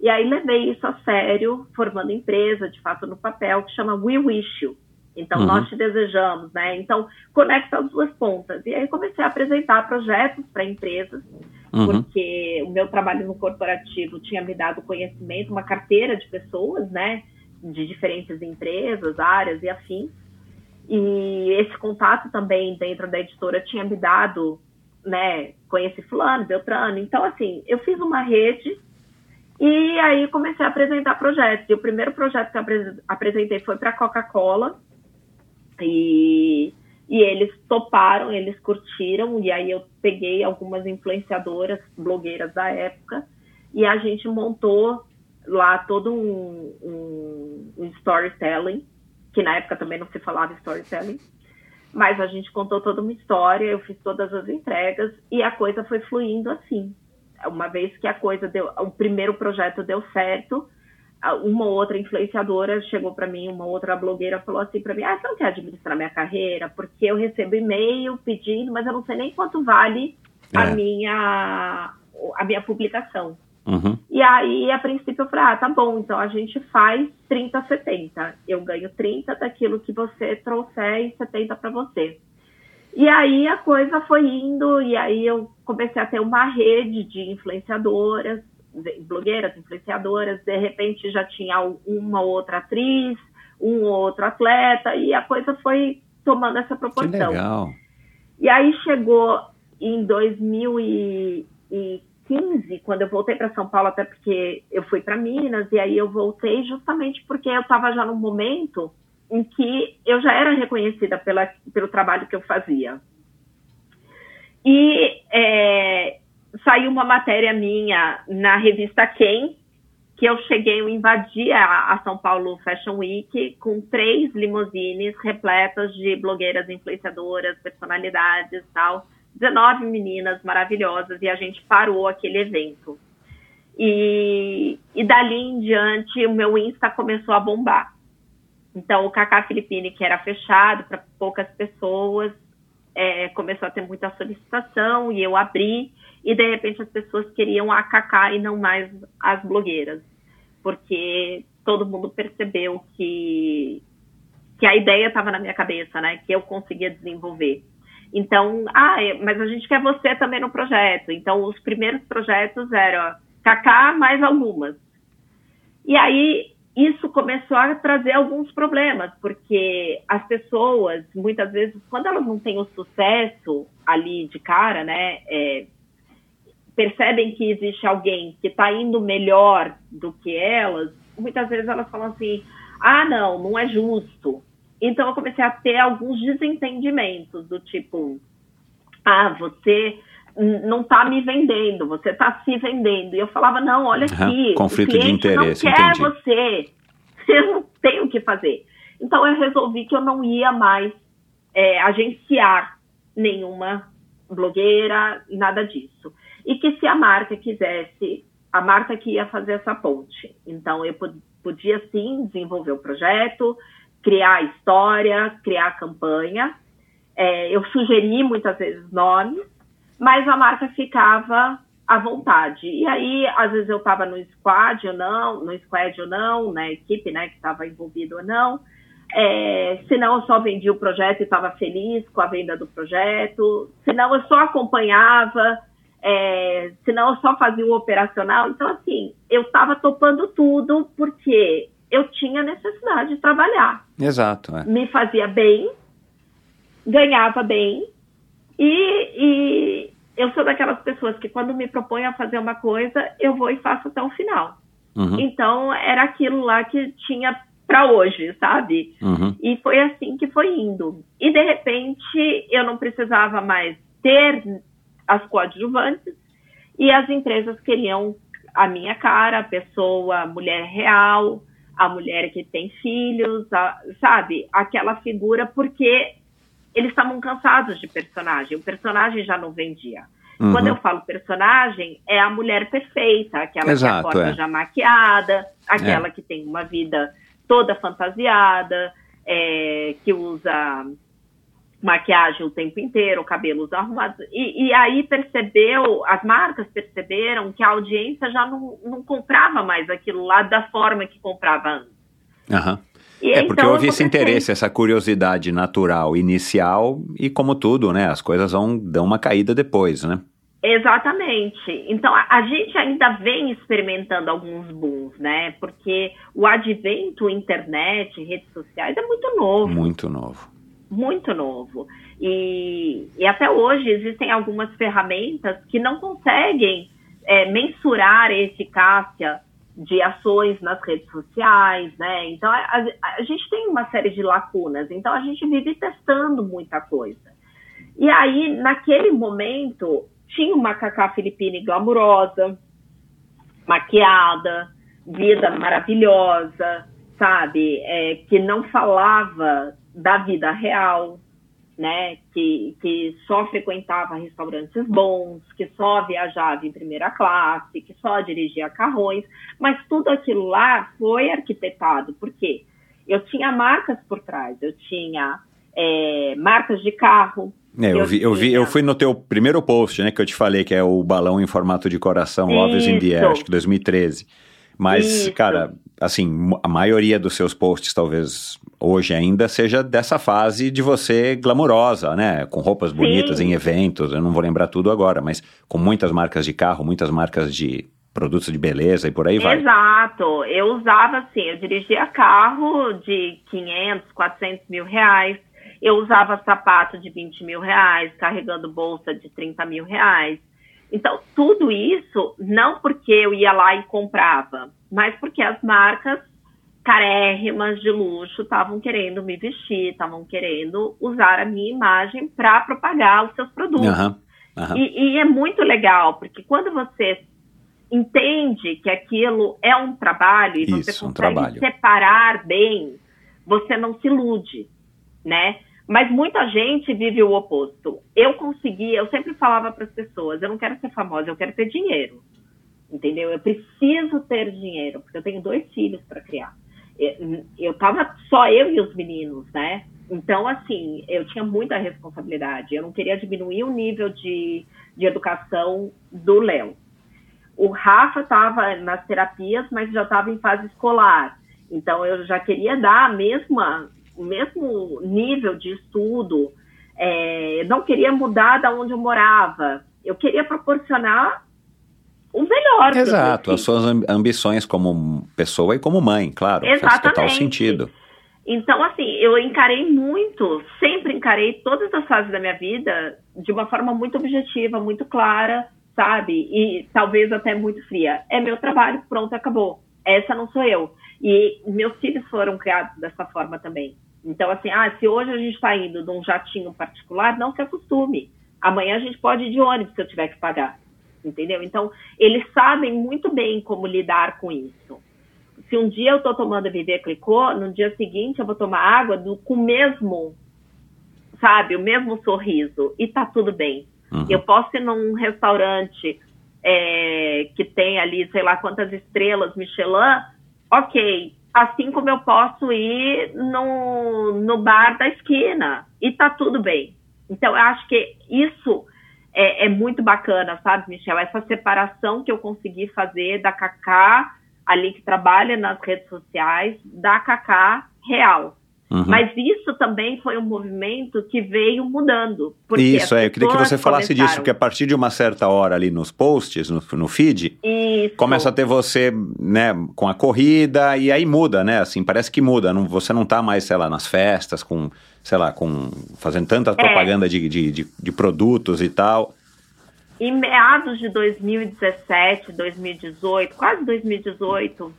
S1: E aí levei isso a sério, formando empresa, de fato, no papel, que chama We Wish You. Então,
S6: Uhum.
S1: nós te desejamos, né? Então, conecta as duas pontas. E aí comecei a apresentar projetos para empresas,
S6: Uhum.
S1: porque o meu trabalho no corporativo tinha me dado conhecimento, uma carteira de pessoas, né? De diferentes empresas, áreas e afins. E esse contato também dentro da editora tinha me dado, né? Conheci fulano, Beltrano. Então, assim, eu fiz uma rede e aí comecei a apresentar projetos. E o primeiro projeto que eu apres- apresentei foi para a Coca-Cola. E, e eles toparam, eles curtiram. E aí eu peguei algumas influenciadoras, blogueiras da época, e a gente montou lá todo um, um, um storytelling, que na época também não se falava storytelling. Mas a gente contou toda uma história, eu fiz todas as entregas e a coisa foi fluindo assim. Uma vez que a coisa deu, o primeiro projeto deu certo, a- uma outra influenciadora chegou para mim, uma outra blogueira falou assim para mim: "Ah, você não quer administrar minha carreira? Porque eu recebo e-mail pedindo, mas eu não sei nem quanto vale a
S6: É.
S1: minha a minha publicação. Uhum. E aí, a princípio, eu falei, ah, tá bom, então a gente faz 30, 70. Eu ganho 30 daquilo que você trouxer e 70 para você. E aí a coisa foi indo, e aí eu comecei a ter uma rede de influenciadoras, blogueiras, influenciadoras, de repente já tinha uma outra atriz, um outro atleta, e a coisa foi tomando essa proporção. Que
S6: legal.
S1: E aí chegou em 2015, quando eu voltei para São Paulo, até porque eu fui para Minas, e aí eu voltei justamente porque eu estava já num momento em que eu já era reconhecida pela, pelo trabalho que eu fazia. E é, saiu uma matéria minha na revista Quem, que eu cheguei, eu invadi a, a, São Paulo Fashion Week com três limousines repletas de blogueiras, influenciadoras, personalidades tal. 19 meninas maravilhosas e a gente parou aquele evento. E, e dali em diante o meu Insta começou a bombar. Então, o Cacá Filipine, que era fechado para poucas pessoas, é, começou a ter muita solicitação e eu abri, e de repente as pessoas queriam a Cacá e não mais as blogueiras, porque todo mundo percebeu que, que a ideia estava na minha cabeça, né? Que eu conseguia desenvolver. Então, ah, é, mas a gente quer você também no projeto. Então, os primeiros projetos eram Cacá mais algumas. E aí isso começou a trazer alguns problemas, porque as pessoas, muitas vezes, quando elas não têm o sucesso ali de cara, né, é, percebem que existe alguém que está indo melhor do que elas, muitas vezes elas falam assim: ah, não, não é justo. Então eu comecei a ter alguns desentendimentos do tipo: ah, você não está me vendendo, você está se vendendo. E eu falava, não, olha aqui,
S6: conflito de interesse,
S1: não quer entendi. você, eu não tenho o que fazer. Então eu resolvi que eu não ia mais é, agenciar nenhuma blogueira, nada disso. E que se a marca quisesse, a marca que ia fazer essa ponte. Então eu podia sim desenvolver o projeto, criar história, criar campanha. É, eu sugeri muitas vezes nomes, mas a marca ficava à vontade. E aí, às vezes eu estava no squad ou não, no squad ou não, na equipe, né, que estava envolvida ou não. É, senão eu só vendia o projeto e estava feliz com a venda do projeto. Senão eu só acompanhava. É, senão eu só fazia o operacional. Então, assim, eu estava topando tudo porque eu tinha necessidade de trabalhar.
S6: Exato. É.
S1: Me fazia bem, ganhava bem e, e eu sou daquelas pessoas que quando me propõem a fazer uma coisa, eu vou e faço até o final. Uhum. Então, era aquilo lá que tinha para hoje, sabe? Uhum. E foi assim que foi indo. E de repente, eu não precisava mais ter as coadjuvantes e as empresas queriam a minha cara, a pessoa, a mulher real, a mulher que tem filhos, a, sabe? Aquela figura, porque eles estavam cansados de personagem. O personagem já não vendia. Uhum. Quando eu falo personagem, é a mulher perfeita, aquela Exato, que acorda é. já maquiada, aquela é. que tem uma vida toda fantasiada, é, que usa maquiagem o tempo inteiro, cabelos arrumados. E, e, aí percebeu, as marcas perceberam que a audiência já não, não comprava mais aquilo lá da forma que comprava antes.
S6: Uhum. E é porque então, houve esse interesse, essa curiosidade natural inicial e como tudo, né, as coisas vão dão uma caída depois, né?
S1: Exatamente. Então a, a gente ainda vem experimentando alguns booms, né? Porque o advento internet, redes sociais é muito novo.
S6: Muito novo.
S1: Muito novo. E, e até hoje existem algumas ferramentas que não conseguem é, mensurar a eficácia de ações nas redes sociais, né? Então, a, a, gente tem uma série de lacunas, então a gente vive testando muita coisa. E aí, naquele momento, tinha uma Cacá Filipine glamurosa, maquiada, vida maravilhosa, sabe? É, que não falava da vida real, né, que, que só frequentava restaurantes bons, que só viajava em primeira classe, que só dirigia carrões, mas tudo aquilo lá foi arquitetado, porque eu tinha marcas por trás, eu tinha é, marcas de carro.
S6: É, eu, vi, eu vi, eu fui no teu primeiro post, né, que eu te falei, que é o balão em formato de coração, Love is in the Air, acho que 2013. Mas, Isso. cara, assim, a maioria dos seus posts, talvez hoje ainda, seja dessa fase de você glamurosa, né? Com roupas bonitas Sim. em eventos, eu não vou lembrar tudo agora, mas com muitas marcas de carro, muitas marcas de produtos de beleza e por aí vai.
S1: Exato. Eu usava assim, eu dirigia carro de 500, 400 mil reais. Eu usava sapato de 20 mil reais, carregando bolsa de 30 mil reais. Então, tudo isso, não porque eu ia lá e comprava, mas porque as marcas carérrimas de luxo estavam querendo me vestir, estavam querendo usar a minha imagem para propagar os seus produtos. Uhum, uhum. E, e, é muito legal, porque quando você entende que aquilo é um trabalho e Isso, você consegue um separar bem, você não se ilude, né? Mas muita gente vive o oposto. Eu consegui, eu sempre falava para as pessoas, eu não quero ser famosa, eu quero ter dinheiro. Entendeu? Eu preciso ter dinheiro, porque eu tenho dois filhos para criar. Eu, eu tava só eu e os meninos, né? Então, assim, eu tinha muita responsabilidade. Eu não queria diminuir o nível de, de educação do Léo. O Rafa estava nas terapias, mas já estava em fase escolar. Então, eu já queria dar a mesma o mesmo nível de estudo, é, não queria mudar da onde eu morava. Eu queria proporcionar o melhor.
S6: Exato, as suas ambições como pessoa e como mãe, claro. Exatamente. Faz total sentido.
S1: Então, assim, eu encarei muito, sempre encarei todas as fases da minha vida de uma forma muito objetiva, muito clara, sabe? E talvez até muito fria. É meu trabalho, pronto, acabou. Essa não sou eu. E meus filhos foram criados dessa forma também. Então, assim, ah, se hoje a gente está indo de um jatinho particular, não se acostume. Amanhã a gente pode ir de ônibus se eu tiver que pagar. Entendeu? Então, eles sabem muito bem como lidar com isso. Se um dia eu estou tomando Viver Clicô, no dia seguinte eu vou tomar água do, com o mesmo, sabe, o mesmo sorriso. E tá tudo bem. Uhum. Eu posso ir num restaurante é, que tem ali, sei lá quantas estrelas, Michelin, ok, Assim como eu posso ir no, no bar da esquina e tá tudo bem. Então, eu acho que isso é, é, muito bacana, sabe, Michel? Essa separação que eu consegui fazer da Cacá, ali que trabalha nas redes sociais, da Cacá real. Uhum. Mas isso também foi um movimento que veio mudando.
S6: Isso, é, eu queria que você falasse começaram... disso, que a partir de uma certa hora ali nos posts, no, no feed, isso. começa a ter você, né, com a corrida, e aí muda, né, assim, parece que muda, não, você não tá mais, sei lá, nas festas, com, sei lá, com, fazendo tanta é. propaganda de, de, de, de produtos e tal.
S1: Em meados de 2017, 2018, quase 2018,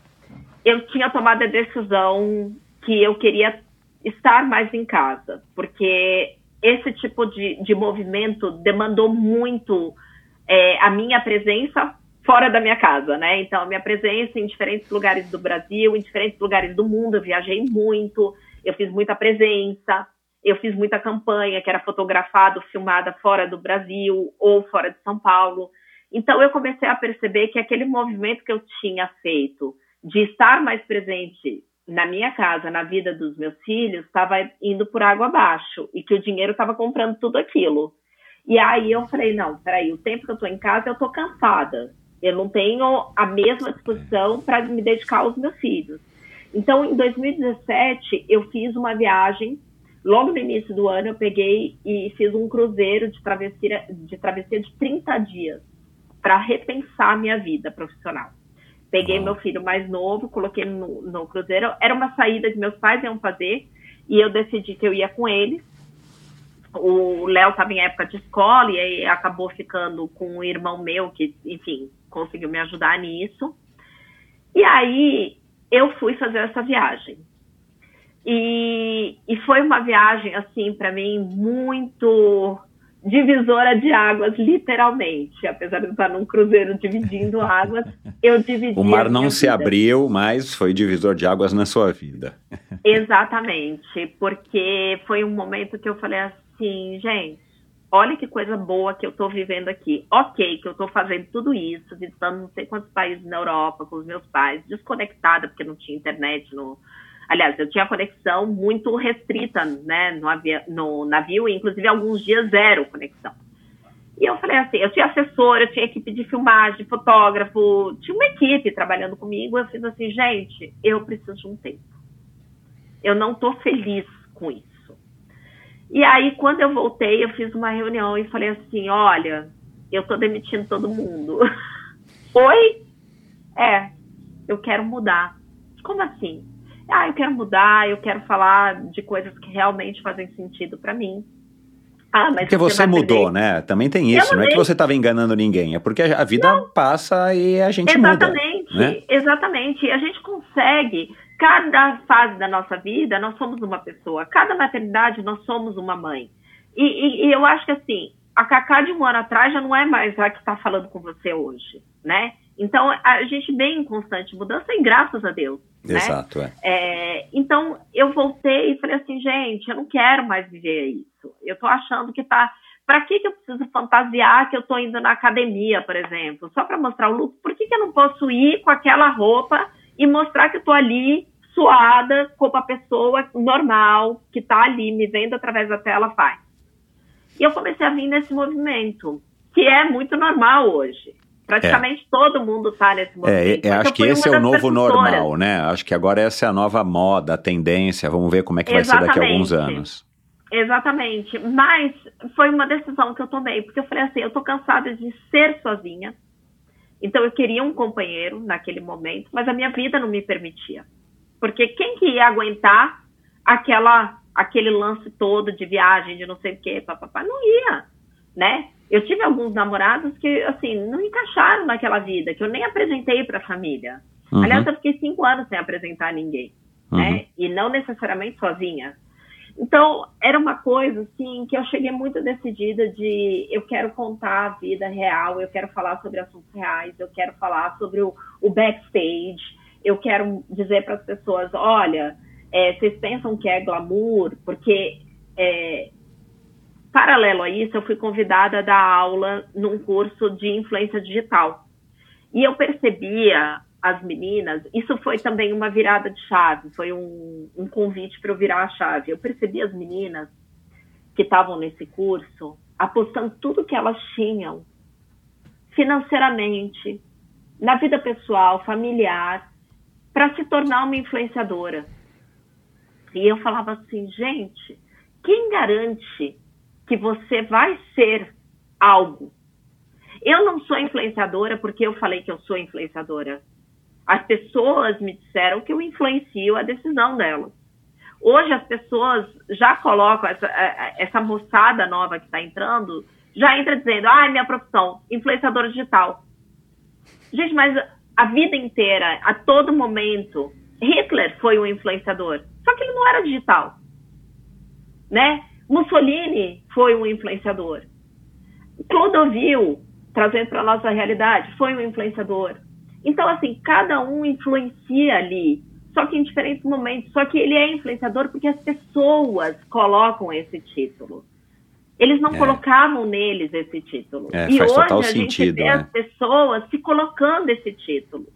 S1: eu tinha tomado a decisão que eu queria estar mais em casa, porque esse tipo de, de movimento demandou muito é, a minha presença fora da minha casa, né? Então, a minha presença em diferentes lugares do Brasil, em diferentes lugares do mundo, eu viajei muito, eu fiz muita presença, eu fiz muita campanha que era fotografado, filmada fora do Brasil ou fora de São Paulo. Então, eu comecei a perceber que aquele movimento que eu tinha feito de estar mais presente na minha casa, na vida dos meus filhos, estava indo por água abaixo e que o dinheiro estava comprando tudo aquilo. E aí eu falei, não, peraí, o tempo que eu estou em casa eu estou cansada. Eu não tenho a mesma disposição para me dedicar aos meus filhos. Então, em 2017, eu fiz uma viagem. Logo no início do ano, eu peguei e fiz um cruzeiro de travessia de, travessia de 30 dias para repensar a minha vida profissional. Peguei meu filho mais novo, coloquei no, no cruzeiro. Era uma saída que meus pais iam fazer e eu decidi que eu ia com eles. O Léo estava em época de escola e aí acabou ficando com um irmão meu que, enfim, conseguiu me ajudar nisso. E aí eu fui fazer essa viagem. E, e foi uma viagem, assim, para mim, muito divisora de águas, literalmente. Apesar de estar num cruzeiro dividindo águas, eu dividi.
S6: O mar não se vida. abriu, mas foi divisor de águas na sua vida.
S1: Exatamente, porque foi um momento que eu falei assim, gente, olha que coisa boa que eu estou vivendo aqui. Ok, que eu estou fazendo tudo isso, visitando não sei quantos países na Europa com os meus pais, desconectada, porque não tinha internet no. Aliás, eu tinha conexão muito restrita né, no, avi no navio, inclusive alguns dias zero conexão. E eu falei assim, eu tinha assessor, eu tinha equipe de filmagem, fotógrafo, tinha uma equipe trabalhando comigo. Eu fiz assim, gente, eu preciso de um tempo. Eu não estou feliz com isso. E aí, quando eu voltei, eu fiz uma reunião e falei assim, olha, eu estou demitindo todo mundo. Oi? É, eu quero mudar. Como assim? Ah, eu quero mudar, eu quero falar de coisas que realmente fazem sentido para mim.
S6: Ah, mas porque você, você mudou, né? Também tem isso. Não é que você estava enganando ninguém, é porque a vida não. passa e a gente
S1: exatamente,
S6: muda. Né?
S1: Exatamente. A gente consegue. Cada fase da nossa vida, nós somos uma pessoa. Cada maternidade, nós somos uma mãe. E, e, e eu acho que assim, a Cacá de um ano atrás já não é mais a que está falando com você hoje, né? Então, a gente vem em constante mudança e graças a Deus.
S6: Né? Exato,
S1: é. é. Então, eu voltei e falei assim, gente, eu não quero mais viver isso. Eu tô achando que tá. Para que, que eu preciso fantasiar que eu tô indo na academia, por exemplo? Só para mostrar o look? Por que, que eu não posso ir com aquela roupa e mostrar que eu tô ali suada, como a pessoa normal que tá ali me vendo através da tela faz? E eu comecei a vir nesse movimento, que é muito normal hoje. Praticamente é. todo mundo está nesse movimento.
S6: É, é acho que esse é o novo normal, né? Acho que agora essa é a nova moda, a tendência. Vamos ver como é que Exatamente. vai ser daqui a alguns anos.
S1: Exatamente. Mas foi uma decisão que eu tomei, porque eu falei assim, eu tô cansada de ser sozinha. Então eu queria um companheiro naquele momento, mas a minha vida não me permitia. Porque quem que ia aguentar aquela aquele lance todo de viagem, de não sei o quê, papapá, não ia, né? Eu tive alguns namorados que, assim, não encaixaram naquela vida, que eu nem apresentei para a família. Uhum. Aliás, eu fiquei cinco anos sem apresentar ninguém, né? uhum. né? E não necessariamente sozinha. Então, era uma coisa, assim, que eu cheguei muito decidida de eu quero contar a vida real, eu quero falar sobre assuntos reais, eu quero falar sobre o, o backstage, eu quero dizer para as pessoas, olha, é, vocês pensam que é glamour, porque é, Paralelo a isso, eu fui convidada a dar aula num curso de influência digital. E eu percebia as meninas, isso foi também uma virada de chave, foi um, um convite para eu virar a chave. Eu percebi as meninas que estavam nesse curso apostando tudo que elas tinham financeiramente, na vida pessoal, familiar, para se tornar uma influenciadora. E eu falava assim, gente, quem garante que você vai ser algo. Eu não sou influenciadora porque eu falei que eu sou influenciadora. As pessoas me disseram que eu influencio a decisão delas. Hoje as pessoas já colocam essa, essa moçada nova que está entrando, já entra dizendo, ah, minha profissão, influenciadora digital. Gente, mas a vida inteira, a todo momento, Hitler foi um influenciador, só que ele não era digital, né? Mussolini foi um influenciador. Clodovil, trazendo para a nossa realidade, foi um influenciador. Então, assim, cada um influencia ali, só que em diferentes momentos. Só que ele é influenciador porque as pessoas colocam esse título. Eles não é. colocavam neles esse título.
S6: É,
S1: e
S6: hoje
S1: a
S6: sentido,
S1: gente vê
S6: né?
S1: as pessoas se colocando esse título.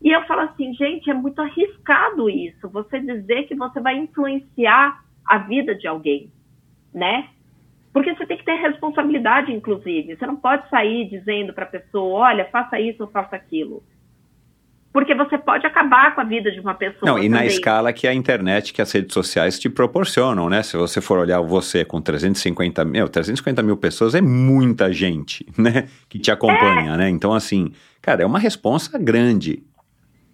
S1: E eu falo assim, gente, é muito arriscado isso. Você dizer que você vai influenciar a vida de alguém né? Porque você tem que ter responsabilidade, inclusive. Você não pode sair dizendo para a pessoa, olha, faça isso ou faça aquilo. Porque você pode acabar com a vida de uma pessoa.
S6: Não, e também. na escala que a internet, que as redes sociais te proporcionam, né? Se você for olhar você com 350 mil, 350 mil pessoas é muita gente, né? Que te acompanha, é. né? Então, assim, cara, é uma responsa grande.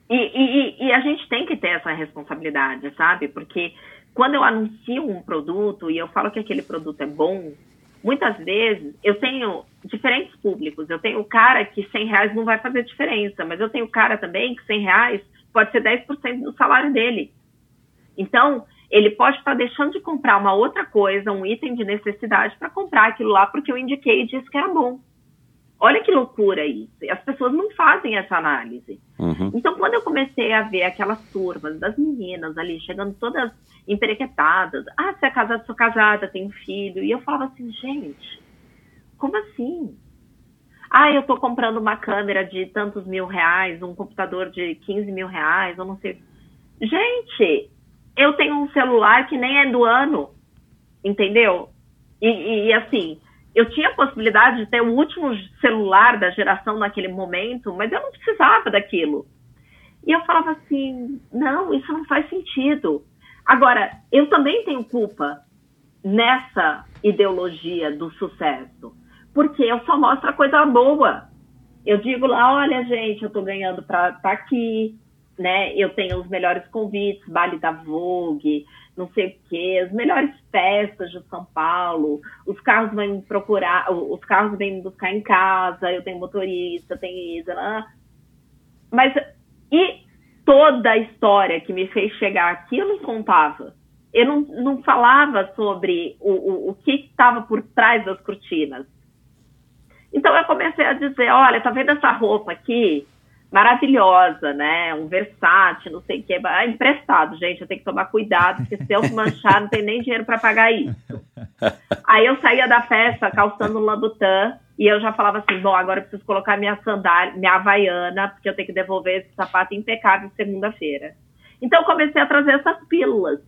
S1: E, e, e, a gente tem que ter essa responsabilidade, sabe? Porque quando eu anuncio um produto e eu falo que aquele produto é bom, muitas vezes eu tenho diferentes públicos. Eu tenho o cara que 100 reais não vai fazer diferença, mas eu tenho o cara também que 100 reais pode ser 10% do salário dele. Então, ele pode estar deixando de comprar uma outra coisa, um item de necessidade, para comprar aquilo lá porque eu indiquei e disse que era bom. Olha que loucura isso. As pessoas não fazem essa análise. Uhum. Então, quando eu comecei a ver aquelas turmas das meninas ali, chegando todas emperequetadas, ah, você é casada, sou casada, tenho filho, e eu falava assim, gente, como assim? Ah, eu tô comprando uma câmera de tantos mil reais, um computador de 15 mil reais, eu não sei. Gente, eu tenho um celular que nem é do ano, entendeu? E, e, assim, eu tinha a possibilidade de ter o último celular da geração naquele momento, mas eu não precisava daquilo. E eu falava assim: não, isso não faz sentido. Agora, eu também tenho culpa nessa ideologia do sucesso, porque eu só mostro a coisa boa. Eu digo lá: olha, gente, eu estou ganhando para estar tá aqui, né? Eu tenho os melhores convites, baile da Vogue, não sei o quê, as melhores festas de São Paulo, os carros vêm me procurar, os carros vêm me buscar em casa, eu tenho motorista, tem isso, né? mas e toda a história que me fez chegar aqui eu não contava. Eu não, não falava sobre o, o, o que estava por trás das cortinas. Então eu comecei a dizer, olha, tá vendo essa roupa aqui? Maravilhosa, né? Um Versace, não sei o que. É emprestado, gente. Eu tenho que tomar cuidado, porque se eu manchar, não tem nem dinheiro para pagar isso. Aí eu saía da festa calçando um Lambutan e eu já falava assim: bom, agora eu preciso colocar minha sandália, minha havaiana, porque eu tenho que devolver esse sapato impecável segunda-feira. Então comecei a trazer essas pílulas.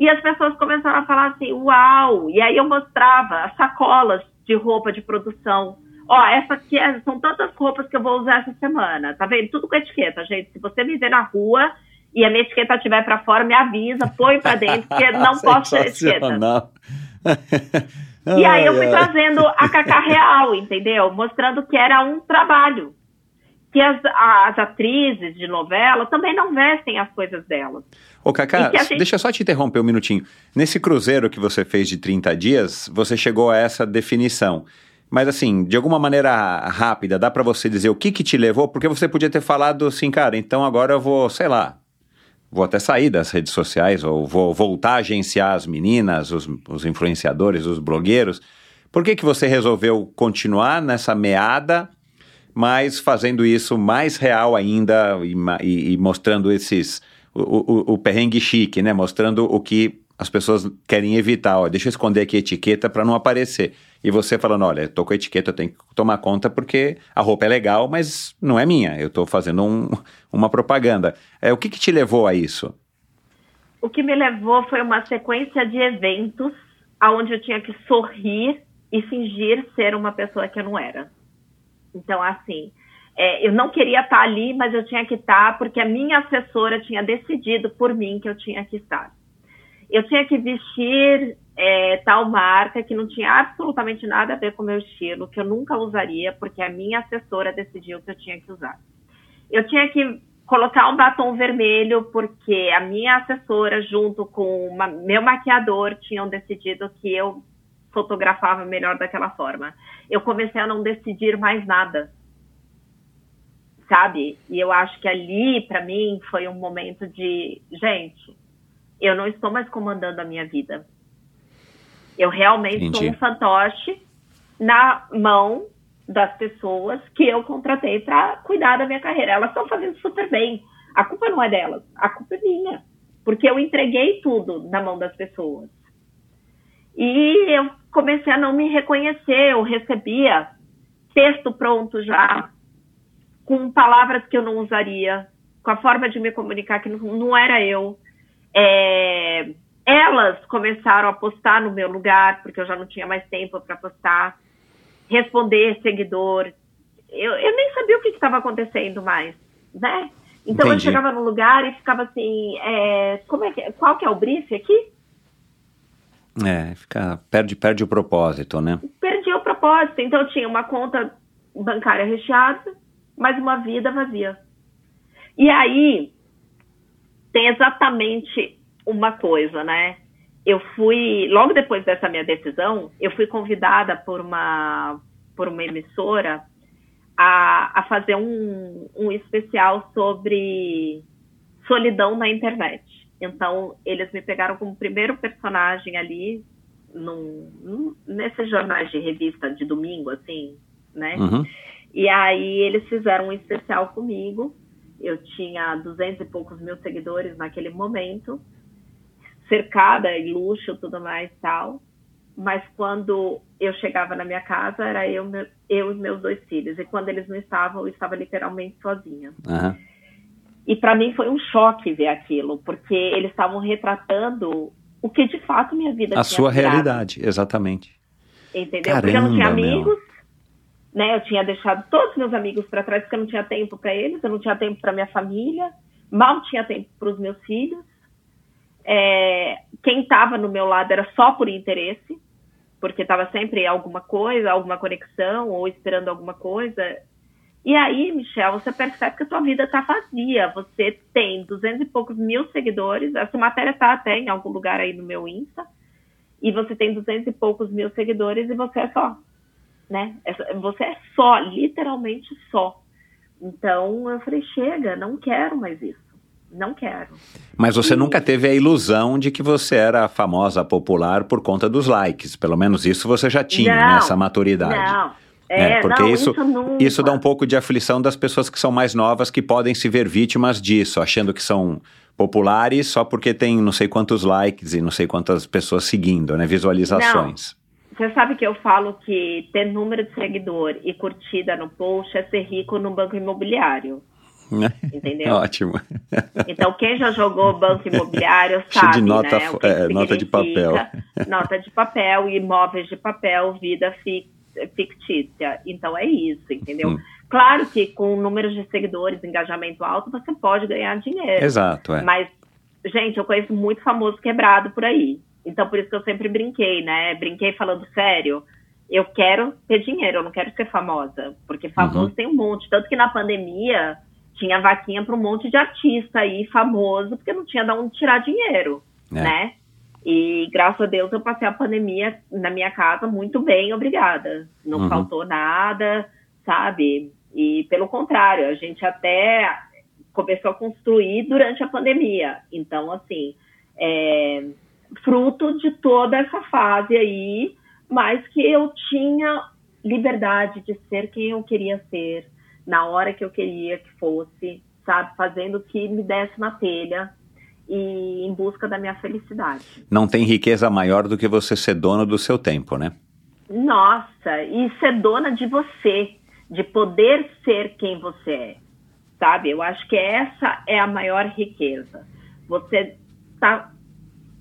S1: E as pessoas começaram a falar assim: uau! E aí eu mostrava as sacolas de roupa de produção Ó, essa aqui é, são tantas roupas que eu vou usar essa semana. Tá vendo? Tudo com etiqueta, gente. Se você me ver na rua e a minha etiqueta estiver para fora, me avisa, põe para dentro, porque não posso ter etiqueta. e aí eu fui trazendo a Cacá Real, entendeu? Mostrando que era um trabalho. Que as, as atrizes de novela também não vestem as coisas delas.
S6: Ô, Cacá, gente... deixa eu só te interromper um minutinho. Nesse cruzeiro que você fez de 30 dias, você chegou a essa definição. Mas assim, de alguma maneira rápida, dá para você dizer o que que te levou? Porque você podia ter falado assim, cara, então agora eu vou, sei lá, vou até sair das redes sociais, ou vou voltar a agenciar as meninas, os, os influenciadores, os blogueiros. Por que que você resolveu continuar nessa meada, mas fazendo isso mais real ainda e, e, e mostrando esses... O, o, o perrengue chique, né? Mostrando o que as pessoas querem evitar. Ó, deixa eu esconder aqui a etiqueta para não aparecer. E você falando, olha, tô com etiqueta, eu tenho que tomar conta porque a roupa é legal, mas não é minha. Eu estou fazendo um, uma propaganda. É, o que, que te levou a isso?
S1: O que me levou foi uma sequência de eventos onde eu tinha que sorrir e fingir ser uma pessoa que eu não era. Então, assim, é, eu não queria estar ali, mas eu tinha que estar porque a minha assessora tinha decidido por mim que eu tinha que estar eu tinha que vestir é, tal marca que não tinha absolutamente nada a ver com o meu estilo, que eu nunca usaria, porque a minha assessora decidiu que eu tinha que usar. Eu tinha que colocar um batom vermelho, porque a minha assessora, junto com uma, meu maquiador, tinham decidido que eu fotografava melhor daquela forma. Eu comecei a não decidir mais nada, sabe? E eu acho que ali, para mim, foi um momento de, gente, eu não estou mais comandando a minha vida. Eu realmente Entendi. sou um fantoche na mão das pessoas que eu contratei para cuidar da minha carreira. Elas estão fazendo super bem. A culpa não é delas, a culpa é minha. Porque eu entreguei tudo na mão das pessoas. E eu comecei a não me reconhecer. Eu recebia texto pronto já, com palavras que eu não usaria, com a forma de me comunicar que não, não era eu. É, elas começaram a postar no meu lugar, porque eu já não tinha mais tempo para postar, responder seguidor. Eu, eu nem sabia o que estava acontecendo mais, né? Então Entendi. eu chegava no lugar e ficava assim, é, como é que, qual que é o brief aqui?
S6: É, fica, perde, perde o propósito, né?
S1: Perdi o propósito. Então eu tinha uma conta bancária recheada, mas uma vida vazia. E aí, tem exatamente uma coisa, né? Eu fui, logo depois dessa minha decisão, eu fui convidada por uma, por uma emissora a, a fazer um, um especial sobre solidão na internet. Então, eles me pegaram como primeiro personagem ali, num, num, nesses jornais de revista de domingo, assim, né? Uhum. E aí eles fizeram um especial comigo eu tinha duzentos e poucos mil seguidores naquele momento, cercada em luxo, tudo mais tal. Mas quando eu chegava na minha casa, era eu, eu e meus dois filhos. E quando eles não estavam, eu estava literalmente sozinha. Uhum. E para mim foi um choque ver aquilo, porque eles estavam retratando o que de fato minha vida
S6: A sua realidade, exatamente.
S1: Entendeu? Caramba, porque eu não tinha amigos, meu. né? Eu tinha deixado todos os meus amigos para trás porque eu não tinha tempo para eles, eu não tinha tempo para minha família, mal tinha tempo para os meus filhos. É, quem estava no meu lado era só por interesse, porque estava sempre alguma coisa, alguma conexão ou esperando alguma coisa. E aí, Michel, você percebe que a sua vida está vazia. Você tem duzentos e poucos mil seguidores. Essa matéria está até em algum lugar aí no meu Insta. E você tem duzentos e poucos mil seguidores e você é só, né? Você é só, literalmente só. Então eu falei, chega, não quero mais isso. Não quero.
S6: Mas você e... nunca teve a ilusão de que você era famosa, popular por conta dos likes. Pelo menos isso você já tinha não, nessa maturidade.
S1: Não. É,
S6: é, porque
S1: não,
S6: isso,
S1: isso,
S6: isso, dá um pouco de aflição das pessoas que são mais novas que podem se ver vítimas disso, achando que são populares só porque tem não sei quantos likes e não sei quantas pessoas seguindo, né? Visualizações.
S1: Não. Você sabe que eu falo que ter número de seguidor e curtida no post é ser rico no banco imobiliário. Entendeu?
S6: Ótimo.
S1: Então, quem já jogou banco imobiliário sabe,
S6: de nota,
S1: né?
S6: É, nota de papel.
S1: Nota de papel, imóveis de papel, vida fictícia. Então é isso, entendeu? Hum. Claro que com números de seguidores, engajamento alto, você pode ganhar dinheiro.
S6: Exato, é.
S1: Mas, gente, eu conheço muito famoso quebrado por aí. Então, por isso que eu sempre brinquei, né? Brinquei falando sério. Eu quero ter dinheiro, eu não quero ser famosa. Porque famoso uhum. tem um monte. Tanto que na pandemia tinha vaquinha para um monte de artista aí famoso, porque não tinha de onde tirar dinheiro, é. né? E graças a Deus eu passei a pandemia na minha casa muito bem, obrigada. Não uhum. faltou nada, sabe? E pelo contrário, a gente até começou a construir durante a pandemia. Então, assim, é, fruto de toda essa fase aí, mas que eu tinha liberdade de ser quem eu queria ser, na hora que eu queria que fosse, sabe? Fazendo o que me desse na telha e em busca da minha felicidade.
S6: Não tem riqueza maior do que você ser dono do seu tempo, né?
S1: Nossa, e ser dona de você, de poder ser quem você é, sabe? Eu acho que essa é a maior riqueza. Você tá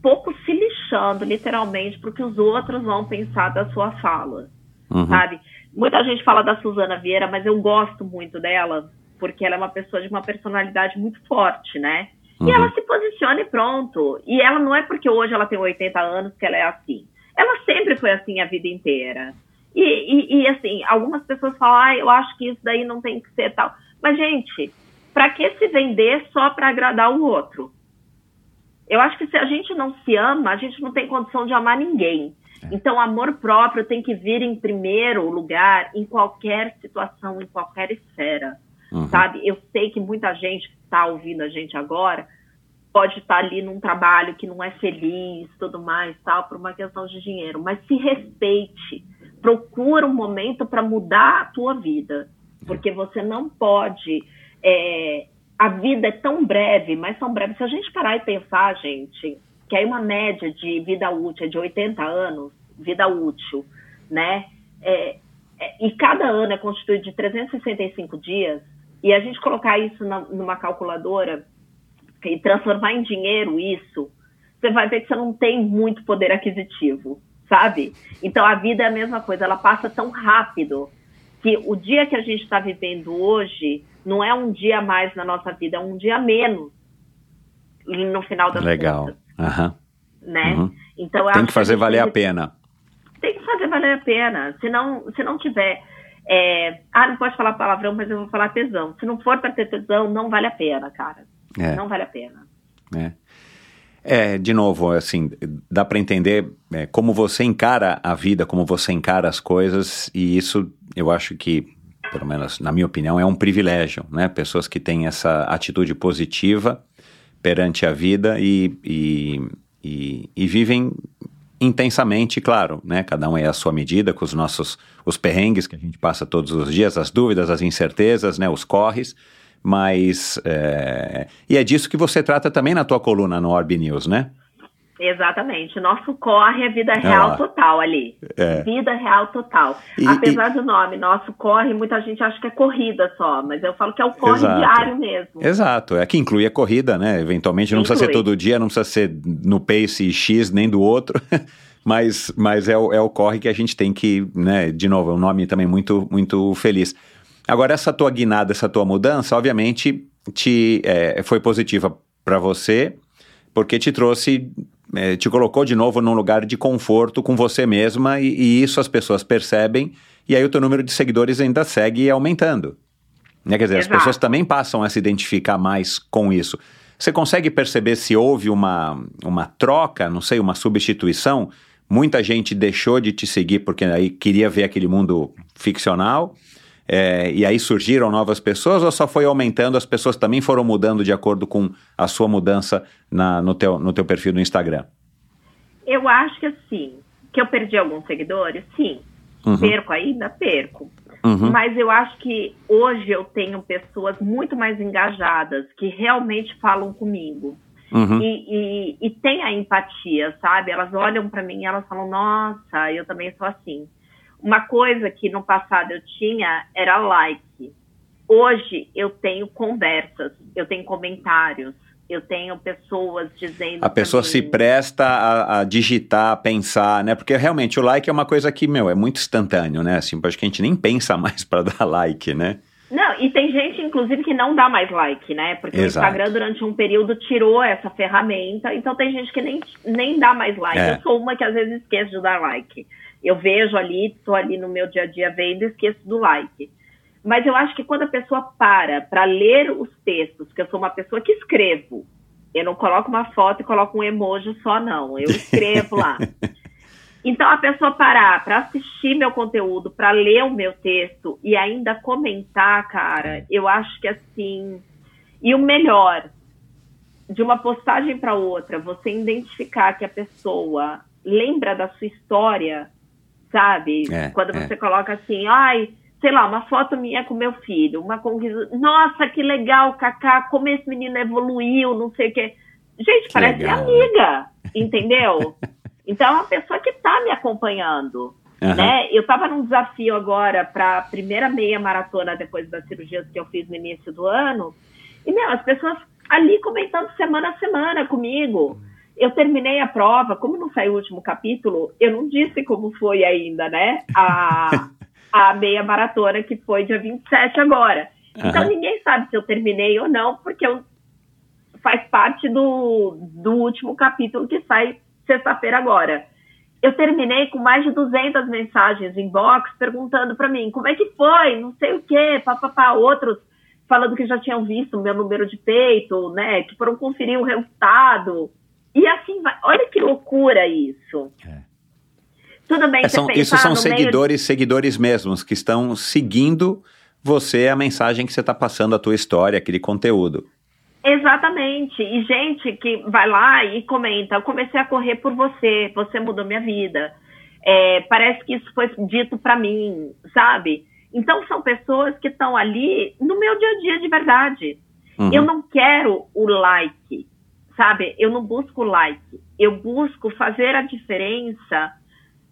S1: pouco se lixando, literalmente, porque os outros vão pensar da sua fala, uhum. sabe? Muita gente fala da Suzana Vieira, mas eu gosto muito dela, porque ela é uma pessoa de uma personalidade muito forte, né? Uhum. E ela se posiciona e pronto. E ela não é porque hoje ela tem 80 anos que ela é assim. Ela sempre foi assim a vida inteira. E, e, e assim, algumas pessoas falam, ah, eu acho que isso daí não tem que ser tal. Mas, gente, para que se vender só para agradar o outro? Eu acho que se a gente não se ama, a gente não tem condição de amar ninguém. É. Então, amor próprio tem que vir em primeiro lugar em qualquer situação, em qualquer esfera. Uhum. Sabe? Eu sei que muita gente que está ouvindo a gente agora pode estar tá ali num trabalho que não é feliz, tudo mais, tal, por uma questão de dinheiro, mas se respeite. Procura um momento para mudar a tua vida, porque você não pode. É, a vida é tão breve, mas tão breve. Se a gente parar e pensar, gente, que aí uma média de vida útil é de 80 anos, vida útil, né? É, é, e cada ano é constituído de 365 dias, e a gente colocar isso na, numa calculadora e transformar em dinheiro isso, você vai ver que você não tem muito poder aquisitivo, sabe? Então a vida é a mesma coisa, ela passa tão rápido que o dia que a gente está vivendo hoje não é um dia mais na nossa vida, é um dia menos no final das
S6: Legal.
S1: contas. Né? Uhum.
S6: Então, tem que fazer que valer a pena.
S1: Tem que fazer valer a pena. Se não, se não tiver é, ah, não pode falar palavrão, mas eu vou falar tesão. Se não for para ter tesão, não vale a pena, cara. É. Não vale a pena.
S6: É. É, de novo, assim, dá para entender é, como você encara a vida, como você encara as coisas, e isso eu acho que, pelo menos na minha opinião, é um privilégio, né? Pessoas que têm essa atitude positiva perante a vida e, e, e, e vivem intensamente, claro, né? Cada um é a sua medida, com os nossos os perrengues que a gente passa todos os dias, as dúvidas, as incertezas, né? Os corres, mas é... e é disso que você trata também na tua coluna no Orb News, né?
S1: Exatamente. Nosso corre é vida real
S6: Ah.
S1: total ali.
S6: É.
S1: Vida real total.
S6: E-
S1: Apesar do nome, nosso corre, muita gente acha que é corrida só, mas eu falo que é o corre
S6: Exato.
S1: diário mesmo.
S6: Exato, é que inclui a corrida, né? Eventualmente não precisa ser
S1: Inclui.
S6: todo dia, não precisa ser no pace X nem do outro, mas, mas é, o, é o corre que a gente tem que, né? De novo, é um nome também muito, muito feliz. Agora, essa tua guinada, essa tua mudança, obviamente, te, é, foi positiva para você, porque te trouxe, é, te colocou de novo num lugar de conforto com você mesma, e, e isso as pessoas percebem, e aí o teu número de seguidores ainda segue aumentando. Né? Quer dizer, as
S1: Exato.
S6: pessoas também passam a se identificar mais com isso. Você consegue perceber se houve uma, uma troca, não sei, uma substituição? Muita gente deixou de te seguir porque aí queria ver aquele mundo ficcional, é, e aí surgiram novas pessoas, ou só foi aumentando, as pessoas também foram mudando de acordo com a sua mudança na, no, teu, no teu perfil no Instagram?
S1: Eu acho que assim, que eu perdi alguns seguidores, sim.
S6: Uhum.
S1: Perco ainda? Perco.
S6: Uhum.
S1: Mas eu acho que hoje eu tenho pessoas muito mais engajadas, que realmente falam comigo.
S6: Uhum.
S1: E, e, e tem a empatia, sabe? Elas olham pra mim e elas falam, nossa, eu também sou assim. Uma coisa que no passado eu tinha era like. Hoje eu tenho conversas, eu tenho comentários, eu tenho pessoas dizendo.
S6: A pessoa
S1: mim-
S6: se presta a, a digitar, a pensar, né? Porque realmente o like é uma coisa que, meu, é muito instantâneo, né? Assim, acho que a gente nem pensa mais para dar like, né?
S1: Não, e tem gente, inclusive, que não dá mais like, né? Porque
S6: Exato.
S1: o Instagram, durante um período, tirou essa ferramenta, então tem gente que nem, nem dá mais like.
S6: É.
S1: Eu sou uma que às vezes esqueço de dar like. Eu vejo ali, estou ali no meu dia a dia vendo e esqueço do like. Mas eu acho que quando a pessoa para para ler os textos, que eu sou uma pessoa que escrevo, eu não coloco uma foto e coloco um emoji só, não. Eu escrevo lá. Então, a pessoa parar para assistir meu conteúdo, para ler o meu texto e ainda comentar, cara, eu acho que assim. E o melhor, de uma postagem para outra, você identificar que a pessoa lembra da sua história, sabe?
S6: É,
S1: Quando
S6: é.
S1: você coloca assim, ai, sei lá, uma foto minha com meu filho, uma conquista. Nossa, que legal, Cacá, como esse menino evoluiu, não sei o quê. Gente,
S6: Que
S1: parece
S6: legal, né?
S1: amiga, entendeu? Então é uma pessoa que está me acompanhando.
S6: Aham.
S1: Né? Eu estava num desafio agora para a primeira meia maratona depois das cirurgias que eu fiz no início do ano. E, meu, as pessoas ali comentando semana a semana comigo. Eu terminei a prova, como não saiu o último capítulo, eu não disse como foi ainda, né? A, a meia maratona que foi dia 27 agora. Então
S6: Aham.
S1: ninguém sabe se eu terminei ou não, porque eu, faz parte do, do último capítulo que sai sexta-feira agora. Eu terminei com mais de 200 mensagens em box perguntando para mim como é que foi, não sei o quê, papapá, outros falando que já tinham visto o meu número de peito, né, que foram conferir o resultado. E assim vai. Olha que loucura isso.
S6: É.
S1: Tudo bem
S6: É, são-
S1: pensar
S6: isso são seguidores, seguidores mesmos, que estão seguindo você, a mensagem que você está passando, a tua história, aquele conteúdo.
S1: Exatamente. E gente que vai lá e comenta: eu comecei a correr por você, você mudou minha vida. É, parece que isso foi dito para mim, sabe? Então são pessoas que estão ali no meu dia a dia de verdade.
S6: Uhum.
S1: Eu não quero o like, sabe? Eu não busco like. Eu busco fazer a diferença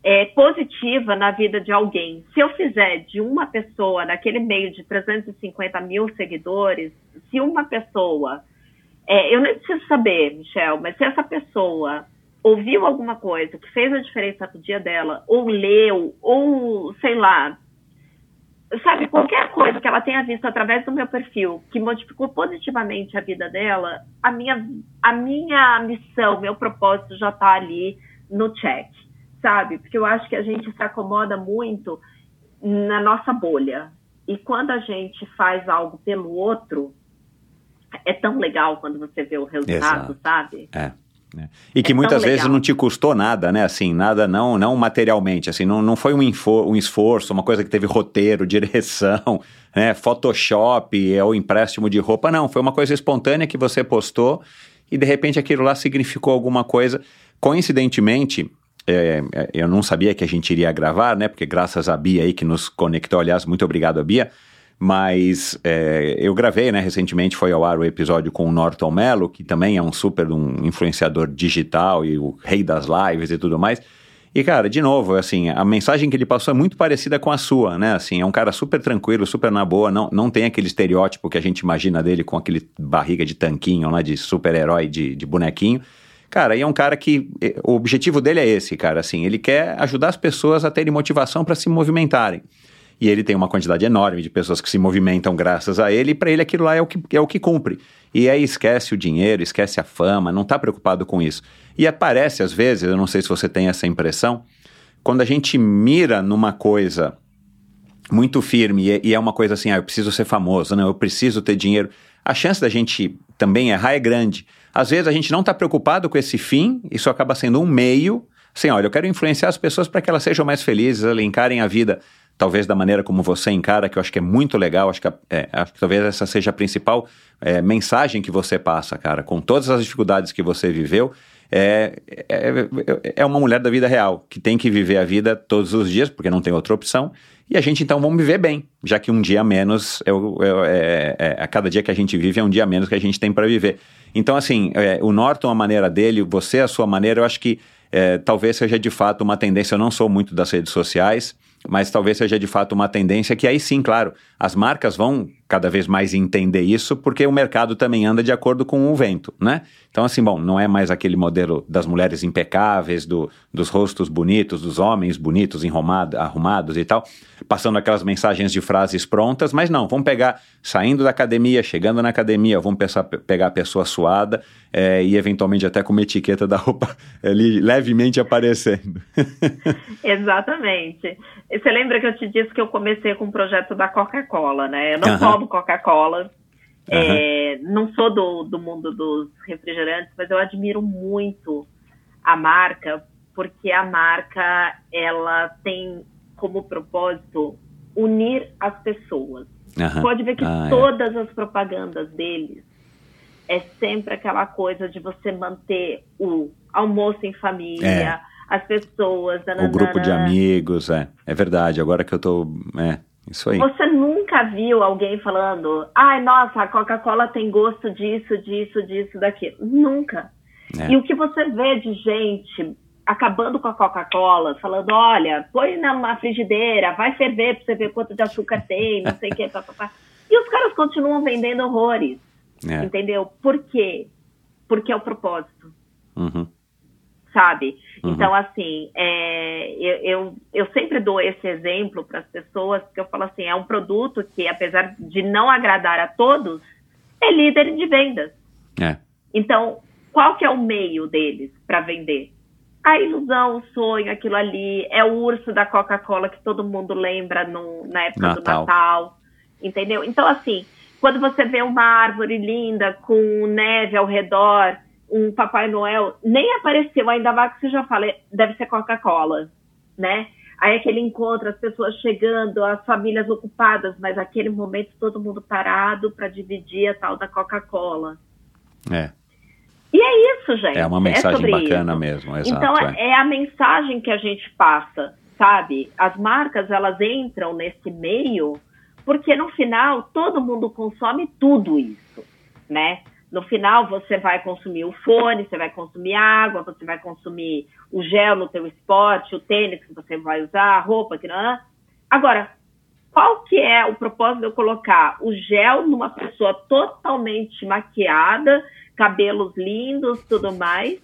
S1: é, positiva na vida de alguém. Se eu fizer de uma pessoa, naquele meio de 350 mil seguidores, se uma pessoa. é, eu nem preciso saber, Michel, mas se essa pessoa ouviu alguma coisa que fez a diferença no dia dela, ou leu, ou sei lá, sabe, qualquer coisa que ela tenha visto através do meu perfil que modificou positivamente a vida dela, a minha, a minha missão, meu propósito já está ali no check, sabe? Porque eu acho que a gente se acomoda muito na nossa bolha. E quando a gente faz algo pelo outro, é tão legal quando você vê o resultado,
S6: Exato.
S1: sabe?
S6: É. né? E que
S1: É
S6: muitas vezes não te custou nada, né? Assim, nada não, não materialmente, assim, não, não foi um, info- um esforço, uma coisa que teve roteiro, direção, né? Photoshop, é o empréstimo de roupa, não, foi uma coisa espontânea que você postou e de repente aquilo lá significou alguma coisa. Coincidentemente, é, é, eu não sabia que a gente iria gravar, né? Porque graças a Bia aí que nos conectou, aliás, muito obrigado a Bia. Mas é, eu gravei, né, recentemente foi ao ar o episódio com o Norton Mello, que também é um super um influenciador digital e o rei das lives e tudo mais. E, cara, de novo, assim, a mensagem que ele passou é muito parecida com a sua, né? Assim, é um cara super tranquilo, super na boa, não, não tem aquele estereótipo que a gente imagina dele com aquele barriga de tanquinho, né? De super-herói de, de bonequinho. Cara, e é um cara que. Eh, o objetivo dele é esse, cara, assim, ele quer ajudar as pessoas a terem motivação para se movimentarem e ele tem uma quantidade enorme de pessoas que se movimentam graças a ele, e para ele aquilo lá é o, que, é o que cumpre. E aí esquece o dinheiro, esquece a fama, não está preocupado com isso. E aparece às vezes, eu não sei se você tem essa impressão, quando a gente mira numa coisa muito firme e é, é uma coisa assim, ah, eu preciso ser famoso, não, eu preciso ter dinheiro, a chance da gente também errar é grande. Às vezes a gente não está preocupado com esse fim, isso acaba sendo um meio. Assim, olha, eu quero influenciar as pessoas para que elas sejam mais felizes, elas encarem a vida talvez da maneira como você encara, que eu acho que é muito legal, acho que, é, acho que talvez essa seja a principal é, mensagem que você passa, cara, com todas as dificuldades que você viveu, é, é, é, uma mulher da vida real, que tem que viver a vida todos os dias, porque não tem outra opção, e a gente então vamos viver bem, já que um dia menos, é, é, é a cada dia que a gente vive é um dia menos que a gente tem para viver. Então, assim, o Norton, a maneira dele, você, a sua maneira, eu acho que talvez seja de fato uma tendência, eu não sou muito das redes sociais, mas talvez seja de fato uma tendência que aí sim, claro, as marcas vão cada vez mais entender isso, porque o mercado também anda de acordo com o vento, né? Então, assim, bom, não é mais aquele modelo das mulheres impecáveis, do, dos rostos bonitos, dos homens bonitos, enrumado, arrumados e tal, passando aquelas mensagens de frases prontas, mas não, vamos pegar, saindo da academia, chegando na academia, vamos pensar, pegar a pessoa suada é, e eventualmente até com uma etiqueta da roupa ali levemente aparecendo.
S1: Exatamente. Você lembra que eu te disse que eu comecei com o um projeto da Coca-Cola, né? Eu não uhum. Tomo Coca-Cola. Uhum. É, não sou do, do mundo dos refrigerantes, mas eu admiro muito a marca, porque a marca ela tem como propósito unir as pessoas. Uhum. Pode ver que ah, é. todas é. as propagandas deles é sempre aquela coisa de você manter o almoço em família, é. as pessoas,
S6: o grupo de amigos, é, é verdade. Agora que eu tô, é, isso aí.
S1: Você nunca viu alguém falando, ai, nossa, a Coca-Cola tem gosto disso, disso, disso, daquilo. Nunca. É. E o que você vê de gente acabando com a Coca-Cola, falando, olha, põe na frigideira, vai ferver pra você ver quanto de açúcar tem, não sei o que, papapá. E os caras continuam vendendo horrores. É. Entendeu? Por quê? Porque é o propósito. Uhum sabe? Uhum. Então, assim, é, eu, eu, eu, sempre dou esse exemplo para as pessoas, porque eu falo assim, é um produto que, apesar de não agradar a todos, é líder de vendas. É. Então, qual que é o meio deles para vender? A ilusão, o sonho, aquilo ali, é o urso da Coca-Cola que todo mundo lembra no, na época Natal. do Natal, entendeu? Então, assim, quando você vê uma árvore linda com neve ao redor, um Papai Noel nem apareceu, ainda mais que você já fala, deve ser Coca-Cola, né? Aí aquele encontro, as pessoas chegando, as famílias ocupadas, mas aquele momento todo mundo parado para dividir a tal da Coca-Cola.
S6: É.
S1: E é isso, gente.
S6: É uma é mensagem é bacana
S1: isso.
S6: mesmo, exato.
S1: Então é. é a mensagem que a gente passa, sabe? As marcas, elas entram nesse meio porque no final todo mundo consome tudo isso, né? No final, você vai consumir o fone, você vai consumir água, você vai consumir o gel no teu esporte, o tênis que você vai usar, a roupa que não. Agora, qual que é o propósito de eu colocar o gel numa pessoa totalmente maquiada, cabelos lindos, tudo mais?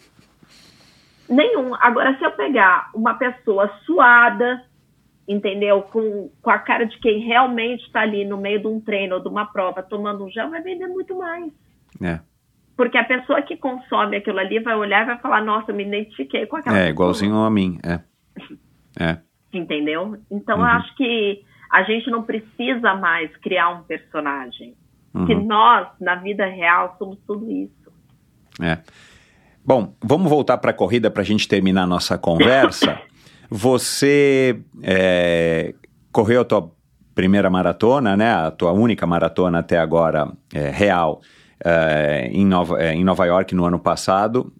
S1: Nenhum. Agora, se eu pegar uma pessoa suada, entendeu? Com, com a cara de quem realmente está ali no meio de um treino ou de uma prova tomando um gel, vai vender muito mais.
S6: É.
S1: Porque a pessoa que consome aquilo ali vai olhar e vai falar, nossa, me identifiquei com aquela
S6: É,
S1: pessoa.
S6: igualzinho a mim, é. é.
S1: Entendeu? Então, uhum. eu acho que a gente não precisa mais criar um personagem. Uhum. Que nós, na vida real, somos tudo isso.
S6: É. Bom, vamos voltar para a corrida para a gente terminar a nossa conversa. Você é, correu a tua primeira maratona, né? A tua única maratona até agora é, real uh, em, Nova, uh, em Nova York no ano passado.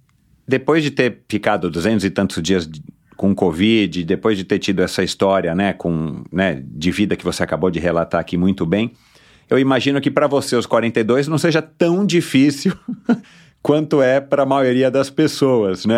S6: Depois de ter ficado duzentos e tantos dias com Covid, depois de ter tido essa história, né, com, né, de vida que você acabou de relatar aqui muito bem, eu imagino que para você, os 42, não seja tão difícil quanto é para a maioria das pessoas, né,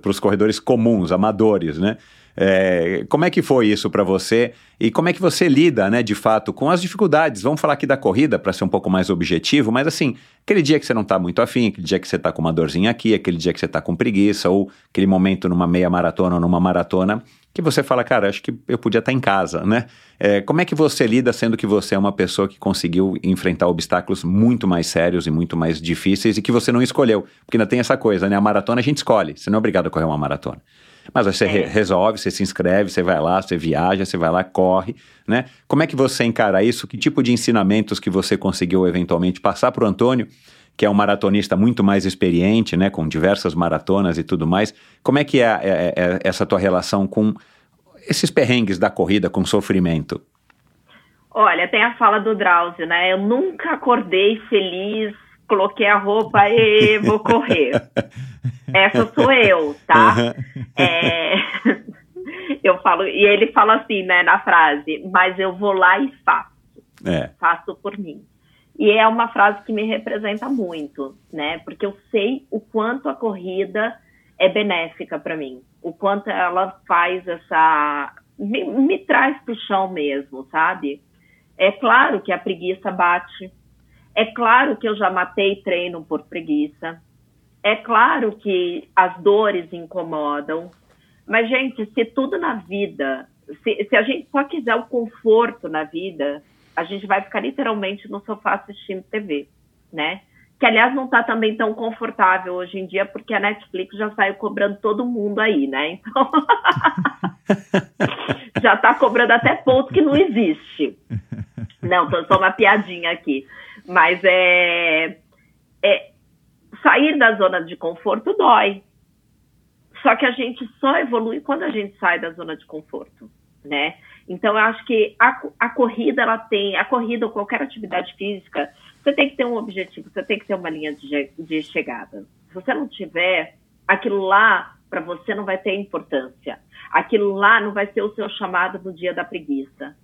S6: para os corredores comuns, amadores, né? É, como é que foi isso para você e como é que você lida, né, de fato, com as dificuldades? Vamos falar aqui da corrida para ser um pouco mais objetivo, mas assim, aquele dia que você não está muito afim, aquele dia que você está com uma dorzinha aqui, aquele dia que você está com preguiça, ou aquele momento numa meia maratona ou numa maratona, que você fala, cara, acho que eu podia estar tá em casa, né? É, como é que você lida sendo que você é uma pessoa que conseguiu enfrentar obstáculos muito mais sérios e muito mais difíceis e que você não escolheu? Porque ainda tem essa coisa, né? A maratona a gente escolhe, você não é obrigado a correr uma maratona. Mas você é. re resolve, você se inscreve, você vai lá, você viaja, você vai lá, corre, né? Como é que você encara isso? Que tipo de ensinamentos que você conseguiu eventualmente passar para o Antônio, que é um maratonista muito mais experiente, né? Com diversas maratonas e tudo mais. Como é que é, é, é, essa tua relação com esses perrengues da corrida, com sofrimento?
S1: Olha, tem a fala do Drauzio, né? Eu nunca acordei feliz coloquei a roupa e vou correr. Essa sou eu, tá? Uhum. É... eu falo, e ele fala assim, né, na frase, mas eu vou lá e faço. É. Faço por mim. E é uma frase que me representa muito, né? Porque eu sei o quanto a corrida é benéfica para mim, o quanto ela faz essa. Me, me traz pro chão mesmo, sabe? É claro que a preguiça bate, é claro que eu já matei treino por preguiça. É claro que as dores incomodam. Mas, gente, se tudo na vida, se, se a gente só quiser o conforto na vida, a gente vai ficar literalmente no sofá assistindo TV, né? Que, aliás, não está também tão confortável hoje em dia, porque a Netflix já saiu cobrando todo mundo aí, né? Então, já está cobrando até ponto que não existe. Não, tô só uma piadinha aqui. Mas é, é sair da zona de conforto dói. Só que a gente só evolui quando a gente sai da zona de conforto, né? Então eu acho que a, a corrida ela tem, a corrida ou qualquer atividade física, você tem que ter um objetivo, você tem que ter uma linha de, de chegada. Se você não tiver, aquilo lá para você não vai ter importância. Aquilo lá não vai ser o seu chamado no dia da preguiça,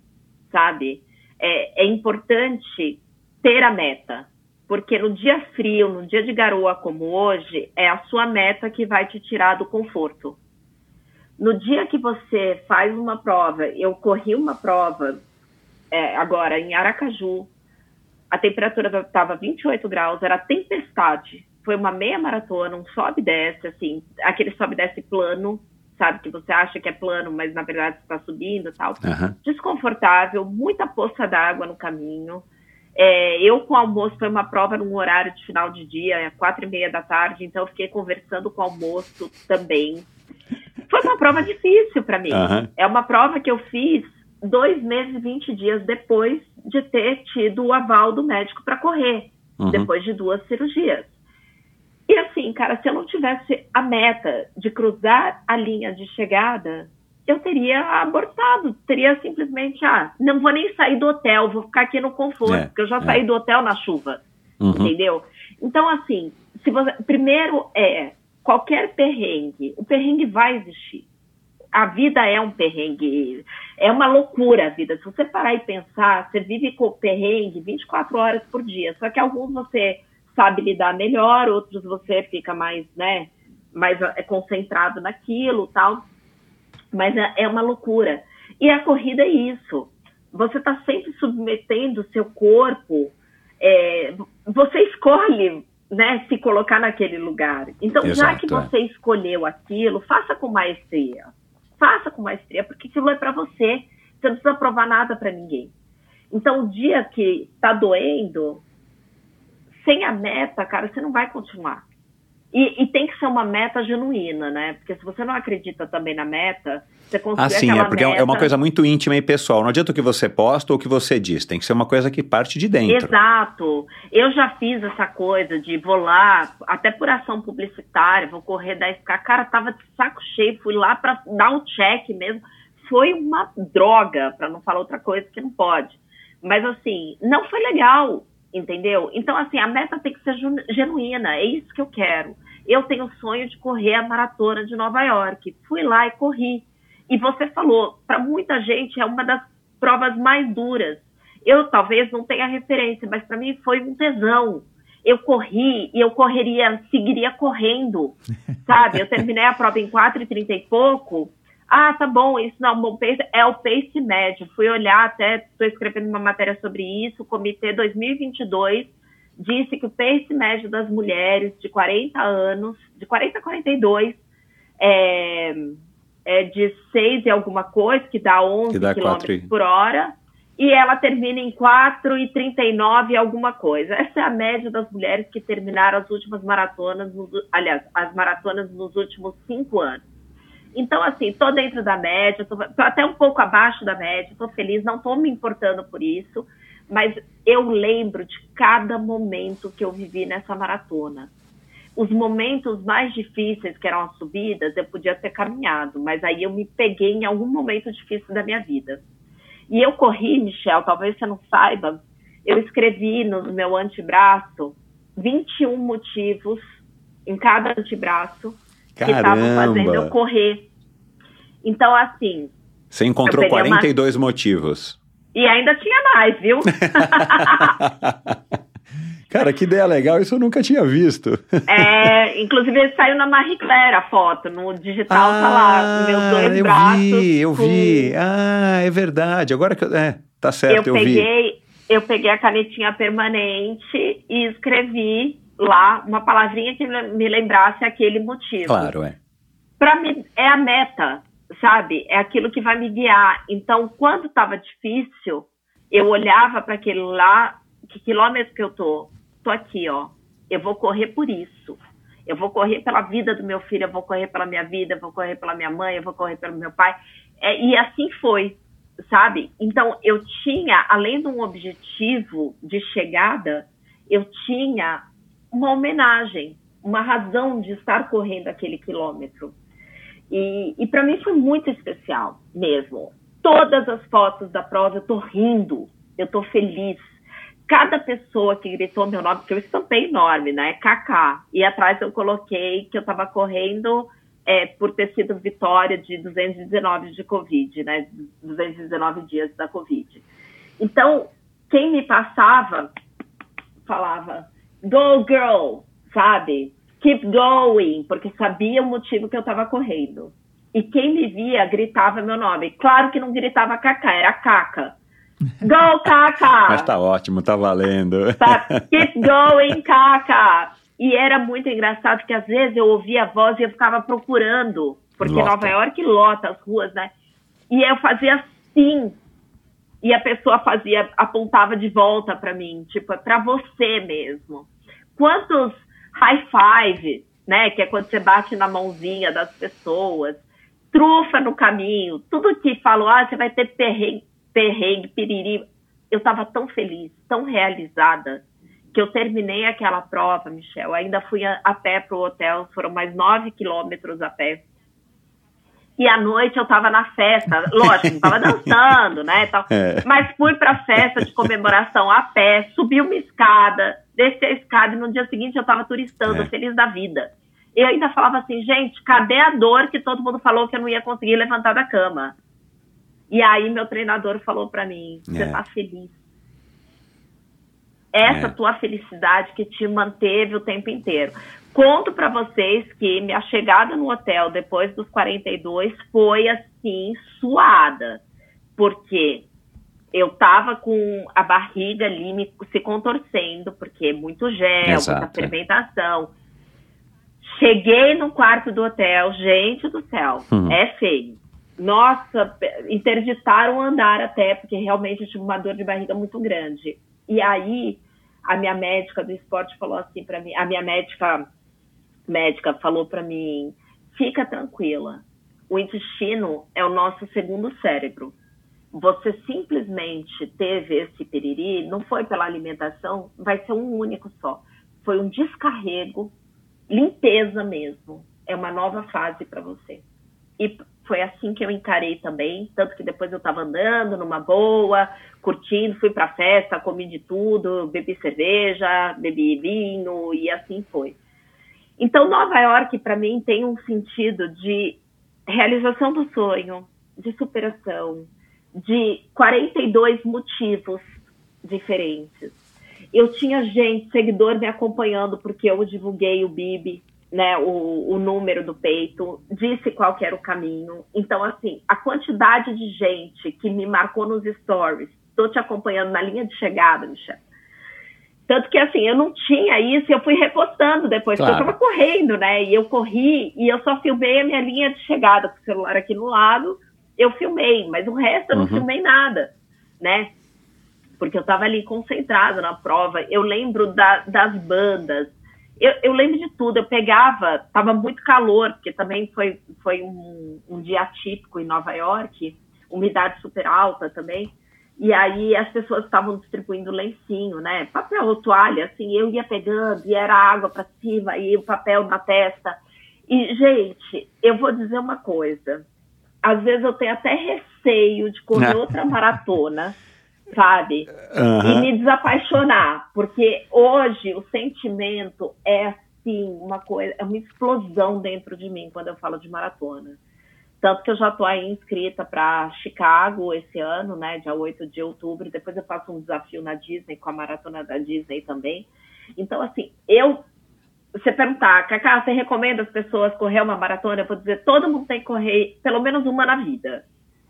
S1: sabe? É, é importante ter a meta. Porque no dia frio, no dia de garoa como hoje, é a sua meta que vai te tirar do conforto. No dia que você faz uma prova, eu corri uma prova é, agora em Aracaju, a temperatura estava 28 graus, era tempestade. Foi uma meia maratona, um sobe e desce, assim, aquele sobe e desce plano, sabe? Que você acha que é plano, mas na verdade está subindo e tal. Uhum. Desconfortável, muita poça d'água no caminho. É, eu com o almoço foi uma prova num horário de final de dia, quatro e meia da tarde, então eu fiquei conversando com o almoço também. Foi uma prova difícil para mim. Uhum. É uma prova que eu fiz dois meses e vinte dias depois de ter tido o aval do médico para correr, uhum. depois de duas cirurgias. E assim, cara, se eu não tivesse a meta de cruzar a linha de chegada, eu teria abortado, teria simplesmente, ah, não vou nem sair do hotel, vou ficar aqui no conforto, é, porque eu já é. saí do hotel na chuva, uhum. entendeu? Então, assim, se você, primeiro é, qualquer perrengue, o perrengue vai existir. A vida é um perrengue, é uma loucura a vida. Se você parar e pensar, você vive com perrengue 24 horas por dia, só que alguns você sabe lidar melhor, outros você fica mais, né, mais é, concentrado naquilo, tal mas é, é uma loucura. E a corrida é isso. Você está sempre submetendo o seu corpo. É, você escolhe né, se colocar naquele lugar. Então, Exato, já que você é. escolheu aquilo, faça com maestria. Faça com maestria, porque aquilo é para você. Você não precisa provar nada para ninguém. Então, o dia que está doendo, sem a meta, cara, você não vai continuar. E, e, tem que ser uma meta genuína, né? Porque se você não acredita também na meta, você consegue. Ah, sim,
S6: é porque meta... é uma coisa muito íntima e pessoal. Não adianta o que você posta ou o que você diz, tem que ser uma coisa que parte de dentro.
S1: Exato. Eu já fiz essa coisa de vou lá, até por ação publicitária, vou correr 10k. Cara, tava de saco cheio, fui lá para dar um check mesmo. Foi uma droga, para não falar outra coisa que não pode. Mas assim, não foi legal, entendeu? Então, assim, a meta tem que ser genuína, é isso que eu quero. Eu tenho o sonho de correr a maratona de Nova York. Fui lá e corri. E você falou, para muita gente é uma das provas mais duras. Eu talvez não tenha referência, mas para mim foi um tesão. Eu corri e eu correria, seguiria correndo, sabe? Eu terminei a prova em 4 e 30 e pouco. Ah, tá bom, isso não é um bom pace, é o pace médio. Fui olhar até, estou escrevendo uma matéria sobre isso, Comitê 2022 disse que o pace médio das mulheres de 40 anos, de 40 a 42, é, é de 6 e alguma coisa, que dá 11 km por hora, e ela termina em 4 e 39 alguma coisa. Essa é a média das mulheres que terminaram as últimas maratonas, nos, aliás, as maratonas nos últimos 5 anos. Então, assim, tô dentro da média, tô, tô até um pouco abaixo da média, tô feliz, não tô me importando por isso, mas eu lembro de cada momento que eu vivi nessa maratona. Os momentos mais difíceis, que eram as subidas, eu podia ter caminhado, mas aí eu me peguei em algum momento difícil da minha vida. E eu corri, Michel, talvez você não saiba, eu escrevi no meu antebraço 21 motivos em cada antebraço Caramba. que estavam fazendo eu correr. Então, assim.
S6: Você encontrou 42 uma... motivos.
S1: E ainda tinha mais, viu?
S6: Cara, que ideia legal, isso eu nunca tinha visto.
S1: É, inclusive saiu na Marie Claire a foto, no digital ah, tá lá, meus dois
S6: eu
S1: braços.
S6: Vi, eu com... vi, ah, é verdade, agora que eu, é, tá certo, eu,
S1: eu peguei,
S6: vi.
S1: Eu peguei a canetinha permanente e escrevi lá uma palavrinha que me lembrasse aquele motivo.
S6: Claro, é.
S1: Para mim, é a meta sabe? É aquilo que vai me guiar. Então, quando estava difícil, eu olhava para aquele lá, que quilômetro que eu tô? Tô aqui, ó. Eu vou correr por isso. Eu vou correr pela vida do meu filho, eu vou correr pela minha vida, eu vou correr pela minha mãe, eu vou correr pelo meu pai. É, e assim foi, sabe? Então, eu tinha, além de um objetivo de chegada, eu tinha uma homenagem, uma razão de estar correndo aquele quilômetro. E, e para mim foi muito especial mesmo. Todas as fotos da prova eu tô rindo, eu tô feliz. Cada pessoa que gritou meu nome, porque eu estampei enorme, né? KK. E atrás eu coloquei que eu estava correndo é, por ter sido vitória de 219 de Covid, né? 219 dias da Covid. Então, quem me passava falava, go girl, sabe? Keep going, porque sabia o motivo que eu estava correndo. E quem me via gritava meu nome. Claro que não gritava Kaká, era Caca. Go, Caca!
S6: Mas tá ótimo, tá valendo.
S1: Tá, keep going, Caca! E era muito engraçado que às vezes eu ouvia a voz e eu ficava procurando, porque lota. Nova York lota as ruas, né? E eu fazia assim, e a pessoa fazia, apontava de volta para mim, tipo, é para você mesmo. Quantos high five, né? Que é quando você bate na mãozinha das pessoas, trufa no caminho, tudo que falou, ah, você vai ter perrengue, perrengue, piriri. Eu estava tão feliz, tão realizada, que eu terminei aquela prova, Michel. Ainda fui a, a pé para o hotel, foram mais nove quilômetros a pé. E à noite eu estava na festa, lógico, estava dançando, né? Tal, é. Mas fui para a festa de comemoração a pé, subi uma escada, desci a escada e no dia seguinte eu estava turistando, é. feliz da vida. Eu ainda falava assim, gente, cadê a dor que todo mundo falou que eu não ia conseguir levantar da cama? E aí meu treinador falou para mim, você é. tá feliz. Essa é. tua felicidade que te manteve o tempo inteiro. Conto para vocês que minha chegada no hotel depois dos 42 foi assim suada, porque eu tava com a barriga ali me, se contorcendo, porque muito gel, Exato. muita fermentação. Cheguei no quarto do hotel, gente do céu, hum. é feio. Nossa, interditaram o andar até, porque realmente eu tive uma dor de barriga muito grande. E aí, a minha médica do esporte falou assim para mim, a minha médica médica falou para mim, fica tranquila, o intestino é o nosso segundo cérebro você simplesmente teve esse piriri, não foi pela alimentação, vai ser um único só. Foi um descarrego, limpeza mesmo. É uma nova fase para você. E foi assim que eu encarei também, tanto que depois eu estava andando numa boa, curtindo, fui para festa, comi de tudo, bebi cerveja, bebi vinho e assim foi. Então, Nova York, para mim, tem um sentido de realização do sonho, de superação, de 42 motivos diferentes. Eu tinha gente, seguidor me acompanhando porque eu divulguei o BIB, né, o, o número do peito, disse qual era o caminho. Então, assim, a quantidade de gente que me marcou nos stories, estou te acompanhando na linha de chegada, Michel. Tanto que, assim, eu não tinha isso e eu fui repostando depois, claro. porque eu estava correndo, né? E eu corri e eu só filmei a minha linha de chegada com o celular aqui no lado. Eu filmei, mas o resto eu não uhum. filmei nada, né? Porque eu estava ali concentrada na prova. Eu lembro da, das bandas, eu, eu, lembro de tudo. Eu pegava, estava muito calor, porque também foi, foi um, um dia atípico em Nova York, umidade super alta também. E aí as pessoas estavam distribuindo lencinho, né? Papel ou toalha, assim, eu ia pegando e era água para cima e o papel na testa. E, gente, eu vou dizer uma coisa. Às vezes eu tenho até receio de correr outra maratona, sabe? Uhum. E me desapaixonar. Porque hoje o sentimento é assim, uma coisa, é uma explosão dentro de mim quando eu falo de maratona. Tanto que eu já estou aí inscrita para Chicago esse ano, né, dia 8 de outubro. Depois eu faço um desafio na Disney, com a maratona da Disney também. Então, assim, eu. Você perguntar, Cacá, você recomenda as pessoas correr uma maratona? Eu vou dizer, todo mundo tem que correr pelo menos uma na vida.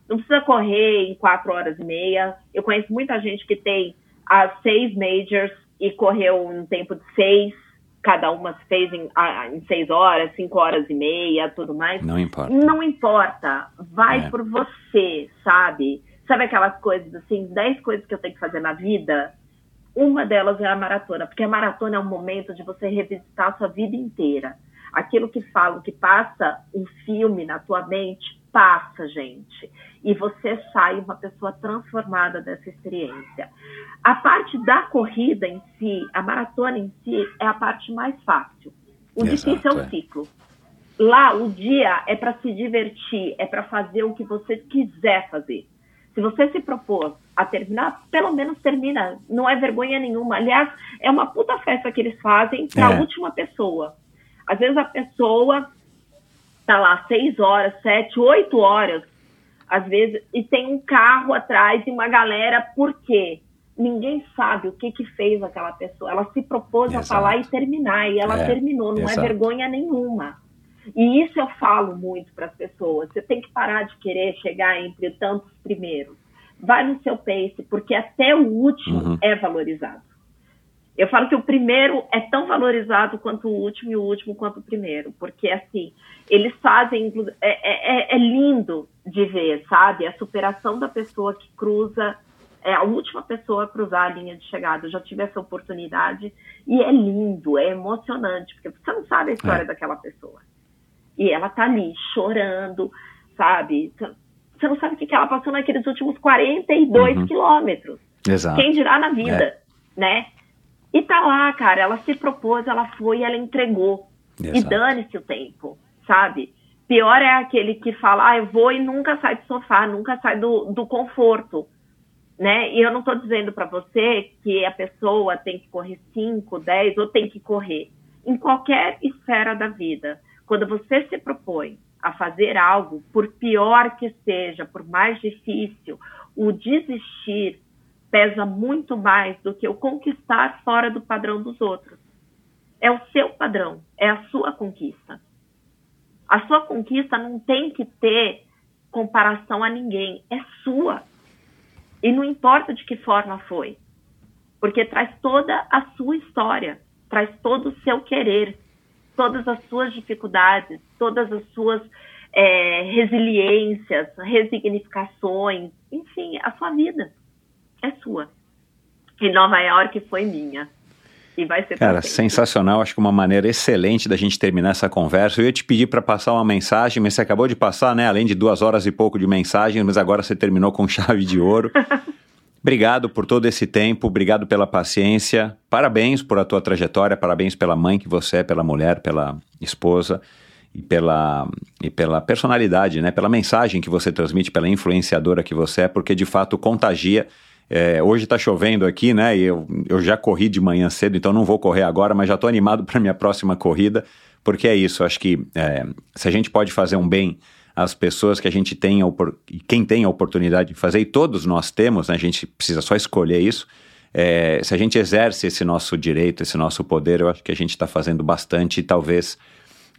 S1: Não precisa correr em quatro horas e meia. Eu conheço muita gente que tem as seis majors e correu um tempo de seis cada uma fez em, em, seis horas, cinco horas e meia, tudo mais.
S6: Não importa.
S1: Não importa. Vai é. por você, sabe? Sabe aquelas coisas assim, dez coisas que eu tenho que fazer na vida? Uma delas é a maratona, porque a maratona é um momento de você revisitar a sua vida inteira. Aquilo que falam, que passa um filme na tua mente, passa, gente. E você sai uma pessoa transformada dessa experiência. A parte da corrida em si, a maratona em si, é a parte mais fácil. O Exato, difícil é o é. ciclo. Lá, o dia é para se divertir, é para fazer o que você quiser fazer. Se você se propôs a terminar, pelo menos termina. Não é vergonha nenhuma. Aliás, é uma puta festa que eles fazem para a é. última pessoa. Às vezes a pessoa tá lá seis horas, sete, oito horas, às vezes, e tem um carro atrás e uma galera, por quê? Ninguém sabe o que que fez aquela pessoa. Ela se propôs Exato. a falar e terminar, e ela é, terminou, não é Exato. é vergonha nenhuma. E isso eu falo muito para as pessoas. Você tem que parar de querer chegar entre tantos primeiros. Vai no seu pace, porque até o último uhum. é valorizado. Eu falo que o primeiro é tão valorizado quanto o último e o último quanto o primeiro, porque assim, eles fazem, é, é, é, é lindo de ver, sabe? A superação da pessoa que cruza, é a última pessoa a cruzar a linha de chegada. Eu já tive essa oportunidade e é lindo, é emocionante, porque você não sabe a história é. daquela pessoa. E ela tá ali chorando, sabe? Você não sabe o que ela passou naqueles últimos 42 uhum. quilômetros.
S6: Exato.
S1: Quem dirá na vida, é. né? E tá lá, cara, ela se propôs, ela foi, ela entregou. Exato. E dane-se o tempo, sabe? Pior é aquele que fala, ah, eu vou e nunca sai do sofá, nunca sai do, do conforto, né? E eu não estou dizendo para você que a pessoa tem que correr 5, 10 ou tem que correr. Em qualquer esfera da vida, quando você se propõe a fazer algo, por pior que seja, por mais difícil, o desistir pesa muito mais do que o conquistar fora do padrão dos outros. É o seu padrão, é a sua conquista. A sua conquista não tem que ter comparação a ninguém, é sua. E não importa de que forma foi, porque traz toda a sua história, traz todo o seu querer, todas as suas dificuldades, todas as suas é, resiliências, resignificações, enfim, a sua vida é sua. E Nova York foi minha. E vai ser
S6: Cara, sensacional. Acho que uma maneira excelente da gente terminar essa conversa. Eu ia te pedir para passar uma mensagem, mas você acabou de passar, né? Além de duas horas e pouco de mensagem, mas agora você terminou com chave de ouro. Obrigado por todo esse tempo, obrigado pela paciência, parabéns por a tua trajetória, parabéns pela mãe que você é, pela mulher, pela esposa e pela, e pela personalidade, né? Pela mensagem que você transmite, pela influenciadora que você é, porque de fato contagia é, hoje está chovendo aqui, né? E eu, eu já corri de manhã cedo, então não vou correr agora, mas já estou animado para minha próxima corrida, porque é isso, acho que é, se a gente pode fazer um bem às pessoas que a gente tem, quem tem a oportunidade de fazer, e todos nós temos, né, a gente precisa só escolher isso, é, se a gente exerce esse nosso direito, esse nosso poder, eu acho que a gente está fazendo bastante e talvez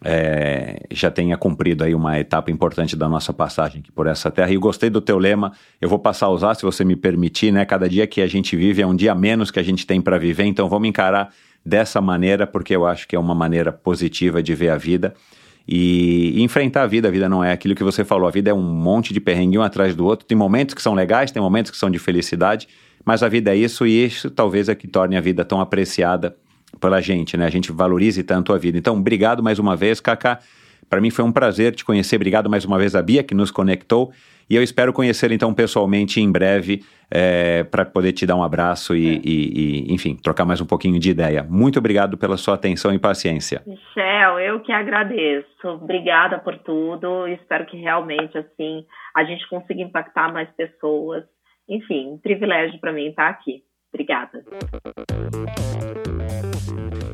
S6: é, já tenha cumprido aí uma etapa importante da nossa passagem aqui por essa terra. E gostei do teu lema, eu vou passar a usar, se você me permitir, né? Cada dia que a gente vive é um dia menos que a gente tem para viver, então vamos encarar dessa maneira, porque eu acho que é uma maneira positiva de ver a vida e, enfrentar a vida. A vida não é aquilo que você falou, a vida é um monte de perrengue um atrás do outro. Tem momentos que são legais, tem momentos que são de felicidade, mas a vida é isso e isso talvez é que torne a vida tão apreciada pela gente, né? A gente valorize tanto a vida. Então, obrigado mais uma vez, Kaká. Para mim foi um prazer te conhecer. Obrigado mais uma vez a Bia que nos conectou. E eu espero conhecer então pessoalmente em breve é, para poder te dar um abraço e, é. e, e, enfim, trocar mais um pouquinho de ideia. Muito obrigado pela sua atenção e paciência.
S1: Michel, eu que agradeço. Obrigada por tudo. Espero que realmente assim a gente consiga impactar mais pessoas. Enfim, um privilégio para mim estar aqui. Obrigada.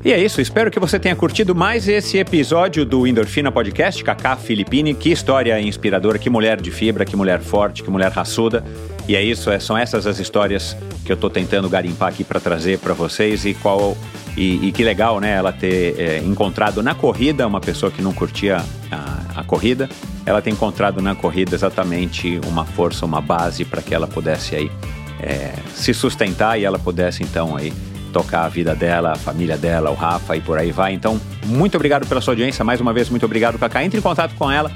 S6: E é isso, espero que você tenha curtido mais esse episódio do Endorfina Podcast, Kaká Filippini. Que história inspiradora, que mulher de fibra, que mulher forte, que mulher raçuda. E é isso, é, são essas as histórias que eu estou tentando garimpar aqui para trazer para vocês e qual e, e, que legal, né, ela ter é, encontrado na corrida uma pessoa que não curtia a, a corrida, ela ter encontrado na corrida exatamente uma força, uma base para que ela pudesse aí é, se sustentar e ela pudesse então aí tocar a vida dela, a família dela, o Rafa e por aí vai. Então, muito obrigado pela sua audiência. Mais uma vez, muito obrigado, Cacá. Entre em contato com ela,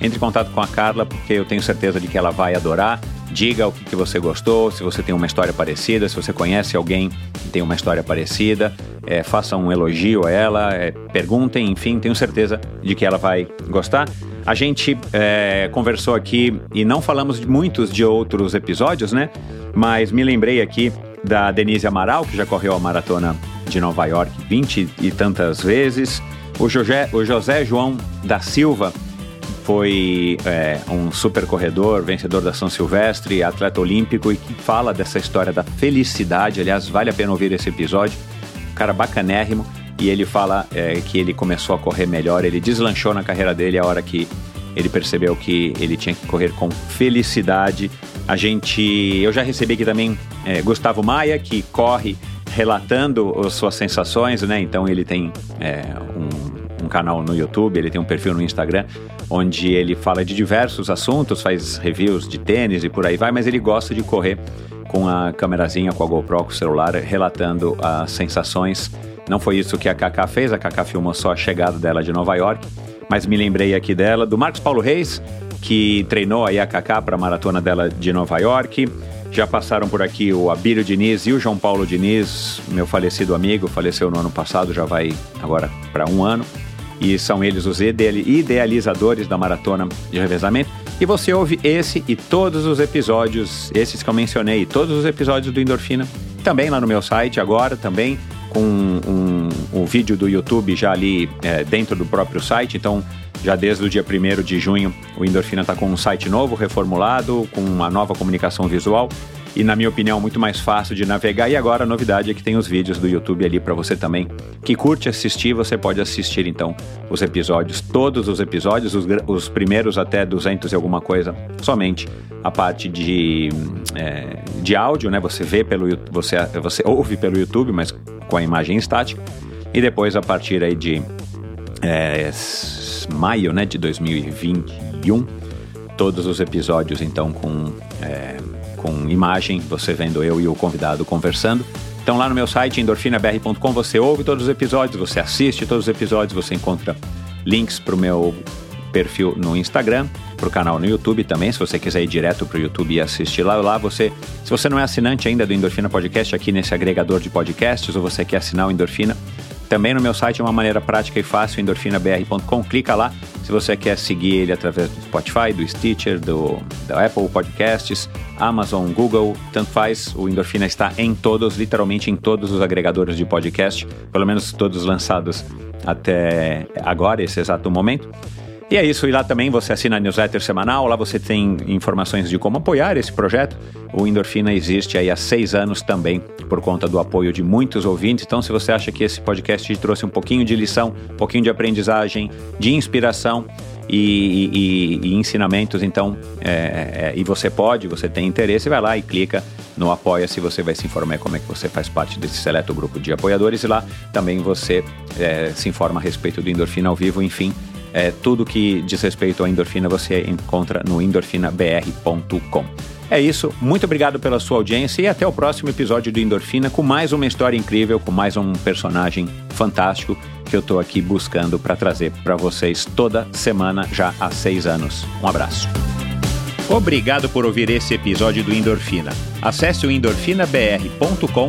S6: entre em contato com a Carla, porque eu tenho certeza de que ela vai adorar. Diga o que, você gostou, se você tem uma história parecida, se você conhece alguém que tem uma história parecida, é, faça um elogio a ela, é, perguntem, enfim, tenho certeza de que ela vai gostar. A gente é, conversou aqui e não falamos de muitos de outros episódios, né? Mas me lembrei aqui da Denise Amaral, que já correu a maratona de Nova York vinte e tantas vezes. O José, o José João da Silva foi é, um super corredor, vencedor da São Silvestre, atleta olímpico e que fala dessa história da felicidade. Aliás, vale a pena ouvir esse episódio. Um cara bacanérrimo. E ele fala é, que ele começou a correr melhor, ele deslanchou na carreira dele a hora que ele percebeu que ele tinha que correr com felicidade a gente, eu já recebi aqui também é, Gustavo Maia, que corre relatando as suas sensações, né? Então ele tem é, um, um, canal no YouTube, ele tem um perfil no Instagram, onde ele fala de diversos assuntos, faz reviews de tênis e por aí vai, mas ele gosta de correr com a câmerazinha, com a GoPro, com o celular, relatando as sensações. Não foi isso que a Kaká fez, a Kaká filmou só a chegada dela de Nova York, mas me lembrei aqui dela, do Marcos Paulo Reis, que treinou a Kaká para a maratona dela de Nova York. Já passaram por aqui o Abílio Diniz e o João Paulo Diniz, meu falecido amigo, faleceu no ano passado, já vai agora para um ano. E são eles os idealizadores da maratona de revezamento. E você ouve esse e todos os episódios, esses que eu mencionei, todos os episódios do Endorfina, também lá no meu site agora, também com um, um, vídeo do YouTube já ali é, dentro do próprio site. Então já desde o dia 1 de junho, o Endorfina está com um site novo, reformulado, com uma nova comunicação visual e, na minha opinião, muito mais fácil de navegar. E agora a novidade é que tem os vídeos do YouTube ali para você também que curte assistir. Você pode assistir então os episódios, todos os episódios, os, os primeiros até 200 e alguma coisa, somente a parte de, é, de áudio, né? Você vê pelo você você ouve pelo YouTube, mas com a imagem estática. E depois a partir aí de é, maio né, de 2021. Todos os episódios, então, com, é, com imagem, você vendo eu e o convidado conversando. Então, lá no meu site, endorfinabr.com, você ouve todos os episódios, você assiste todos os episódios, você encontra links para o meu perfil no Instagram, para o canal no YouTube também, se você quiser ir direto para o YouTube e assistir lá. Lá você, se você não é assinante ainda do Endorfina Podcast, aqui nesse agregador de podcasts, ou você quer assinar o Endorfina, também no meu site é uma maneira prática e fácil, endorfinabr.com. Clica lá se você quer seguir ele através do Spotify, do Stitcher, do, da Apple Podcasts, Amazon, Google, tanto faz. O Endorfina está em todos, literalmente em todos os agregadores de podcast, pelo menos todos lançados até agora, esse exato momento. E é isso, e lá também você assina a newsletter semanal, lá você tem informações de como apoiar esse projeto. O Endorfina existe aí há seis anos também, por conta do apoio de muitos ouvintes. Então, se você acha que esse podcast te trouxe um pouquinho de lição, um pouquinho de aprendizagem, de inspiração, e, e, e, ensinamentos. Então, é, é, e você pode, você tem interesse, vai lá e clica no Apoia-se, você vai se informar como é que você faz parte desse seleto grupo de apoiadores e lá também você é, se informa a respeito do Endorfina ao vivo, enfim. É, tudo que diz respeito à endorfina você encontra no endorfinabr.com. É isso, muito obrigado pela sua audiência e até o próximo episódio do Endorfina com mais uma história incrível, com mais um personagem fantástico que eu estou aqui buscando para trazer para vocês toda semana já há seis anos. Um abraço. Obrigado por ouvir esse episódio do Endorfina. Acesse o endorfinabr.com,